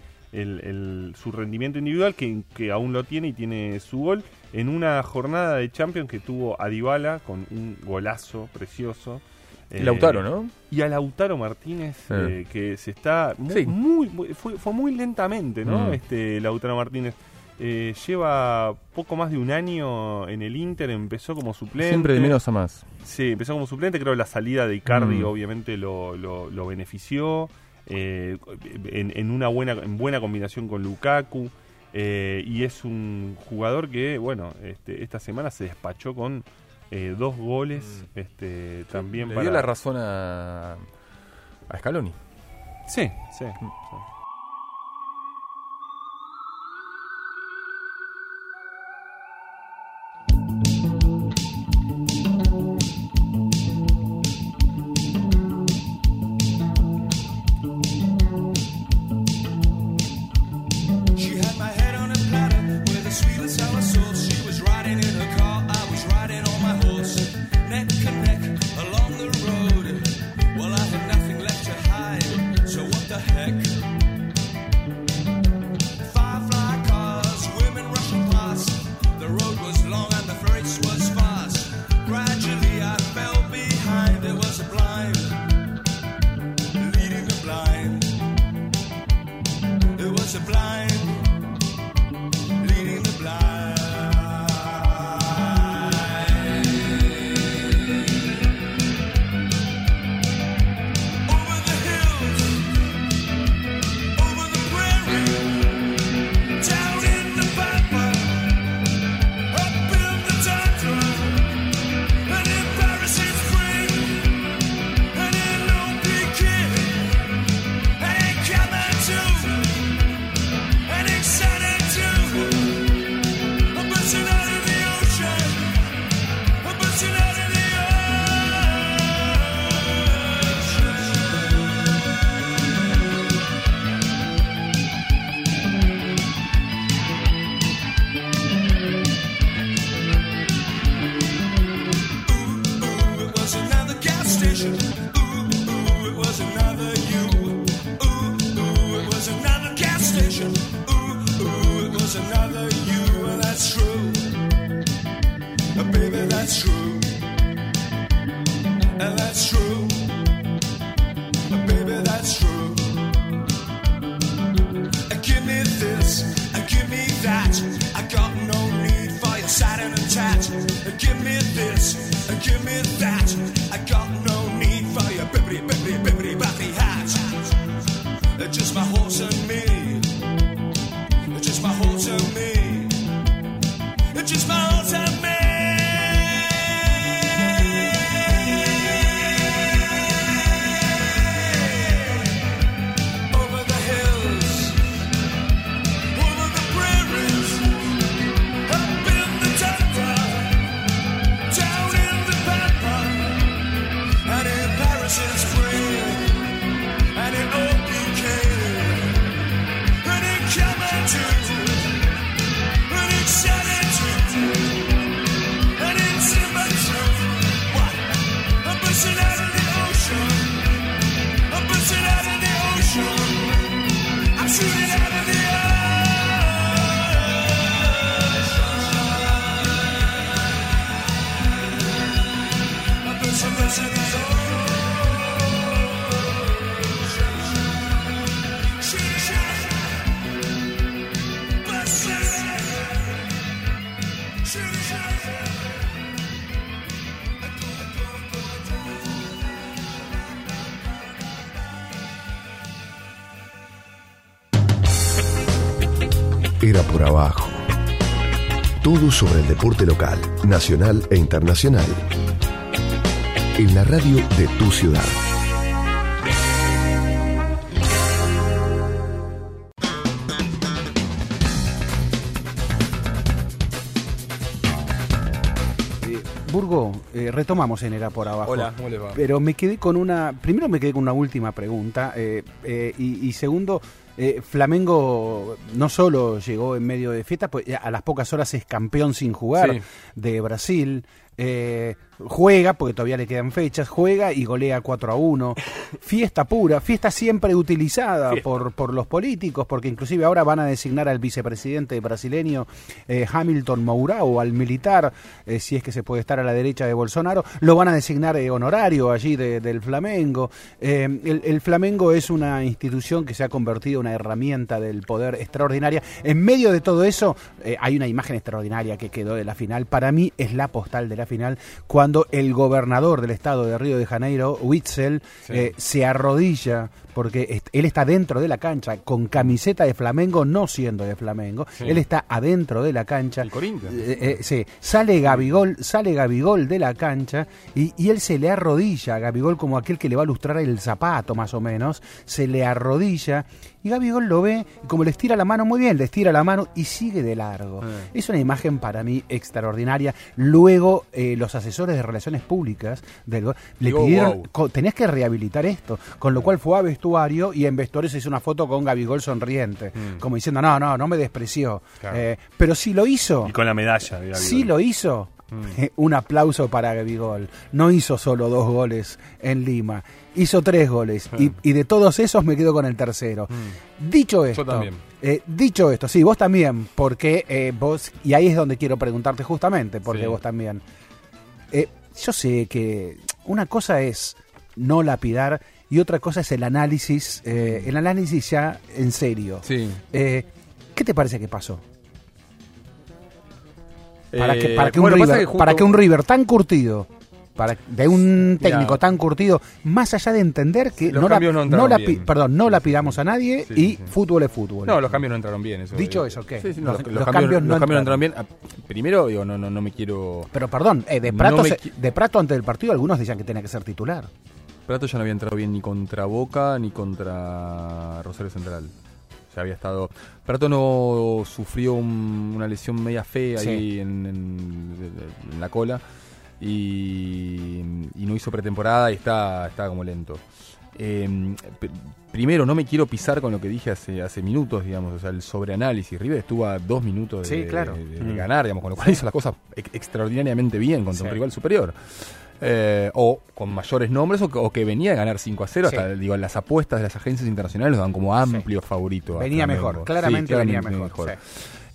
[SPEAKER 3] su rendimiento individual, que, aún lo tiene y tiene su gol, en una jornada de Champions que tuvo a Dybala con un golazo precioso.
[SPEAKER 2] Eh, Lautaro, ¿no?
[SPEAKER 3] Eh, y a Lautaro Martínez, eh, que se está muy, muy, fue, muy lentamente, ¿no?
[SPEAKER 2] Mm.
[SPEAKER 3] Este Lautaro Martínez.
[SPEAKER 14] Eh, lleva poco más de un año en el Inter, empezó como suplente.
[SPEAKER 2] Siempre de menos a más.
[SPEAKER 14] Sí, empezó como suplente, creo que la salida de Icardi
[SPEAKER 2] mm.
[SPEAKER 14] obviamente lo benefició eh, en, una buena, en buena combinación con Lukaku. Eh, y es un jugador que, bueno, este, esta semana se despachó con eh, dos goles. Mm. Este, también
[SPEAKER 2] Le dio la razón a, a Scaloni.
[SPEAKER 14] Sí, sí.
[SPEAKER 2] Mm,
[SPEAKER 14] sí.
[SPEAKER 5] local, nacional e internacional. En la radio de tu ciudad.
[SPEAKER 1] Eh, Burgo, eh, retomamos en Era por Abajo.
[SPEAKER 15] Hola, ¿cómo le va?
[SPEAKER 1] Pero me quedé con una. Primero me quedé con una última pregunta. Eh, y, segundo, eh, Flamengo no solo llegó en medio de fiesta, pues a las pocas horas es campeón sin jugar de Brasil. Eh, juega, porque todavía le quedan fechas, juega y golea 4 a 1. Fiesta pura, fiesta siempre utilizada por, por los políticos, porque inclusive ahora van a designar al vicepresidente brasileño eh, Hamilton Mourão, al militar, eh, si es que se puede estar a la derecha de Bolsonaro, lo van a designar eh, honorario allí de- del Flamengo. Eh, el, el Flamengo es una institución que se ha convertido en una herramienta del poder extraordinaria. En medio de todo eso, hay una imagen extraordinaria que quedó de la final. Para mí es la postal de la final, cuando el gobernador del estado de Río de Janeiro, Witzel, eh, se arrodilla porque est- él está dentro de la cancha con camiseta de Flamengo, no siendo de Flamengo.
[SPEAKER 2] Sí.
[SPEAKER 1] Él está adentro de la cancha.
[SPEAKER 2] El Corinthians.
[SPEAKER 1] Eh, eh, sí, sale Gabigol, sale Gabigol de la cancha y, y él se le arrodilla a Gabigol como aquel que le va a lustrar el zapato más o menos, se le arrodilla y Gabigol lo ve y como le estira la mano muy bien, le estira la mano y sigue de largo.
[SPEAKER 2] Eh.
[SPEAKER 1] Es una imagen para mí extraordinaria. Luego eh, los asesores de relaciones públicas del go- le
[SPEAKER 2] Digo,
[SPEAKER 1] pidieron,
[SPEAKER 2] wow.
[SPEAKER 1] tenías que rehabilitar esto, con lo cual fue a vestuario y en vestuario se hizo una foto con Gabigol sonriente,
[SPEAKER 3] Mm.
[SPEAKER 1] como diciendo, no, no, no me despreció.
[SPEAKER 3] Claro.
[SPEAKER 1] Eh, pero si lo hizo.
[SPEAKER 3] Y con la medalla. de.
[SPEAKER 1] Sí lo hizo.
[SPEAKER 3] Mm.
[SPEAKER 1] Un aplauso para Gabigol. No hizo solo dos goles en Lima, hizo tres goles. Y, y de todos esos me quedo con el tercero. Dicho esto,
[SPEAKER 2] también.
[SPEAKER 1] eh, dicho esto, sí, vos también, porque eh, vos, y ahí es donde quiero preguntarte justamente, porque
[SPEAKER 2] Sí.
[SPEAKER 1] vos también. Eh, yo sé que una cosa es no lapidar y otra cosa es el análisis, eh, el análisis ya en serio.
[SPEAKER 2] Sí.
[SPEAKER 1] ¿Qué te parece que pasó? Para, que, para, que un
[SPEAKER 2] bueno,
[SPEAKER 1] River,
[SPEAKER 2] que justo-
[SPEAKER 1] para que un River tan curtido, para, de un técnico tan curtido, más allá de entender que
[SPEAKER 2] Los
[SPEAKER 1] no, la,
[SPEAKER 2] cambios no
[SPEAKER 1] no
[SPEAKER 2] entraron
[SPEAKER 1] la
[SPEAKER 2] bien.
[SPEAKER 1] perdón, no la pidamos a nadie
[SPEAKER 2] Sí,
[SPEAKER 1] y
[SPEAKER 2] sí,
[SPEAKER 1] fútbol es fútbol.
[SPEAKER 2] No, los cambios no entraron bien. Eso,
[SPEAKER 1] Dicho eso, ¿qué?
[SPEAKER 2] Sí, no,
[SPEAKER 1] Los-
[SPEAKER 2] los,
[SPEAKER 1] los
[SPEAKER 2] cambios,
[SPEAKER 1] no
[SPEAKER 2] los cambios no
[SPEAKER 1] entraron.
[SPEAKER 2] bien. Ah, Primero, digo, no, no, no me quiero.
[SPEAKER 1] Pero perdón, eh, de, Prato se- de Prato antes del partido algunos decían que tenía que ser titular.
[SPEAKER 2] Prato ya no había entrado bien ni contra Boca ni contra Rosario Central. Ya había estado. Prato no sufrió un- una lesión media fea
[SPEAKER 1] Sí.
[SPEAKER 2] ahí en, en- en la cola y, y no hizo pretemporada y está, está como lento. Eh, p- primero, no me quiero pisar con lo que dije hace, hace minutos, digamos, o sea, el sobreanálisis. River estuvo a dos minutos de,
[SPEAKER 1] Sí, claro.
[SPEAKER 2] de- de
[SPEAKER 1] Mm.
[SPEAKER 2] ganar, digamos, con lo cual hizo las cosas ex- extraordinariamente bien contra un
[SPEAKER 1] Sí.
[SPEAKER 2] rival superior. Eh, o con mayores nombres o que, o que venía a ganar 5 a 0.
[SPEAKER 1] Sí.
[SPEAKER 2] Hasta, digo, las apuestas de las agencias internacionales lo dan como amplio favorito.
[SPEAKER 1] Venía mejor, claramente venía mejor,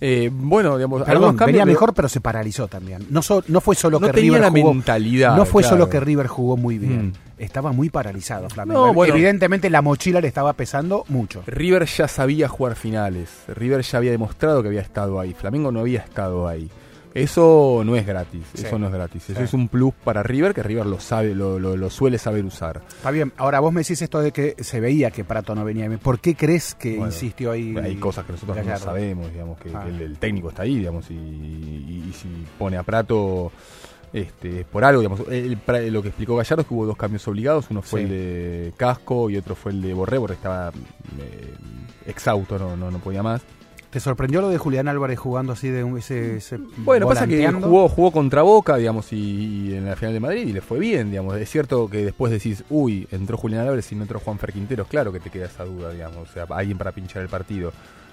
[SPEAKER 2] Eh, bueno, digamos,
[SPEAKER 1] Perdón,
[SPEAKER 2] cambios,
[SPEAKER 1] venía mejor, pero se paralizó también. No, so- no fue solo
[SPEAKER 2] No
[SPEAKER 1] que
[SPEAKER 2] tenía
[SPEAKER 1] River
[SPEAKER 2] la
[SPEAKER 1] jugó,
[SPEAKER 2] mentalidad,
[SPEAKER 1] No fue
[SPEAKER 2] claro.
[SPEAKER 1] solo que River jugó muy bien.
[SPEAKER 2] Mm.
[SPEAKER 1] Estaba muy paralizado Flamengo.
[SPEAKER 2] No, bueno.
[SPEAKER 1] Evidentemente la mochila le estaba pesando mucho.
[SPEAKER 2] River ya sabía jugar finales. River ya había demostrado que había estado ahí. Flamengo no había estado ahí. Eso no es gratis.
[SPEAKER 1] Sí.
[SPEAKER 2] Eso no es gratis. Eso
[SPEAKER 1] Sí.
[SPEAKER 2] es un plus para River que River lo sabe, lo, lo- lo suele saber usar.
[SPEAKER 1] Está bien, ahora vos me decís esto de que se veía que Prato no venía. ¿Por qué crees que
[SPEAKER 2] Bueno,
[SPEAKER 1] insistió ahí?
[SPEAKER 2] Hay cosas que nosotros no sabemos, digamos, que,
[SPEAKER 1] Ah.
[SPEAKER 2] que el, el técnico está ahí, digamos, y, y- y si pone a Prato este, es por algo, digamos. El- lo que explicó Gallardo es que hubo dos cambios obligados, uno fue
[SPEAKER 1] Sí.
[SPEAKER 2] el de Casco y otro fue el de Borré, porque estaba eh, exhausto, no, no, no podía más.
[SPEAKER 1] ¿Te sorprendió lo de Julián Álvarez jugando así de un, ese, ese
[SPEAKER 2] Bueno, pasa que jugó, jugó contra Boca, digamos, y, y en la final de Madrid y le fue bien, digamos. Es cierto que después decís, uy, entró Julián Álvarez y no entró Juan Quinteros, claro que te queda esa duda, digamos, o sea, alguien para pinchar el partido.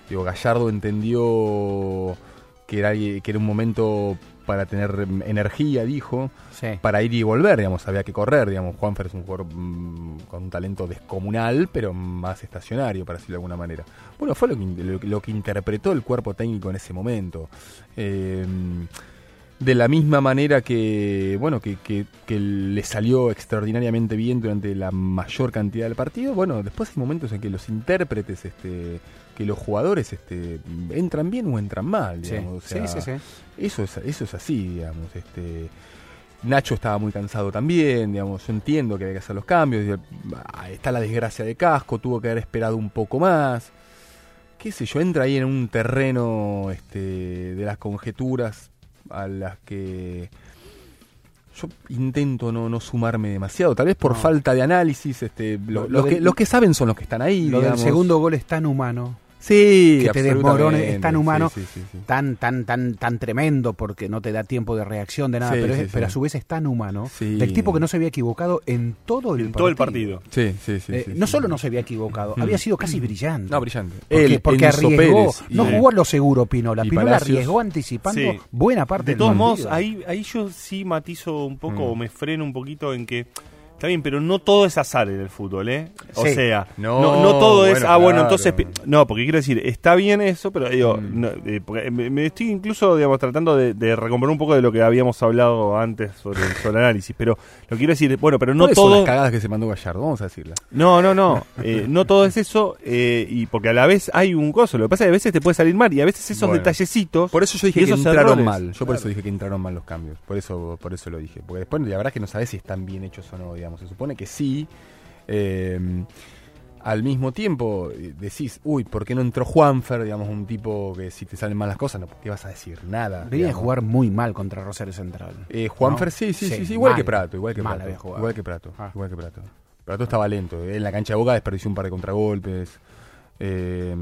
[SPEAKER 2] Digo, Gallardo entendió que era, que era un momento para tener mm, energía, dijo,
[SPEAKER 1] Sí.
[SPEAKER 2] para ir y volver, digamos, había que correr, digamos. Juanfer es un jugador mm, con un talento descomunal, pero más estacionario, para decirlo de alguna manera. Bueno, fue lo que, in- lo, lo que interpretó el cuerpo técnico en ese momento. Eh, de la misma manera que, bueno, que, que- que le salió extraordinariamente bien durante la mayor cantidad del partido, bueno, después hay momentos en que los intérpretes, este, que los jugadores este, entran bien o entran mal,
[SPEAKER 1] Sí.
[SPEAKER 2] digamos. o
[SPEAKER 1] Sí,
[SPEAKER 2] sea,
[SPEAKER 1] sí, sí.
[SPEAKER 2] Eso es, eso es así, digamos. Este, Nacho estaba muy cansado también, digamos, yo entiendo que hay que hacer los cambios, ah, está la desgracia de Casco, tuvo que haber esperado un poco más, qué sé yo, entra ahí en un terreno este, de las conjeturas a las que yo intento no, no sumarme demasiado, tal vez por
[SPEAKER 1] No.
[SPEAKER 2] falta de análisis, este, lo-
[SPEAKER 1] Lo- lo
[SPEAKER 2] los, que, los que saben son los que están ahí,
[SPEAKER 1] Lo
[SPEAKER 2] digamos.
[SPEAKER 1] del segundo gol es tan humano,
[SPEAKER 2] Sí,
[SPEAKER 1] que te desmorone,
[SPEAKER 2] absolutamente.
[SPEAKER 1] es tan humano,
[SPEAKER 2] Sí, sí, sí, sí.
[SPEAKER 1] tan, tan, tan, tan tremendo porque no te da tiempo de reacción de nada,
[SPEAKER 2] Sí,
[SPEAKER 1] pero, es-
[SPEAKER 2] sí, sí.
[SPEAKER 1] pero a su vez es tan humano,
[SPEAKER 2] Sí.
[SPEAKER 1] del tipo que no se había equivocado en todo el
[SPEAKER 3] En todo el partido.
[SPEAKER 2] Sí, sí, sí.
[SPEAKER 1] Eh,
[SPEAKER 2] sí,
[SPEAKER 1] no
[SPEAKER 2] sí.
[SPEAKER 1] solo no se había equivocado,
[SPEAKER 2] Mm.
[SPEAKER 1] había sido casi brillante.
[SPEAKER 2] No, brillante.
[SPEAKER 1] Porque, arriesgó, no jugó a lo seguro Pinola, Pinola
[SPEAKER 2] Palacios.
[SPEAKER 1] arriesgó anticipando
[SPEAKER 3] Sí.
[SPEAKER 1] buena parte
[SPEAKER 3] De
[SPEAKER 1] del
[SPEAKER 3] todos modos,
[SPEAKER 1] partido.
[SPEAKER 3] ahí, ahí yo sí matizo un poco,
[SPEAKER 2] Mm.
[SPEAKER 3] o me freno un poquito en que. Está bien, pero no todo es azar en el fútbol, ¿eh? O
[SPEAKER 1] Sí.
[SPEAKER 3] sea,
[SPEAKER 2] No,
[SPEAKER 3] no, no todo es.
[SPEAKER 2] bueno,
[SPEAKER 3] Ah, bueno,
[SPEAKER 2] claro.
[SPEAKER 3] entonces. pi- No, porque quiero decir, está bien eso, pero digo,
[SPEAKER 2] Mm.
[SPEAKER 3] no, eh, me, me estoy incluso, digamos, tratando de, de recomponer un poco de lo que habíamos hablado antes sobre, sobre el análisis. Pero lo quiero decir, bueno, pero no
[SPEAKER 2] ¿Cuáles son
[SPEAKER 3] todo.
[SPEAKER 2] las cagadas que se mandó Gallardo? Vamos a decirla.
[SPEAKER 3] No, no, no. eh, no todo es eso, eh, y porque a la vez hay un coso. Lo que pasa es que a veces te puede salir mal y a veces esos
[SPEAKER 2] Bueno.
[SPEAKER 3] detallecitos.
[SPEAKER 2] Por eso yo dije que entraron
[SPEAKER 3] errores.
[SPEAKER 2] mal. Yo por eso dije que entraron mal los cambios. Por eso, por eso lo dije. Porque después la verdad es que no sabes si están bien hechos o no, digamos. Se supone que sí. Eh, al mismo tiempo eh, decís, uy, ¿por qué no entró Juanfer? Digamos, un tipo que si te salen mal las cosas, no, ¿qué vas a decir? Nada.
[SPEAKER 1] Venía a jugar muy mal contra Rosario Central.
[SPEAKER 2] Eh, Juanfer,
[SPEAKER 1] ¿No?
[SPEAKER 2] sí, sí, sí,
[SPEAKER 1] Sí,
[SPEAKER 2] igual
[SPEAKER 1] mal.
[SPEAKER 2] que Prato, igual que
[SPEAKER 1] Mal
[SPEAKER 2] Prato.
[SPEAKER 1] había jugado.
[SPEAKER 2] Igual que Prato,
[SPEAKER 1] Ah.
[SPEAKER 2] igual que Prato. Prato estaba lento. En la cancha de Boca desperdició un par de contragolpes. Eh,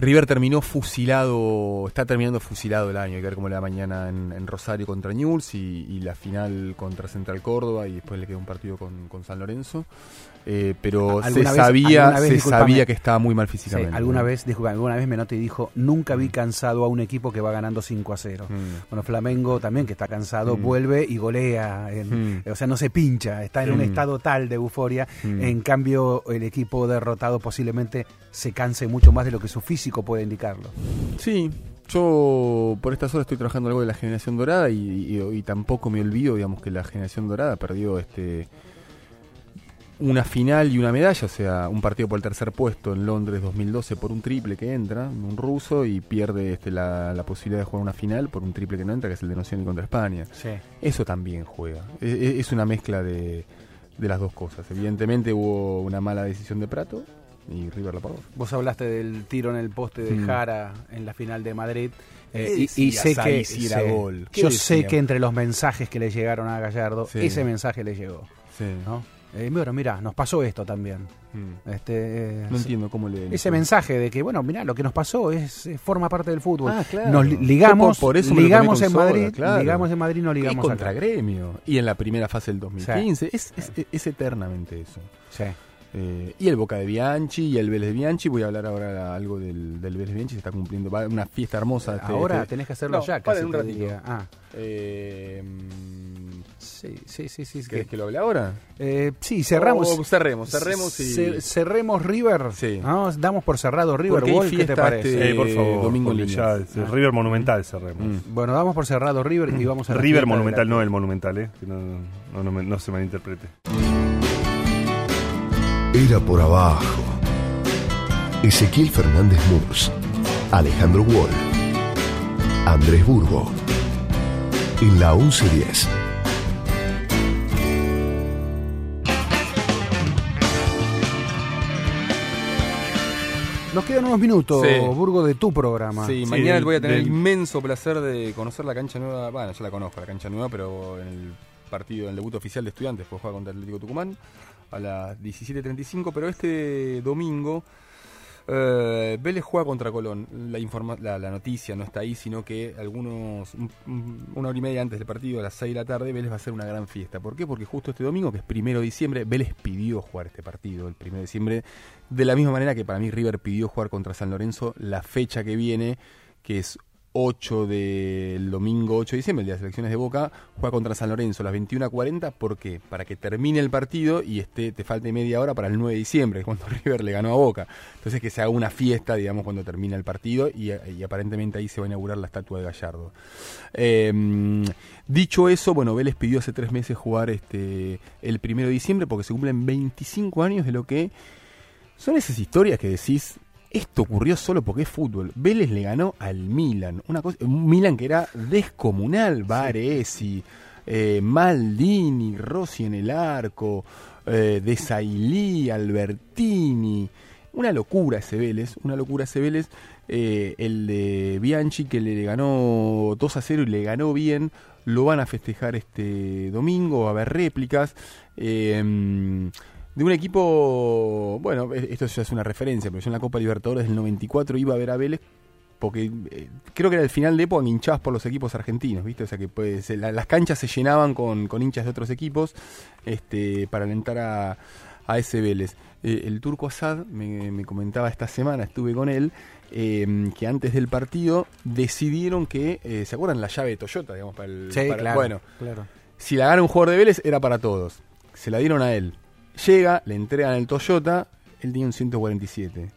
[SPEAKER 2] River terminó fusilado, está terminando fusilado el año. Hay que ver cómo le da mañana en, en Rosario contra Newell's y, y la final contra Central Córdoba y después le queda un partido con, con San Lorenzo. Eh, pero se
[SPEAKER 1] ¿Alguna vez-
[SPEAKER 2] sabía,
[SPEAKER 1] vez,
[SPEAKER 2] se sabía que estaba muy mal
[SPEAKER 1] Sí,
[SPEAKER 2] físicamente.
[SPEAKER 1] alguna
[SPEAKER 2] ¿no?
[SPEAKER 1] vez, alguna vez Menotti dijo, nunca vi cansado a un equipo que va ganando 5 a 0.
[SPEAKER 2] Mm.
[SPEAKER 1] Bueno, Flamengo también, que está cansado,
[SPEAKER 2] Mm.
[SPEAKER 1] vuelve y golea. en-
[SPEAKER 2] Mm.
[SPEAKER 1] O sea, no se pincha, está en un
[SPEAKER 2] Mm.
[SPEAKER 1] estado tal de euforia.
[SPEAKER 2] Mm.
[SPEAKER 1] En cambio, el equipo derrotado posiblemente se canse mucho más de lo que su físico puede indicarlo.
[SPEAKER 2] Sí, yo por estas horas estoy trabajando algo de la generación dorada y, y- y tampoco me olvido, digamos, que la generación dorada perdió este una final y una medalla, o sea, un partido por el tercer puesto en Londres 2012 por un triple que entra, un ruso, y pierde este, la, la posibilidad de jugar una final por un triple que no entra, que es el de Nocioni contra España.
[SPEAKER 1] Sí.
[SPEAKER 2] Eso también juega. E- e- Es, una mezcla de, de las dos cosas. Evidentemente hubo una mala decisión de Prato y River la pagó.
[SPEAKER 1] Vos hablaste del tiro en el poste de
[SPEAKER 2] Mm.
[SPEAKER 1] Jara en la final de Madrid. eh,
[SPEAKER 2] ¿Qué
[SPEAKER 1] y, y sé que sí,
[SPEAKER 2] gol? ¿Qué
[SPEAKER 1] yo sé que entre los mensajes que le llegaron a Gallardo,
[SPEAKER 2] Sí.
[SPEAKER 1] ese mensaje le llegó.
[SPEAKER 2] Sí.
[SPEAKER 1] ¿no? Eh, bueno, mira, nos pasó esto también.
[SPEAKER 2] Mm.
[SPEAKER 1] Este, eh,
[SPEAKER 2] No entiendo cómo le...
[SPEAKER 1] ese mensaje de que, bueno, mira, lo que nos pasó es eh, forma parte del fútbol.
[SPEAKER 2] Ah, claro.
[SPEAKER 1] Nos li- ligamos,
[SPEAKER 2] por- por eso
[SPEAKER 1] ligamos en
[SPEAKER 2] soda,
[SPEAKER 1] Madrid,
[SPEAKER 2] claro.
[SPEAKER 1] ligamos en Madrid, no ligamos
[SPEAKER 2] y contra
[SPEAKER 1] acá.
[SPEAKER 2] Gremio. Y en la primera fase del 2015. Es, es, es eternamente eso.
[SPEAKER 1] Sí.
[SPEAKER 2] Eh, y el Boca de Bianchi y el Vélez de Bianchi. Voy a hablar ahora algo del, del Vélez de Bianchi. Se está cumpliendo va, una fiesta hermosa. este-
[SPEAKER 1] Ahora
[SPEAKER 2] este-
[SPEAKER 1] tenés que hacerlo
[SPEAKER 2] No,
[SPEAKER 1] ya, casi
[SPEAKER 2] un ratito.
[SPEAKER 1] Ah.
[SPEAKER 2] Eh,
[SPEAKER 1] Sí, sí, sí, sí.
[SPEAKER 2] ¿Querés que lo hable ahora?
[SPEAKER 1] Eh, sí, cerramos.
[SPEAKER 2] O cerremos, cerremos y-
[SPEAKER 1] cerremos River.
[SPEAKER 2] Sí.
[SPEAKER 1] ¿no? Damos por cerrado River. Wall, ¿Qué te
[SPEAKER 2] fiesta
[SPEAKER 1] parece?
[SPEAKER 2] este-
[SPEAKER 3] Eh, por favor,
[SPEAKER 2] Domingo
[SPEAKER 3] ya el River Monumental cerremos.
[SPEAKER 2] Mm.
[SPEAKER 1] Bueno, damos por cerrado River y vamos a
[SPEAKER 3] River Monumental, no el Monumental, ¿eh? Que no, no, no me- no se malinterprete.
[SPEAKER 5] Era por abajo. Ezequiel Fernández Murs, Alejandro Wall, Andrés Burgo. En la 1110.
[SPEAKER 1] Nos quedan unos minutos,
[SPEAKER 2] Sí.
[SPEAKER 1] Burgo, de tu programa.
[SPEAKER 2] Sí,
[SPEAKER 3] Sí,
[SPEAKER 2] mañana
[SPEAKER 3] del-
[SPEAKER 2] voy a tener el inmenso placer de conocer la cancha nueva. Bueno, ya la conozco, la cancha nueva, pero en el partido, en el debut oficial de estudiantes, pues juega contra Atlético Tucumán a las 17.35. Pero este domingo, eh, Vélez juega contra Colón. La, informa- la, la noticia no está ahí, sino que algunos, un- un- una hora y media antes del partido, a las 6 de la tarde, Vélez va a hacer una gran fiesta. ¿Por qué? Porque justo este domingo, que es primero de diciembre, Vélez pidió jugar este partido, el primero de diciembre, de la misma manera que para mí River pidió jugar contra San Lorenzo la fecha que viene, que es 8 del domingo 8 de diciembre, el día de las elecciones de Boca, juega contra San Lorenzo a las 21.40. ¿Por qué? Para que termine el partido y esté, te falte media hora para el 9 de diciembre, cuando River le ganó a Boca. Entonces que se haga una fiesta, digamos, cuando termina el partido y, aparentemente ahí se va a inaugurar la estatua de Gallardo. Eh, dicho eso, bueno, Vélez pidió hace tres meses jugar este el primero de diciembre porque se cumplen 25 años de lo que son esas historias que decís, esto ocurrió solo porque es fútbol. Vélez le ganó al Milan, una cosa, un Milan que era descomunal, Varesi, eh, Maldini, Rossi en el arco, eh, Desailly, Albertini. Una locura ese Vélez, una locura ese Vélez. Eh, el de Bianchi que le ganó 2 a 0 y le ganó bien, lo van a festejar este domingo, va a haber réplicas. Eh, de un equipo, bueno, e- esto ya es una referencia, pero yo en la Copa Libertadores del 94 iba a ver a Vélez porque eh, creo que era el final de época hinchadas por los equipos argentinos, ¿viste? O sea que pues, la- las canchas se llenaban con, con hinchas de otros equipos este, para alentar a, a ese Vélez. Eh, el turco Assad me, me comentaba esta semana, estuve con él, eh, que antes del partido decidieron que, eh, ¿se acuerdan la llave de Toyota? Digamos, para el,
[SPEAKER 1] Sí,
[SPEAKER 2] para-
[SPEAKER 1] claro,
[SPEAKER 2] Bueno,
[SPEAKER 1] claro.
[SPEAKER 2] si la gana un jugador de Vélez era para todos. Se la dieron a él. Llega, le entregan el Toyota, él tenía un 147.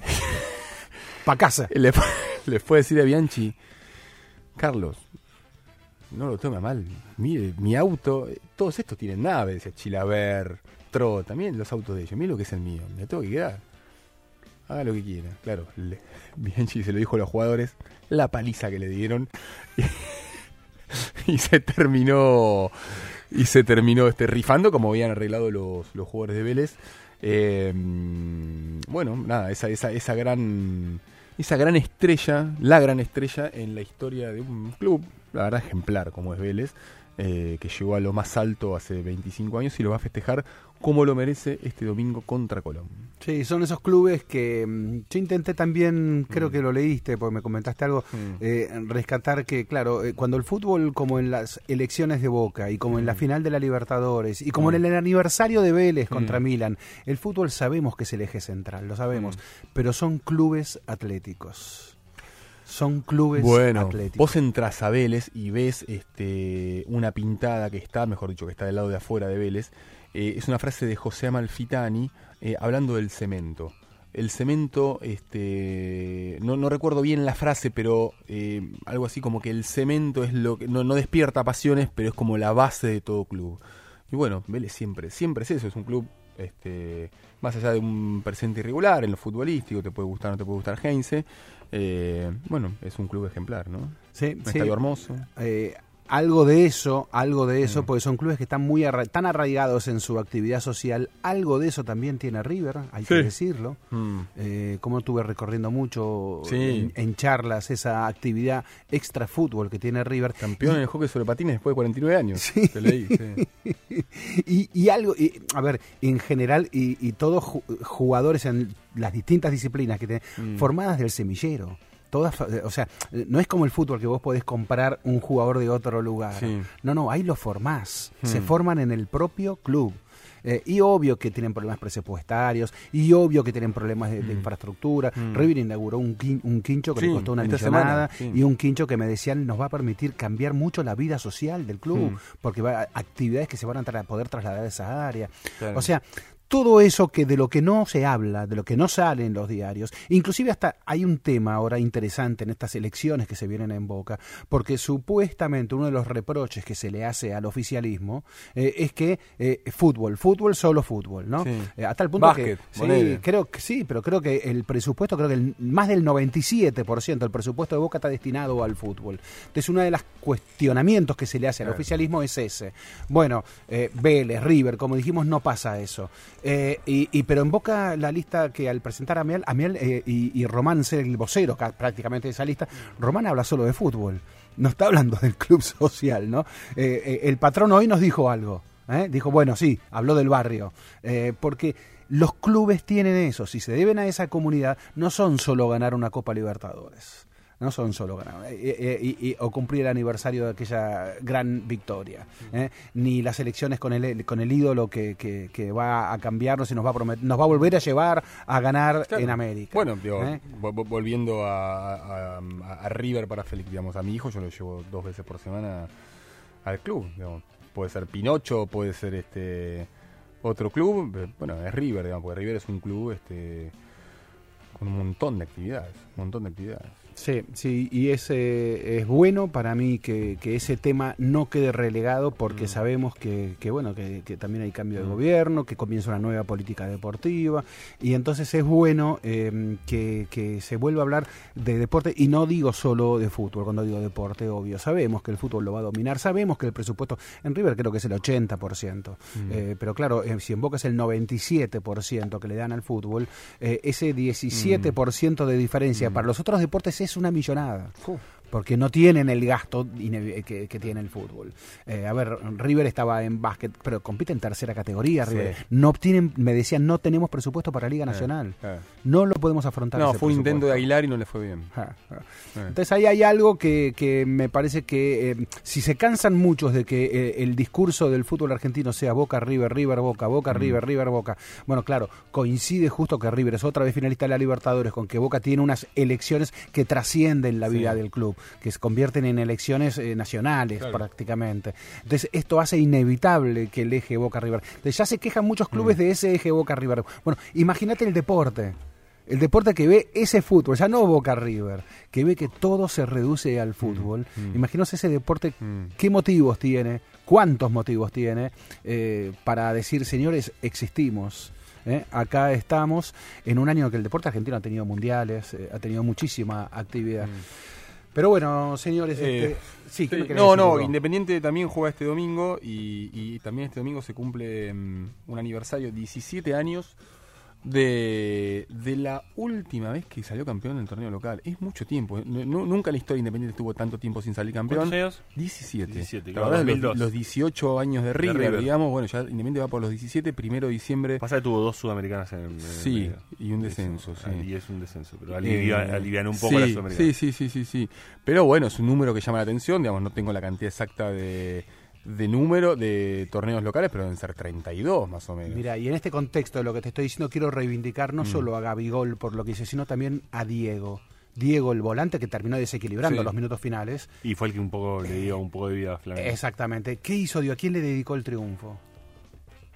[SPEAKER 1] Pa' casa.
[SPEAKER 2] Le, fue- le fue a decir a Bianchi, Carlos, no lo tome a mal. Mire, mi auto, todos estos tienen nave, decía Chilaver, Tro, también los autos de ellos. Mire lo que es el mío, me tengo que quedar. Haga lo que quiera. Claro, le- Bianchi se lo dijo a los jugadores, la paliza que le dieron. y se terminó y se terminó este rifando como habían arreglado los, los jugadores de Vélez. Eh, bueno nada esa, esa, esa gran esa gran estrella la gran estrella en la historia de un club la verdad ejemplar como es Vélez eh, que llegó a lo más alto hace 25 años y lo va a festejar como lo merece este domingo contra Colón
[SPEAKER 1] Sí, son esos clubes que mm, yo intenté también,
[SPEAKER 2] Mm.
[SPEAKER 1] creo que lo leíste, porque me comentaste algo, eh, rescatar que, claro, eh, cuando el fútbol, como en las elecciones de Boca, y como en la final de la Libertadores, y como en el aniversario de Vélez contra
[SPEAKER 2] Mm.
[SPEAKER 1] Milan, el fútbol sabemos que es el eje central, lo sabemos, pero son clubes atléticos. Son clubes
[SPEAKER 2] Bueno,
[SPEAKER 1] atléticos.
[SPEAKER 2] vos entras a Vélez y ves este, una pintada que está, mejor dicho, que está del lado de afuera de Vélez. Eh, es una frase de José Amalfitani eh, hablando del cemento. El cemento, este, no, no recuerdo bien la frase, pero eh, algo así como que el cemento es lo que no, no despierta pasiones, pero es como la base de todo club. Y bueno, Vélez siempre, siempre es eso, es un club este, más allá de un presente irregular en lo futbolístico, te puede gustar o no te puede gustar Heinze, eh, bueno, es un club ejemplar, ¿no?
[SPEAKER 1] Sí,
[SPEAKER 2] un
[SPEAKER 1] sí.
[SPEAKER 2] estadio hermoso.
[SPEAKER 1] Eh, algo de eso, algo de
[SPEAKER 2] Mm.
[SPEAKER 1] eso, porque son clubes que están muy arra- tan arraigados en su actividad social. Algo de eso también tiene River, hay que decirlo.
[SPEAKER 2] Mm.
[SPEAKER 1] Eh, como estuve recorriendo mucho
[SPEAKER 2] Sí.
[SPEAKER 1] en, en charlas esa actividad extra fútbol que tiene River.
[SPEAKER 2] Campeón en el hockey sobre patines después de 49 años. Te leí,
[SPEAKER 1] y, y algo, y, a ver, en general, y, y todos ju- jugadores en las distintas disciplinas que tienen,
[SPEAKER 2] Mm.
[SPEAKER 1] formadas del semillero. Todas, o sea, no es como el fútbol que vos podés comprar un jugador de otro lugar.
[SPEAKER 2] Sí.
[SPEAKER 1] No, no, ahí lo formás. Se
[SPEAKER 2] Mm.
[SPEAKER 1] forman en el propio club. Eh, y obvio que tienen problemas presupuestarios, y obvio que tienen problemas de, de infraestructura.
[SPEAKER 2] Mm.
[SPEAKER 1] River inauguró un, quin- un quincho que
[SPEAKER 2] Sí,
[SPEAKER 1] le costó una millonada,
[SPEAKER 2] semana, sí.
[SPEAKER 1] y un quincho que me decían nos va a permitir cambiar mucho la vida social del club,
[SPEAKER 2] Mm.
[SPEAKER 1] porque va a actividades que se van a tra- poder trasladar a esa área.
[SPEAKER 2] Claro.
[SPEAKER 1] O sea, todo eso que de lo que no se habla, de lo que no sale en los diarios, inclusive hasta hay un tema ahora interesante en estas elecciones que se vienen en Boca, porque supuestamente uno de los reproches que se le hace al oficialismo eh, es que eh, fútbol, fútbol, solo fútbol, ¿no?
[SPEAKER 2] Sí.
[SPEAKER 1] Eh, hasta el punto que sí, creo que sí, pero creo que el presupuesto, creo que el- más del 97% del presupuesto de Boca está destinado al fútbol. Entonces, uno de los cuestionamientos que se le hace al
[SPEAKER 2] Claro.
[SPEAKER 1] oficialismo es ese. Bueno, eh, Vélez, River, como dijimos, no pasa eso. Eh, y, y- pero en Boca la lista que al presentar a Miel, a Miel, eh, y, Román ser el vocero ca- prácticamente de esa lista, Román habla solo de fútbol. No está hablando del club social, ¿no? Eh, eh, el patrón hoy nos dijo algo. ¿eh? Dijo, bueno, sí, habló del barrio. Porque los clubes tienen eso. Si se deben a esa comunidad, no son solo ganar una Copa Libertadores. No son solo ganar. eh, eh, o cumplir el aniversario de aquella gran victoria. ¿eh? Ni las elecciones con el, con el ídolo que, que- que va a cambiarnos y nos va a, promet- nos va a volver a llevar a ganar
[SPEAKER 2] Claro.
[SPEAKER 1] en América.
[SPEAKER 2] Bueno, digo,
[SPEAKER 1] ¿eh?
[SPEAKER 2] vo- vo- volviendo a, a- a- River para Félix, digamos, a mi hijo yo lo llevo dos veces por semana al club. digamos. Puede ser Pinocho, puede ser este otro club. Bueno, es River, digamos, porque River es un club este con un montón de actividades, un montón de actividades.
[SPEAKER 1] Sí, sí, y es, eh, es bueno para mí que, que ese tema no quede relegado porque sabemos que, que, bueno, que, que también hay cambio de
[SPEAKER 2] Mm.
[SPEAKER 1] gobierno, que comienza una nueva política deportiva y entonces es bueno eh, que, que se vuelva a hablar de deporte y no digo solo de fútbol, cuando digo deporte, obvio, sabemos que el fútbol lo va a dominar, sabemos que el presupuesto en River creo que es el 80%,
[SPEAKER 2] Mm.
[SPEAKER 1] eh, pero claro, eh, si en Boca es el 97% que le dan al fútbol, eh, ese 17% de diferencia para los otros deportes es una millonada. Porque no tienen el gasto que, que tiene el fútbol. Eh, a ver, River estaba en básquet, pero compite en tercera categoría.
[SPEAKER 2] Sí.
[SPEAKER 1] River. No tienen, me decían, no tenemos presupuesto para Liga Nacional.
[SPEAKER 2] claro.
[SPEAKER 1] No lo podemos afrontar.
[SPEAKER 2] No,
[SPEAKER 1] ese
[SPEAKER 2] fue un intento de. Aguilar y no le fue bien.
[SPEAKER 1] Ja.
[SPEAKER 2] Eh.
[SPEAKER 1] Entonces ahí hay algo que, que me parece que eh, si se cansan muchos de que eh, el discurso del fútbol argentino sea Boca, River, River, Boca, Boca, River, River, Boca. Bueno, claro, coincide justo que River es otra vez finalista de la Libertadores, con que Boca tiene unas elecciones que trascienden la vida
[SPEAKER 2] Sí.
[SPEAKER 1] del club, que se convierten en elecciones eh, nacionales
[SPEAKER 2] Claro.
[SPEAKER 1] prácticamente. Entonces esto hace inevitable que el eje Boca River. Entonces ya se quejan muchos clubes
[SPEAKER 2] Mm.
[SPEAKER 1] de ese eje Boca River. Bueno, imagínate el deporte. El deporte que ve ese fútbol, ya no Boca River, que ve que todo se reduce al fútbol.
[SPEAKER 2] mm.
[SPEAKER 1] Imaginaos ese deporte,
[SPEAKER 2] Mm.
[SPEAKER 1] qué motivos tiene, cuántos motivos tiene eh, para decir, señores, existimos. ¿eh? Acá estamos en un año que el deporte argentino ha tenido mundiales, eh, ha tenido muchísima actividad. Pero bueno, señores.
[SPEAKER 2] Eh,
[SPEAKER 1] este, sí, ¿qué me
[SPEAKER 2] Sí,
[SPEAKER 1] querés
[SPEAKER 2] no, no? Independiente también juega este domingo y, y también este domingo se cumple mm, un aniversario, 17 años de, de la última vez que salió campeón en el torneo local. Es mucho tiempo. eh. Nu- nunca en la historia Independiente estuvo tanto tiempo sin salir campeón.
[SPEAKER 3] ¿Cuántos años?
[SPEAKER 2] 17.
[SPEAKER 3] 17,
[SPEAKER 2] La
[SPEAKER 3] claro,
[SPEAKER 2] verdad, los,
[SPEAKER 3] 2002.
[SPEAKER 2] los 18 años de River,
[SPEAKER 3] River.
[SPEAKER 2] digamos, bueno, ya Independiente va por los 17, primero de diciembre.
[SPEAKER 3] Pasa que tuvo dos sudamericanas en, en
[SPEAKER 2] Sí,
[SPEAKER 3] medio.
[SPEAKER 2] y un descenso, sí.
[SPEAKER 3] Y es un descenso, pero alivia,
[SPEAKER 2] Eh,
[SPEAKER 3] alivian un poco
[SPEAKER 2] sí,
[SPEAKER 3] la sudamericana.
[SPEAKER 2] Sí, sí, sí, sí, sí. Pero bueno, es un número que llama la atención, digamos, no tengo la cantidad exacta de, de número de torneos locales, pero deben ser 32 más o menos.
[SPEAKER 1] Mira, y en este contexto de lo que te estoy diciendo, quiero reivindicar no
[SPEAKER 2] Mm.
[SPEAKER 1] solo a Gabigol por lo que hice, sino también a Diego. Diego, el volante que terminó desequilibrando
[SPEAKER 2] Sí.
[SPEAKER 1] los minutos finales.
[SPEAKER 3] Y fue el que un poco le dio un poco de vida a Flamengo.
[SPEAKER 1] Exactamente. ¿Qué hizo Diego? ¿A quién le dedicó el triunfo?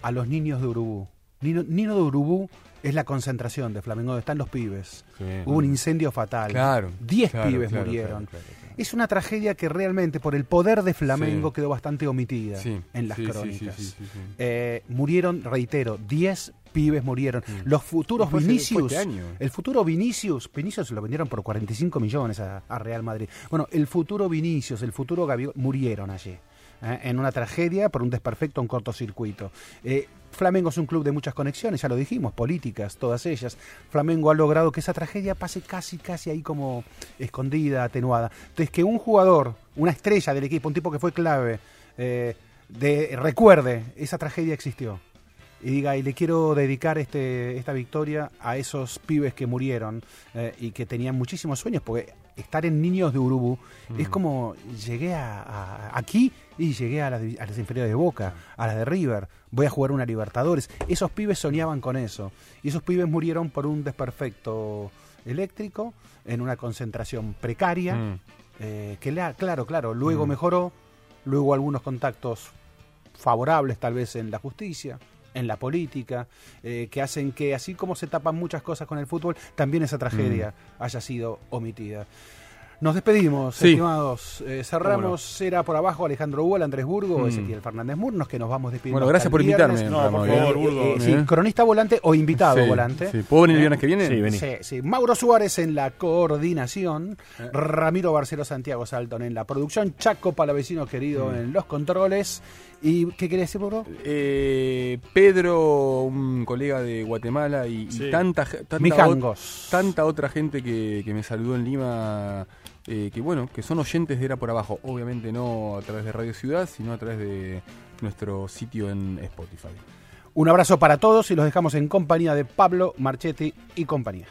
[SPEAKER 1] A los niños de Urubú. Nino, Nino de Urubú es la concentración de Flamengo, donde están los pibes.
[SPEAKER 2] Sí.
[SPEAKER 1] Hubo un incendio fatal.
[SPEAKER 2] Claro,
[SPEAKER 1] Diez
[SPEAKER 2] claro,
[SPEAKER 1] pibes
[SPEAKER 2] claro,
[SPEAKER 1] murieron.
[SPEAKER 2] claro, claro, claro.
[SPEAKER 1] Es una tragedia que realmente, por el poder de Flamengo,
[SPEAKER 2] Sí.
[SPEAKER 1] quedó bastante omitida
[SPEAKER 2] Sí,
[SPEAKER 1] en las
[SPEAKER 2] sí,
[SPEAKER 1] crónicas. Eh, murieron, reitero, 10 pibes murieron. Los futuros Vinicius,
[SPEAKER 2] este año.
[SPEAKER 1] el futuro Vinicius, Vinicius lo vendieron por 45 millones a, a Real Madrid. Bueno, el futuro Vinicius, el futuro Gabigol, murieron allí. ¿eh? En una tragedia por un desperfecto, un cortocircuito. Eh, Flamengo es un club de muchas conexiones, ya lo dijimos, políticas, todas ellas. Flamengo ha logrado que esa tragedia pase casi, casi ahí como escondida, atenuada. Entonces, que un jugador, una estrella del equipo, un tipo que fue clave, eh, de, recuerde, esa tragedia existió. Y diga, y le quiero dedicar este, esta victoria a esos pibes que murieron eh, y que tenían muchísimos sueños, porque estar en Niños de Urubú es como llegué a, a- aquí y llegué a las, divi- a las inferiores de Boca, a las de River, voy a jugar una Libertadores. Esos pibes soñaban con eso. Y esos pibes murieron por un desperfecto eléctrico, en una concentración precaria,
[SPEAKER 2] Mm.
[SPEAKER 1] eh, que, la- claro, claro, luego
[SPEAKER 2] Mm.
[SPEAKER 1] mejoró, luego algunos contactos favorables tal vez en la justicia, en la política, eh, que hacen que así como se tapan muchas cosas con el fútbol, también esa tragedia haya sido omitida. Nos despedimos,
[SPEAKER 2] Sí.
[SPEAKER 1] estimados. Eh, cerramos Será por abajo Alejandro Hugo, Andrés Burgo,
[SPEAKER 2] Mm.
[SPEAKER 1] Ezequiel Fernández Murnos, que nos vamos despidiendo.
[SPEAKER 2] Bueno, gracias por invitarme.
[SPEAKER 3] No, por favor,
[SPEAKER 2] ¿eh?
[SPEAKER 3] Burgo.
[SPEAKER 1] Eh, sí,
[SPEAKER 2] ¿Eh?
[SPEAKER 1] cronista volante o invitado
[SPEAKER 2] Sí,
[SPEAKER 1] volante.
[SPEAKER 2] sí. ¿Puedo venir el
[SPEAKER 1] ¿Eh?
[SPEAKER 2] viernes que viene?
[SPEAKER 3] Sí, vení.
[SPEAKER 1] Sí, sí. Mauro Suárez en la coordinación, Ramiro Barcelo Santiago Salton en la producción, Chaco Palavecino querido
[SPEAKER 2] Mm.
[SPEAKER 1] en los controles. ¿Y qué querés decir, Burgo?
[SPEAKER 2] Eh, Pedro, un colega de Guatemala y, y tanta, tanta, ot- tanta otra gente que, que me saludó en Lima, eh, que bueno, que son oyentes de Era por Abajo. Obviamente no a través de Radio Ciudad, sino a través de nuestro sitio en Spotify.
[SPEAKER 1] Un abrazo para todos y los dejamos en compañía de Pablo Marchetti y compañía.